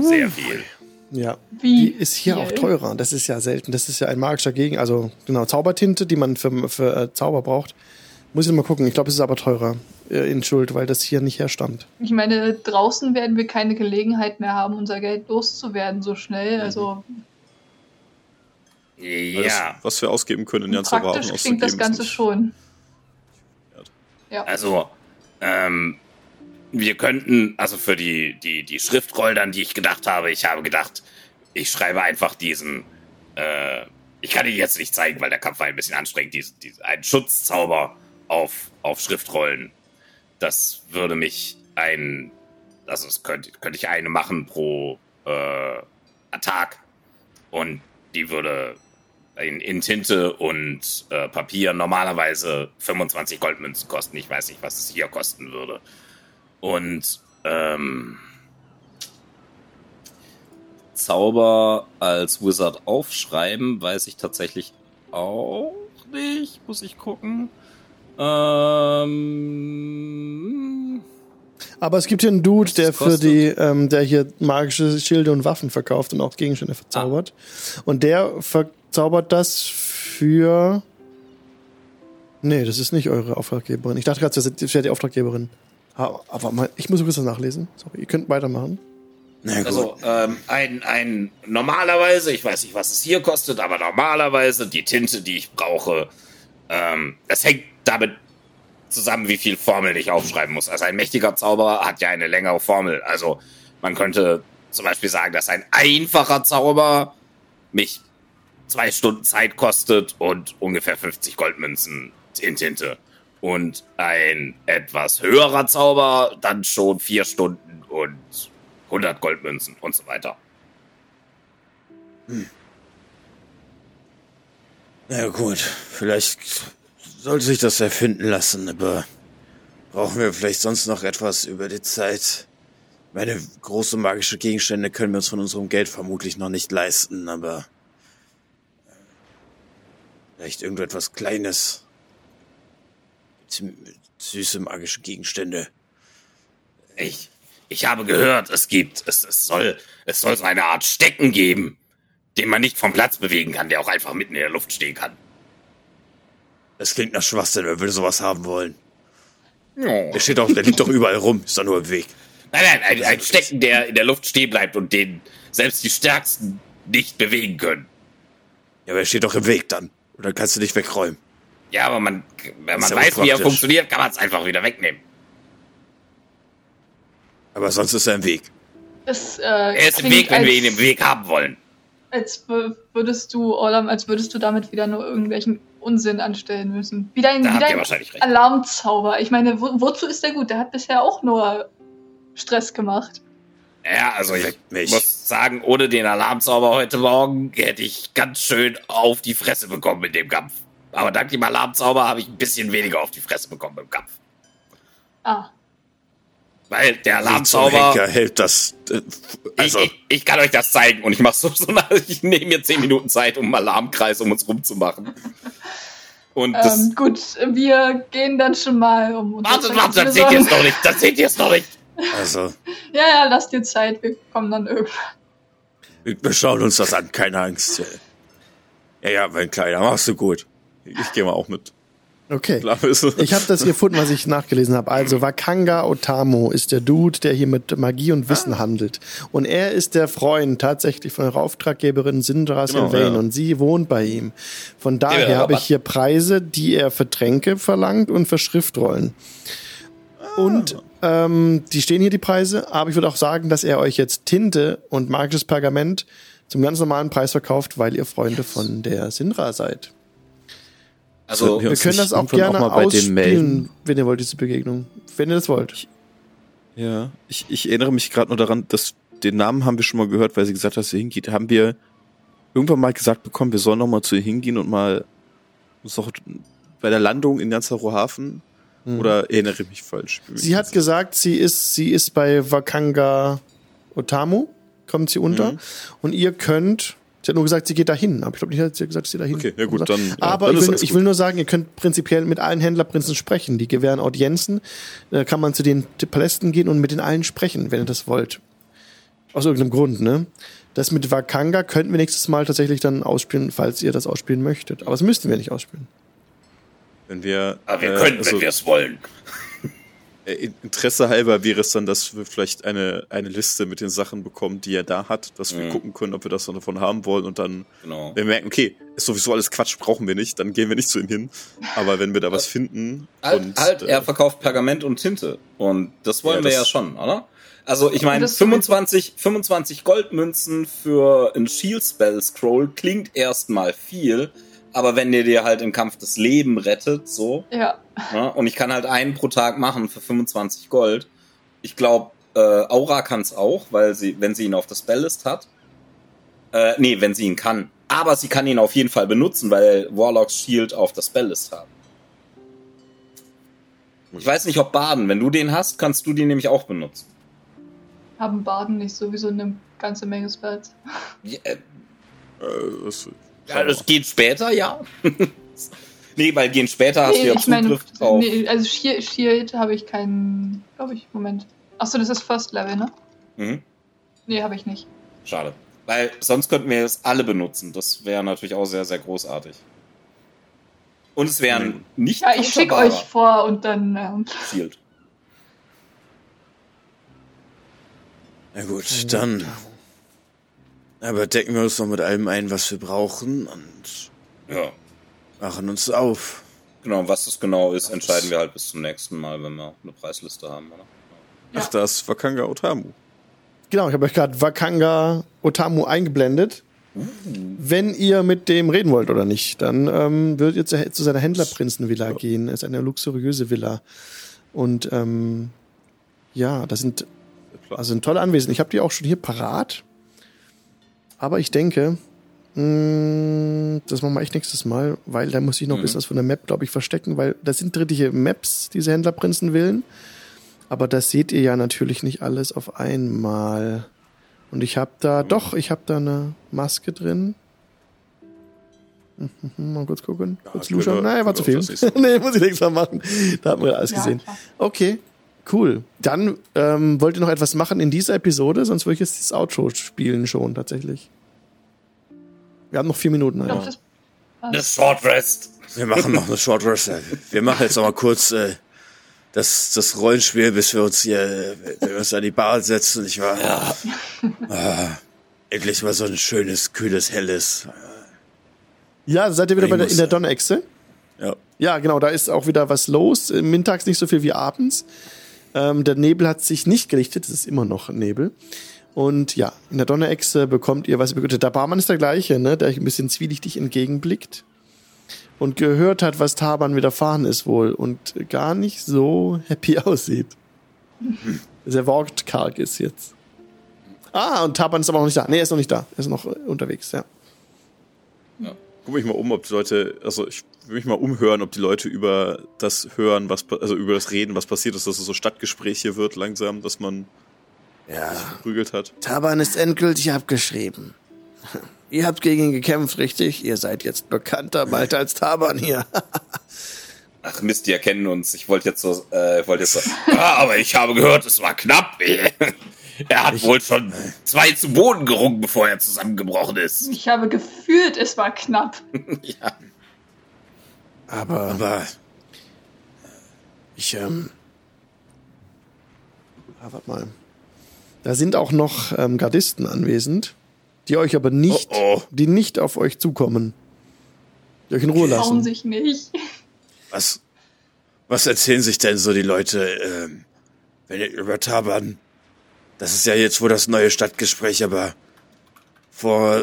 Sehr viel. Ja. Wie Die ist hier viel? auch teurer. Das ist ja selten. Das ist ja ein magischer Gegen, also genau, Zaubertinte, die man für, für äh, Zauber braucht. Muss ich mal gucken. Ich glaube, es ist aber teurer äh, in Schuld, weil das hier nicht herstammt. Ich meine, draußen werden wir keine Gelegenheit mehr haben, unser Geld loszuwerden so schnell. Also Weil das, Ja, was wir ausgeben können in ganzer Waren praktisch klingt das Ganze schon. Ja. also, ähm, wir könnten, also für die, die, die Schriftrollen, an die ich gedacht habe, ich habe gedacht, ich schreibe einfach diesen, äh, ich kann ihn jetzt nicht zeigen, weil der Kampf war ein bisschen anstrengend, diesen, diesen, einen Schutzzauber auf, auf Schriftrollen. Das würde mich ein, also es könnte, könnte ich eine machen pro äh, Tag und die würde in, in Tinte und äh, Papier normalerweise 25 Goldmünzen kosten. Ich weiß nicht, was es hier kosten würde. Und ähm, Zauber als Wizard aufschreiben, weiß ich tatsächlich auch nicht. Muss ich gucken. Ähm, Aber es gibt hier einen Dude, der für die, ähm, der hier magische Schilde und Waffen verkauft und auch Gegenstände verzaubert. Und der verzaubert das für. Nee, das ist nicht eure Auftraggeberin. Ich dachte gerade, das wäre die Auftraggeberin. Ah, Aber mal, ich muss kurz das nachlesen. Sorry, ihr könnt weitermachen. Na gut. Also ähm, ein, ein normalerweise, ich weiß nicht, was es hier kostet, aber normalerweise die Tinte, die ich brauche, ähm, das hängt damit zusammen, wie viel Formeln ich aufschreiben muss. Also ein mächtiger Zauberer hat ja eine längere Formel. Also man könnte zum Beispiel sagen, dass ein einfacher Zauber mich zwei Stunden Zeit kostet und ungefähr 50 Goldmünzen in Tinte. Und ein etwas höherer Zauber dann schon vier Stunden und 100 Goldmünzen und so weiter. Na gut, vielleicht sollte sich das erfinden lassen, aber brauchen wir vielleicht sonst noch etwas über die Zeit? Meine große magische Gegenstände können wir uns von unserem Geld vermutlich noch nicht leisten, aber äh, vielleicht irgendetwas Kleines. Süße magische Gegenstände. Ich, ich habe gehört, es gibt, es, es soll, es soll so eine Art Stecken geben, den man nicht vom Platz bewegen kann, der auch einfach mitten in der Luft stehen kann. Das klingt nach Schwachsinn, wer würde sowas haben wollen? Nein, Der steht doch, der liegt doch überall rum, ist doch nur im Weg. nein, ein, ein Stecken, der in der Luft stehen bleibt und den selbst die Stärksten nicht bewegen können. Ja, aber er steht doch im Weg dann. Und dann kannst du nicht wegräumen. Ja, aber man, wenn man ja weiß, wie er funktioniert, kann man es einfach wieder wegnehmen. Aber sonst ist er im Weg. Das, äh, Er ist im Weg, wenn wir ihn im Weg haben wollen. Als wür- würdest du, Orlam, als würdest du damit wieder nur irgendwelchen Unsinn anstellen müssen. Wieder ein, wieder ein wahrscheinlich recht. Alarmzauber. Ich meine, wo, wozu ist der gut? Der hat bisher auch nur Stress gemacht. Ja, also ich mich. muss sagen, ohne den Alarmzauber heute Morgen hätte ich ganz schön auf die Fresse bekommen in dem Kampf. Aber dank dem Alarmzauber habe ich ein bisschen weniger auf die Fresse bekommen im Kampf. Ah, Weil der Alarmzauber. Henker hält das. Äh, also, ich, ich, ich kann euch das zeigen und ich mache so, so ich nehme mir zehn Minuten Zeit, um einen Alarmkreis um uns rumzumachen. Und das. ähm, gut, wir gehen dann schon mal um. Wartet, Zeug wartet, zu das seht ihr es noch nicht, das seht ihr es noch nicht. also, Ja, ja, lass dir Zeit, wir kommen dann irgendwann. wir schauen uns das an, keine Angst. Ja, ja, mein Kleiner, machst du gut. Ich gehe mal auch mit. Okay. Ich habe das gefunden, was ich nachgelesen habe. Also Wakanga Otamo ist der Dude, der hier mit Magie und Wissen handelt. Und er ist der Freund tatsächlich von eurer Auftraggeberin Sindra Genau, Sylvain ja. und sie wohnt bei ihm. Von daher Ja, habe ich hier Preise, die er für Tränke verlangt und für Schriftrollen. Und ähm, die stehen hier die Preise, aber ich würde auch sagen, dass er euch jetzt Tinte und magisches Pergament zum ganz normalen Preis verkauft, weil ihr Freunde von der Sinra seid. Also, Wir uns können das auch gerne auch mal bei dem melden? ausspielen, wenn ihr wollt, diese Begegnung. Wenn ihr das wollt. Ja, ich, ich erinnere mich gerade nur daran, dass den Namen haben wir schon mal gehört, weil sie gesagt hat, dass sie hingeht. Haben wir irgendwann mal gesagt bekommen, wir sollen noch mal zu ihr hingehen und mal uns noch bei der Landung in Ganzaro Hafen oder erinnere ich mich falsch? Sie hat gesagt, sie ist, sie ist bei Wakanga Otamu, kommt sie unter. Mhm. Und ihr könnt, sie hat nur gesagt, sie geht dahin, aber ich glaube nicht, hat sie gesagt, dass sie dahin. Okay, ja gut, dann- ja, aber dann ich, will, ich gut. will nur sagen, ihr könnt prinzipiell mit allen Händlerprinzen sprechen. Die gewähren Audienzen. Da kann man zu den Palästen gehen und mit den allen sprechen, wenn ihr das wollt. Aus irgendeinem Grund, ne? Das mit Wakanga könnten wir nächstes Mal tatsächlich dann ausspielen, falls ihr das ausspielen möchtet. Aber das müssten wir nicht ausspielen. Wenn wir, Aber wir äh, können, also, wenn wir es wollen. Äh, Interesse halber wäre es dann, dass wir vielleicht eine, eine Liste mit den Sachen bekommen, die er da hat, dass wir Mhm. gucken können, ob wir das dann davon haben wollen und dann, genau. wenn wir merken, okay, ist sowieso alles Quatsch, brauchen wir nicht, dann gehen wir nicht zu ihm hin. Aber wenn wir da was finden Halt, und halt äh, er verkauft Pergament und Tinte. Und das wollen Ja, wir das- ja schon, oder? Also ich meine, Das- 25, 25 Goldmünzen für ein Shield Spell Scroll klingt erstmal viel, aber wenn ihr dir halt im Kampf das Leben rettet, so, Ja. ja, und ich kann halt einen pro Tag machen für 25 Gold. Ich glaube, äh, Aura kann es auch, weil sie, wenn sie ihn auf der Spelllist hat. Äh, nee, wenn sie ihn kann. Aber sie kann ihn auf jeden Fall benutzen, weil Warlocks Shield auf der Spelllist haben. Ich weiß nicht, ob Baden, wenn du den hast, kannst du den nämlich auch benutzen. Haben Baden nicht sowieso eine ganze Menge Spells? Ja, äh, äh, das, ja, das geht später, ja. nee, weil gehen später hast du ja ich meine, Zugriff drauf. nee, also Shield, Shield habe ich keinen, glaube ich, Moment. Achso, das ist First Level, ne? Mhm. Nee, habe ich nicht. Schade. Weil sonst könnten wir es alle benutzen. Das wäre natürlich auch sehr, sehr großartig. Und es wären nicht Ja, ich schicke euch vor und dann, ähm, Shield. Na gut, dann aber decken wir uns noch mit allem ein, was wir brauchen und Ja. machen uns auf. Genau, was das genau ist, entscheiden wir halt bis zum nächsten Mal, wenn wir eine Preisliste haben, oder? Ja. Ach, das ist Wakanga Otamu. Genau, ich habe euch gerade Wakanga Otamu eingeblendet. Wenn ihr mit dem reden wollt oder nicht, dann ähm, würdet ihr zu, zu seiner Händlerprinzenvilla gehen. Es ist eine luxuriöse Villa. Und ähm, ja, das sind also ein tolle Anwesen. Ich habe die auch schon hier parat. Aber ich denke, mh, das machen wir echt nächstes Mal, weil da muss ich noch ein bisschen was von der Map, glaube ich, verstecken, weil das sind drittliche Maps, diese Händlerprinzenvillen. Aber das seht ihr ja natürlich nicht alles auf einmal. Und ich habe da, doch, ich habe da eine Maske drin. Mhm, Mal kurz gucken. kurz können luschern. Naja, war zu viel. nee, muss ich nächstes Mal machen. Da haben wir alles Ja, gesehen. klar. Okay, cool. Dann ähm, wollt ihr noch etwas machen in dieser Episode, sonst würde ich jetzt das Outro spielen schon tatsächlich. Wir haben noch vier Minuten. Alter. das Eine Short Rest. Wir machen noch eine Short Rest. Wir machen jetzt noch mal kurz äh, das, das Rollenspiel, bis wir uns hier äh, wenn wir uns an die Bar setzen. Ich war ah, endlich mal so ein schönes, kühles, helles. Ja, seid ihr wieder Ich bei der, in der äh, Donnerechse? Ja. Ja, genau, da ist auch wieder was los. Äh, Mittags nicht so viel wie abends. Ähm, der Nebel hat sich nicht gerichtet, es ist immer noch Nebel. Und ja, in der Donnerechse bekommt ihr, was ihr bekommt. Der Barmann ist der gleiche, ne, der euch ein bisschen zwielichtig entgegenblickt. Und gehört hat, was Taban widerfahren ist wohl. Und gar nicht so happy aussieht. Sehr wortkarg ist jetzt. Ah, und Taban ist aber noch nicht da. Nee, er ist noch nicht da. Er ist noch äh, unterwegs, ja. Guck mich mal um, ob die Leute, also ich will mich mal umhören, ob die Leute über das hören, was, also über das Reden, was passiert ist, dass es so Stadtgespräch hier wird langsam, dass man Ja, geprügelt hat. Taban ist endgültig abgeschrieben. Ihr habt gegen ihn gekämpft, richtig? Ihr seid jetzt bekannter bald als Taban hier. Ach Mist, die erkennen uns. Ich wollte jetzt so, äh, wollte jetzt so. Ja, aber ich habe gehört, es war knapp. Er hat wohl schon zwei zu Boden gerungen, bevor er zusammengebrochen ist. Ich habe gefühlt, es war knapp. Ja. Aber Aber ich, ähm. Ah, warte mal. Da sind auch noch ähm, Gardisten anwesend, die euch aber nicht, Oh, oh. die nicht auf euch zukommen. Die euch in Ruhe Trauen lassen. sich nicht. was, was erzählen sich denn so die Leute? Ähm, wenn ihr über Taban, das ist ja jetzt wohl das neue Stadtgespräch, aber vor äh,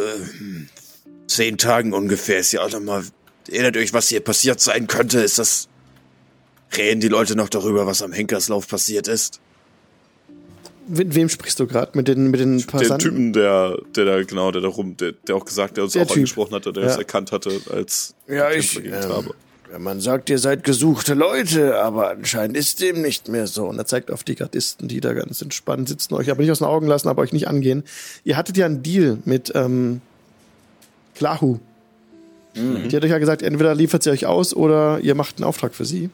zehn Tagen ungefähr ist ja auch nochmal, erinnert euch, was hier passiert sein könnte, ist das, reden die Leute noch darüber, was am Henkerslauf passiert ist? Mit wem sprichst du gerade? Mit den, mit den Den Passanten? Typen, der, der da, genau, der da rum, der, der auch gesagt, der uns Der auch Typ. angesprochen hatte, der Ja. es erkannt hatte als Ja, ich, ähm, Tabe. Man sagt, ihr seid gesuchte Leute, aber anscheinend ist dem nicht mehr so. So, und er zeigt auf die Gardisten, die da ganz entspannt sitzen, euch aber nicht aus den Augen lassen, aber euch nicht angehen. Ihr hattet ja einen Deal mit ähm, Klahu. Die hat euch ja gesagt, entweder liefert sie euch aus oder ihr macht einen Auftrag für sie.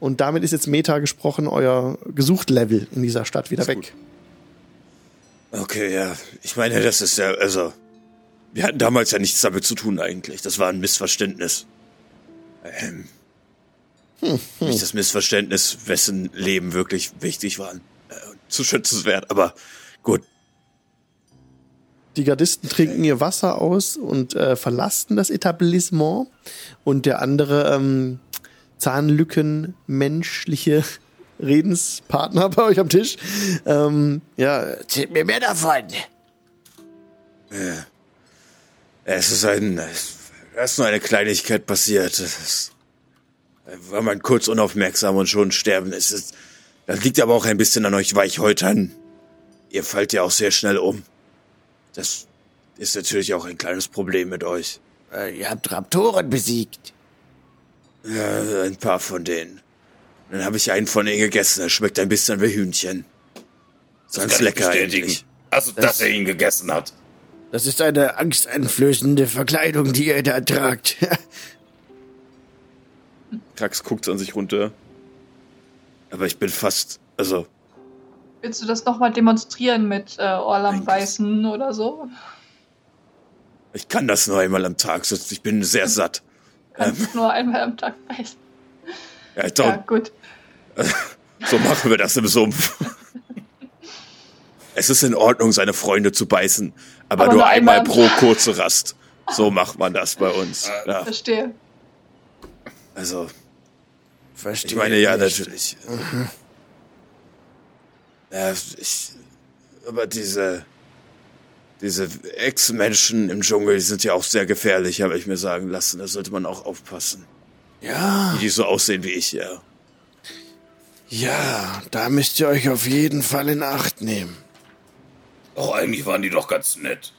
Und damit ist jetzt Meta gesprochen, euer Gesucht-Level in dieser Stadt wieder weg. Okay, ja. Ich meine, das ist ja, also, wir hatten damals ja nichts damit zu tun eigentlich. Das war ein Missverständnis. Ähm, nicht das Missverständnis, wessen Leben wirklich wichtig waren. Äh, zu schützenswert, aber gut. Die Gardisten trinken ihr Wasser aus und äh, verlassen das Etablissement. Und der andere ähm, Zahnlücken menschliche Redenspartner bei euch am Tisch, ähm, ja, Erzählt mir mehr davon. Es ist ein, es ist nur eine Kleinigkeit passiert. Es war man kurz unaufmerksam und schon sterben. Es ist, das liegt aber auch ein bisschen an euch Weichhäutern. Ihr fallt ja auch sehr schnell um. Das ist natürlich auch ein kleines Problem mit euch. Äh, ihr habt Raptoren besiegt. Ja, ein paar von denen. Dann habe ich einen von ihnen gegessen. Er schmeckt ein bisschen wie Hühnchen. Ganz Kann ich lecker eigentlich. Also, dass er ihn gegessen hat. Das ist eine angsteinflößende Verkleidung, die ihr da tragt. Krax guckt an sich runter. Aber ich bin fast, also, Willst du das nochmal demonstrieren mit äh, Orlam beißen oder so? ich kann das nur einmal am Tag, sonst ich bin sehr satt. Kannst nur einmal am Tag beißen. Ja, Ja, doch, gut. so machen wir das im Sumpf. es ist in Ordnung, seine Freunde zu beißen, aber, Aber nur nur einmal einmal pro am kurze Rast. So macht man das bei uns. Ja, Verstehe. also, Verstehe. ich meine, ja, natürlich. Ja, ich, aber diese, diese Ex-Menschen im Dschungel, die sind ja auch sehr gefährlich, habe ich mir sagen lassen. Da sollte man auch aufpassen. Ja, Die so aussehen wie ich, ja. ja, da müsst ihr euch auf jeden Fall in Acht nehmen. Doch, eigentlich waren die doch ganz nett.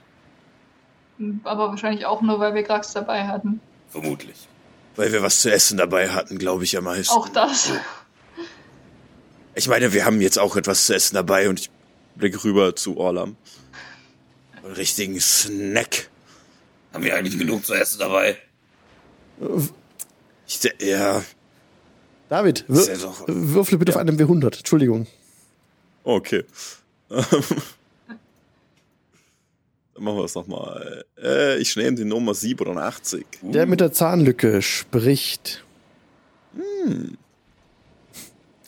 Aber wahrscheinlich auch nur, weil wir Grax dabei hatten. Vermutlich. Weil wir was zu essen dabei hatten, glaube ich am meisten. Auch das. Ich meine, wir haben jetzt auch etwas zu essen dabei und ich Blick rüber zu Orlam. einen richtigen Snack. Haben wir eigentlich genug zu essen dabei? Ich, ja, David, Ist ja wir, doch- würfle bitte auf einem W100. Entschuldigung. Okay. Dann machen wir das nochmal. Äh, ich nehme die Nummer 87. Der mit der Zahnlücke spricht.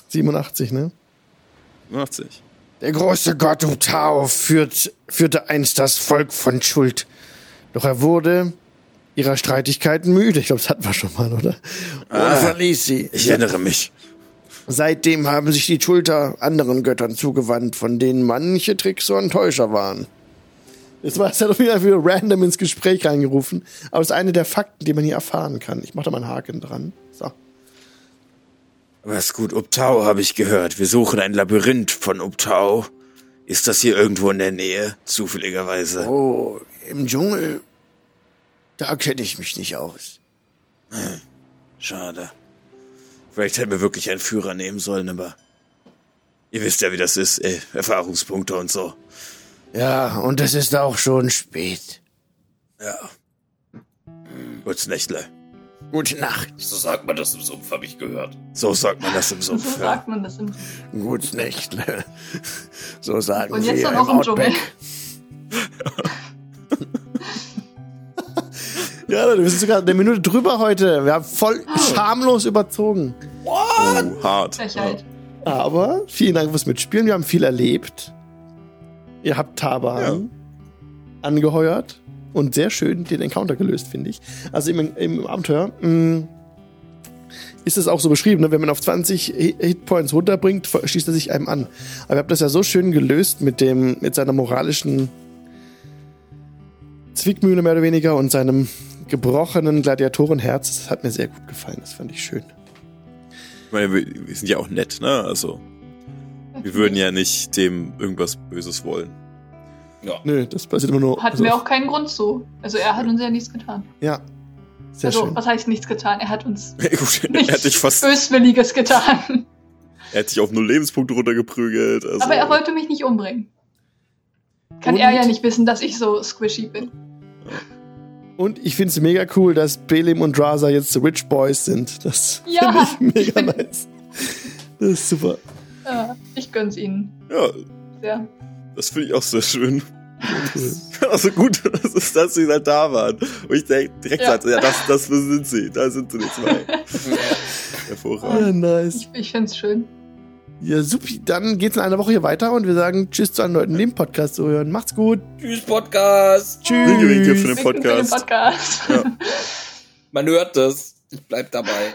87, ne? 87. Der große Gott Utao führt, führte einst das Volk von Schuld. Doch er wurde ihrer Streitigkeiten müde. Ich glaube, das hatten wir schon mal, oder? Und verließ sie. ich erinnere mich. Seitdem haben sich die Schulter anderen Göttern zugewandt, von denen manche Tricks und Täuscher waren. Jetzt war es ja doch wieder für random ins Gespräch reingerufen. Aber es ist eine der Fakten, die man hier erfahren kann. Ich mache da mal einen Haken dran. Ist gut, Uptau habe ich gehört. Wir suchen ein Labyrinth von Uptau. Ist das hier irgendwo in der Nähe? Zufälligerweise. Oh, im Dschungel? Da kenne ich mich nicht aus. Schade. Vielleicht hätten wir wirklich einen Führer nehmen sollen, aber ihr wisst ja, wie das ist. Äh, Erfahrungspunkte und so. Ja, und es ist auch schon spät. Ja. Kurz Nächtle. Gute Nacht. So sagt man das im Sumpf, habe ich gehört. So sagt man das im So Sumpf. Ja. sagt man das im Gutes Nächtle. So sagen Und wir jetzt dann im auch im Dschungel. Outback. Ja, wir sind sogar eine Minute drüber heute. Wir haben voll schamlos überzogen. Oh, hart. Frechheit. Aber vielen Dank fürs Mitspielen. Wir haben viel erlebt. Ihr habt Taban angeheuert und sehr schön den Encounter gelöst, finde ich. Also im, im Abenteuer. Mh, ist es auch so beschrieben. Ne? Wenn man auf 20 Hi- Hitpoints runterbringt, schließt er sich einem an. Aber ihr habt das ja so schön gelöst mit dem, mit seiner moralischen Zwickmühle mehr oder weniger und seinem gebrochenen Gladiatorenherz. Das hat mir sehr gut gefallen. Das fand ich schön. Ich meine, wir sind ja auch nett, ne? Also, wir würden ja nicht dem irgendwas Böses wollen. Ja. Nö, das passiert immer nur. Hatten also, wir auch keinen Grund zu. Also er hat uns ja nichts getan. Ja. Sehr also, schön. was heißt nichts getan? Er hat uns Gut, er nichts dich fast, Böswilliges getan. er hat dich auf null Lebenspunkte runtergeprügelt. Also, Aber er wollte mich nicht umbringen. Kann Und- er ja nicht wissen, dass ich so squishy bin. Und ich finde es mega cool, dass Belim und Draza jetzt Rich Boys sind. Das Ja. finde ich mega nice. Das ist super. Ja, ich gönn's ihnen ja, sehr. Das finde ich auch sehr schön. Also gut, das ist, dass sie halt da waren. Und ich denk, direkt Ja. sagte, ja, das, das sind sie. Da sind sie die zwei. Hervorragend. Ja, nice. Ich, ich find's schön. Ja, supi. Dann geht's in einer Woche hier weiter und wir sagen Tschüss zu einem neuen Nebenpodcast zu hören. Macht's gut. Tschüss, Podcast. Tschüss. Winke, winke für den Winken für den Podcast. Podcast. Ja. Man hört das. Ich bleib dabei.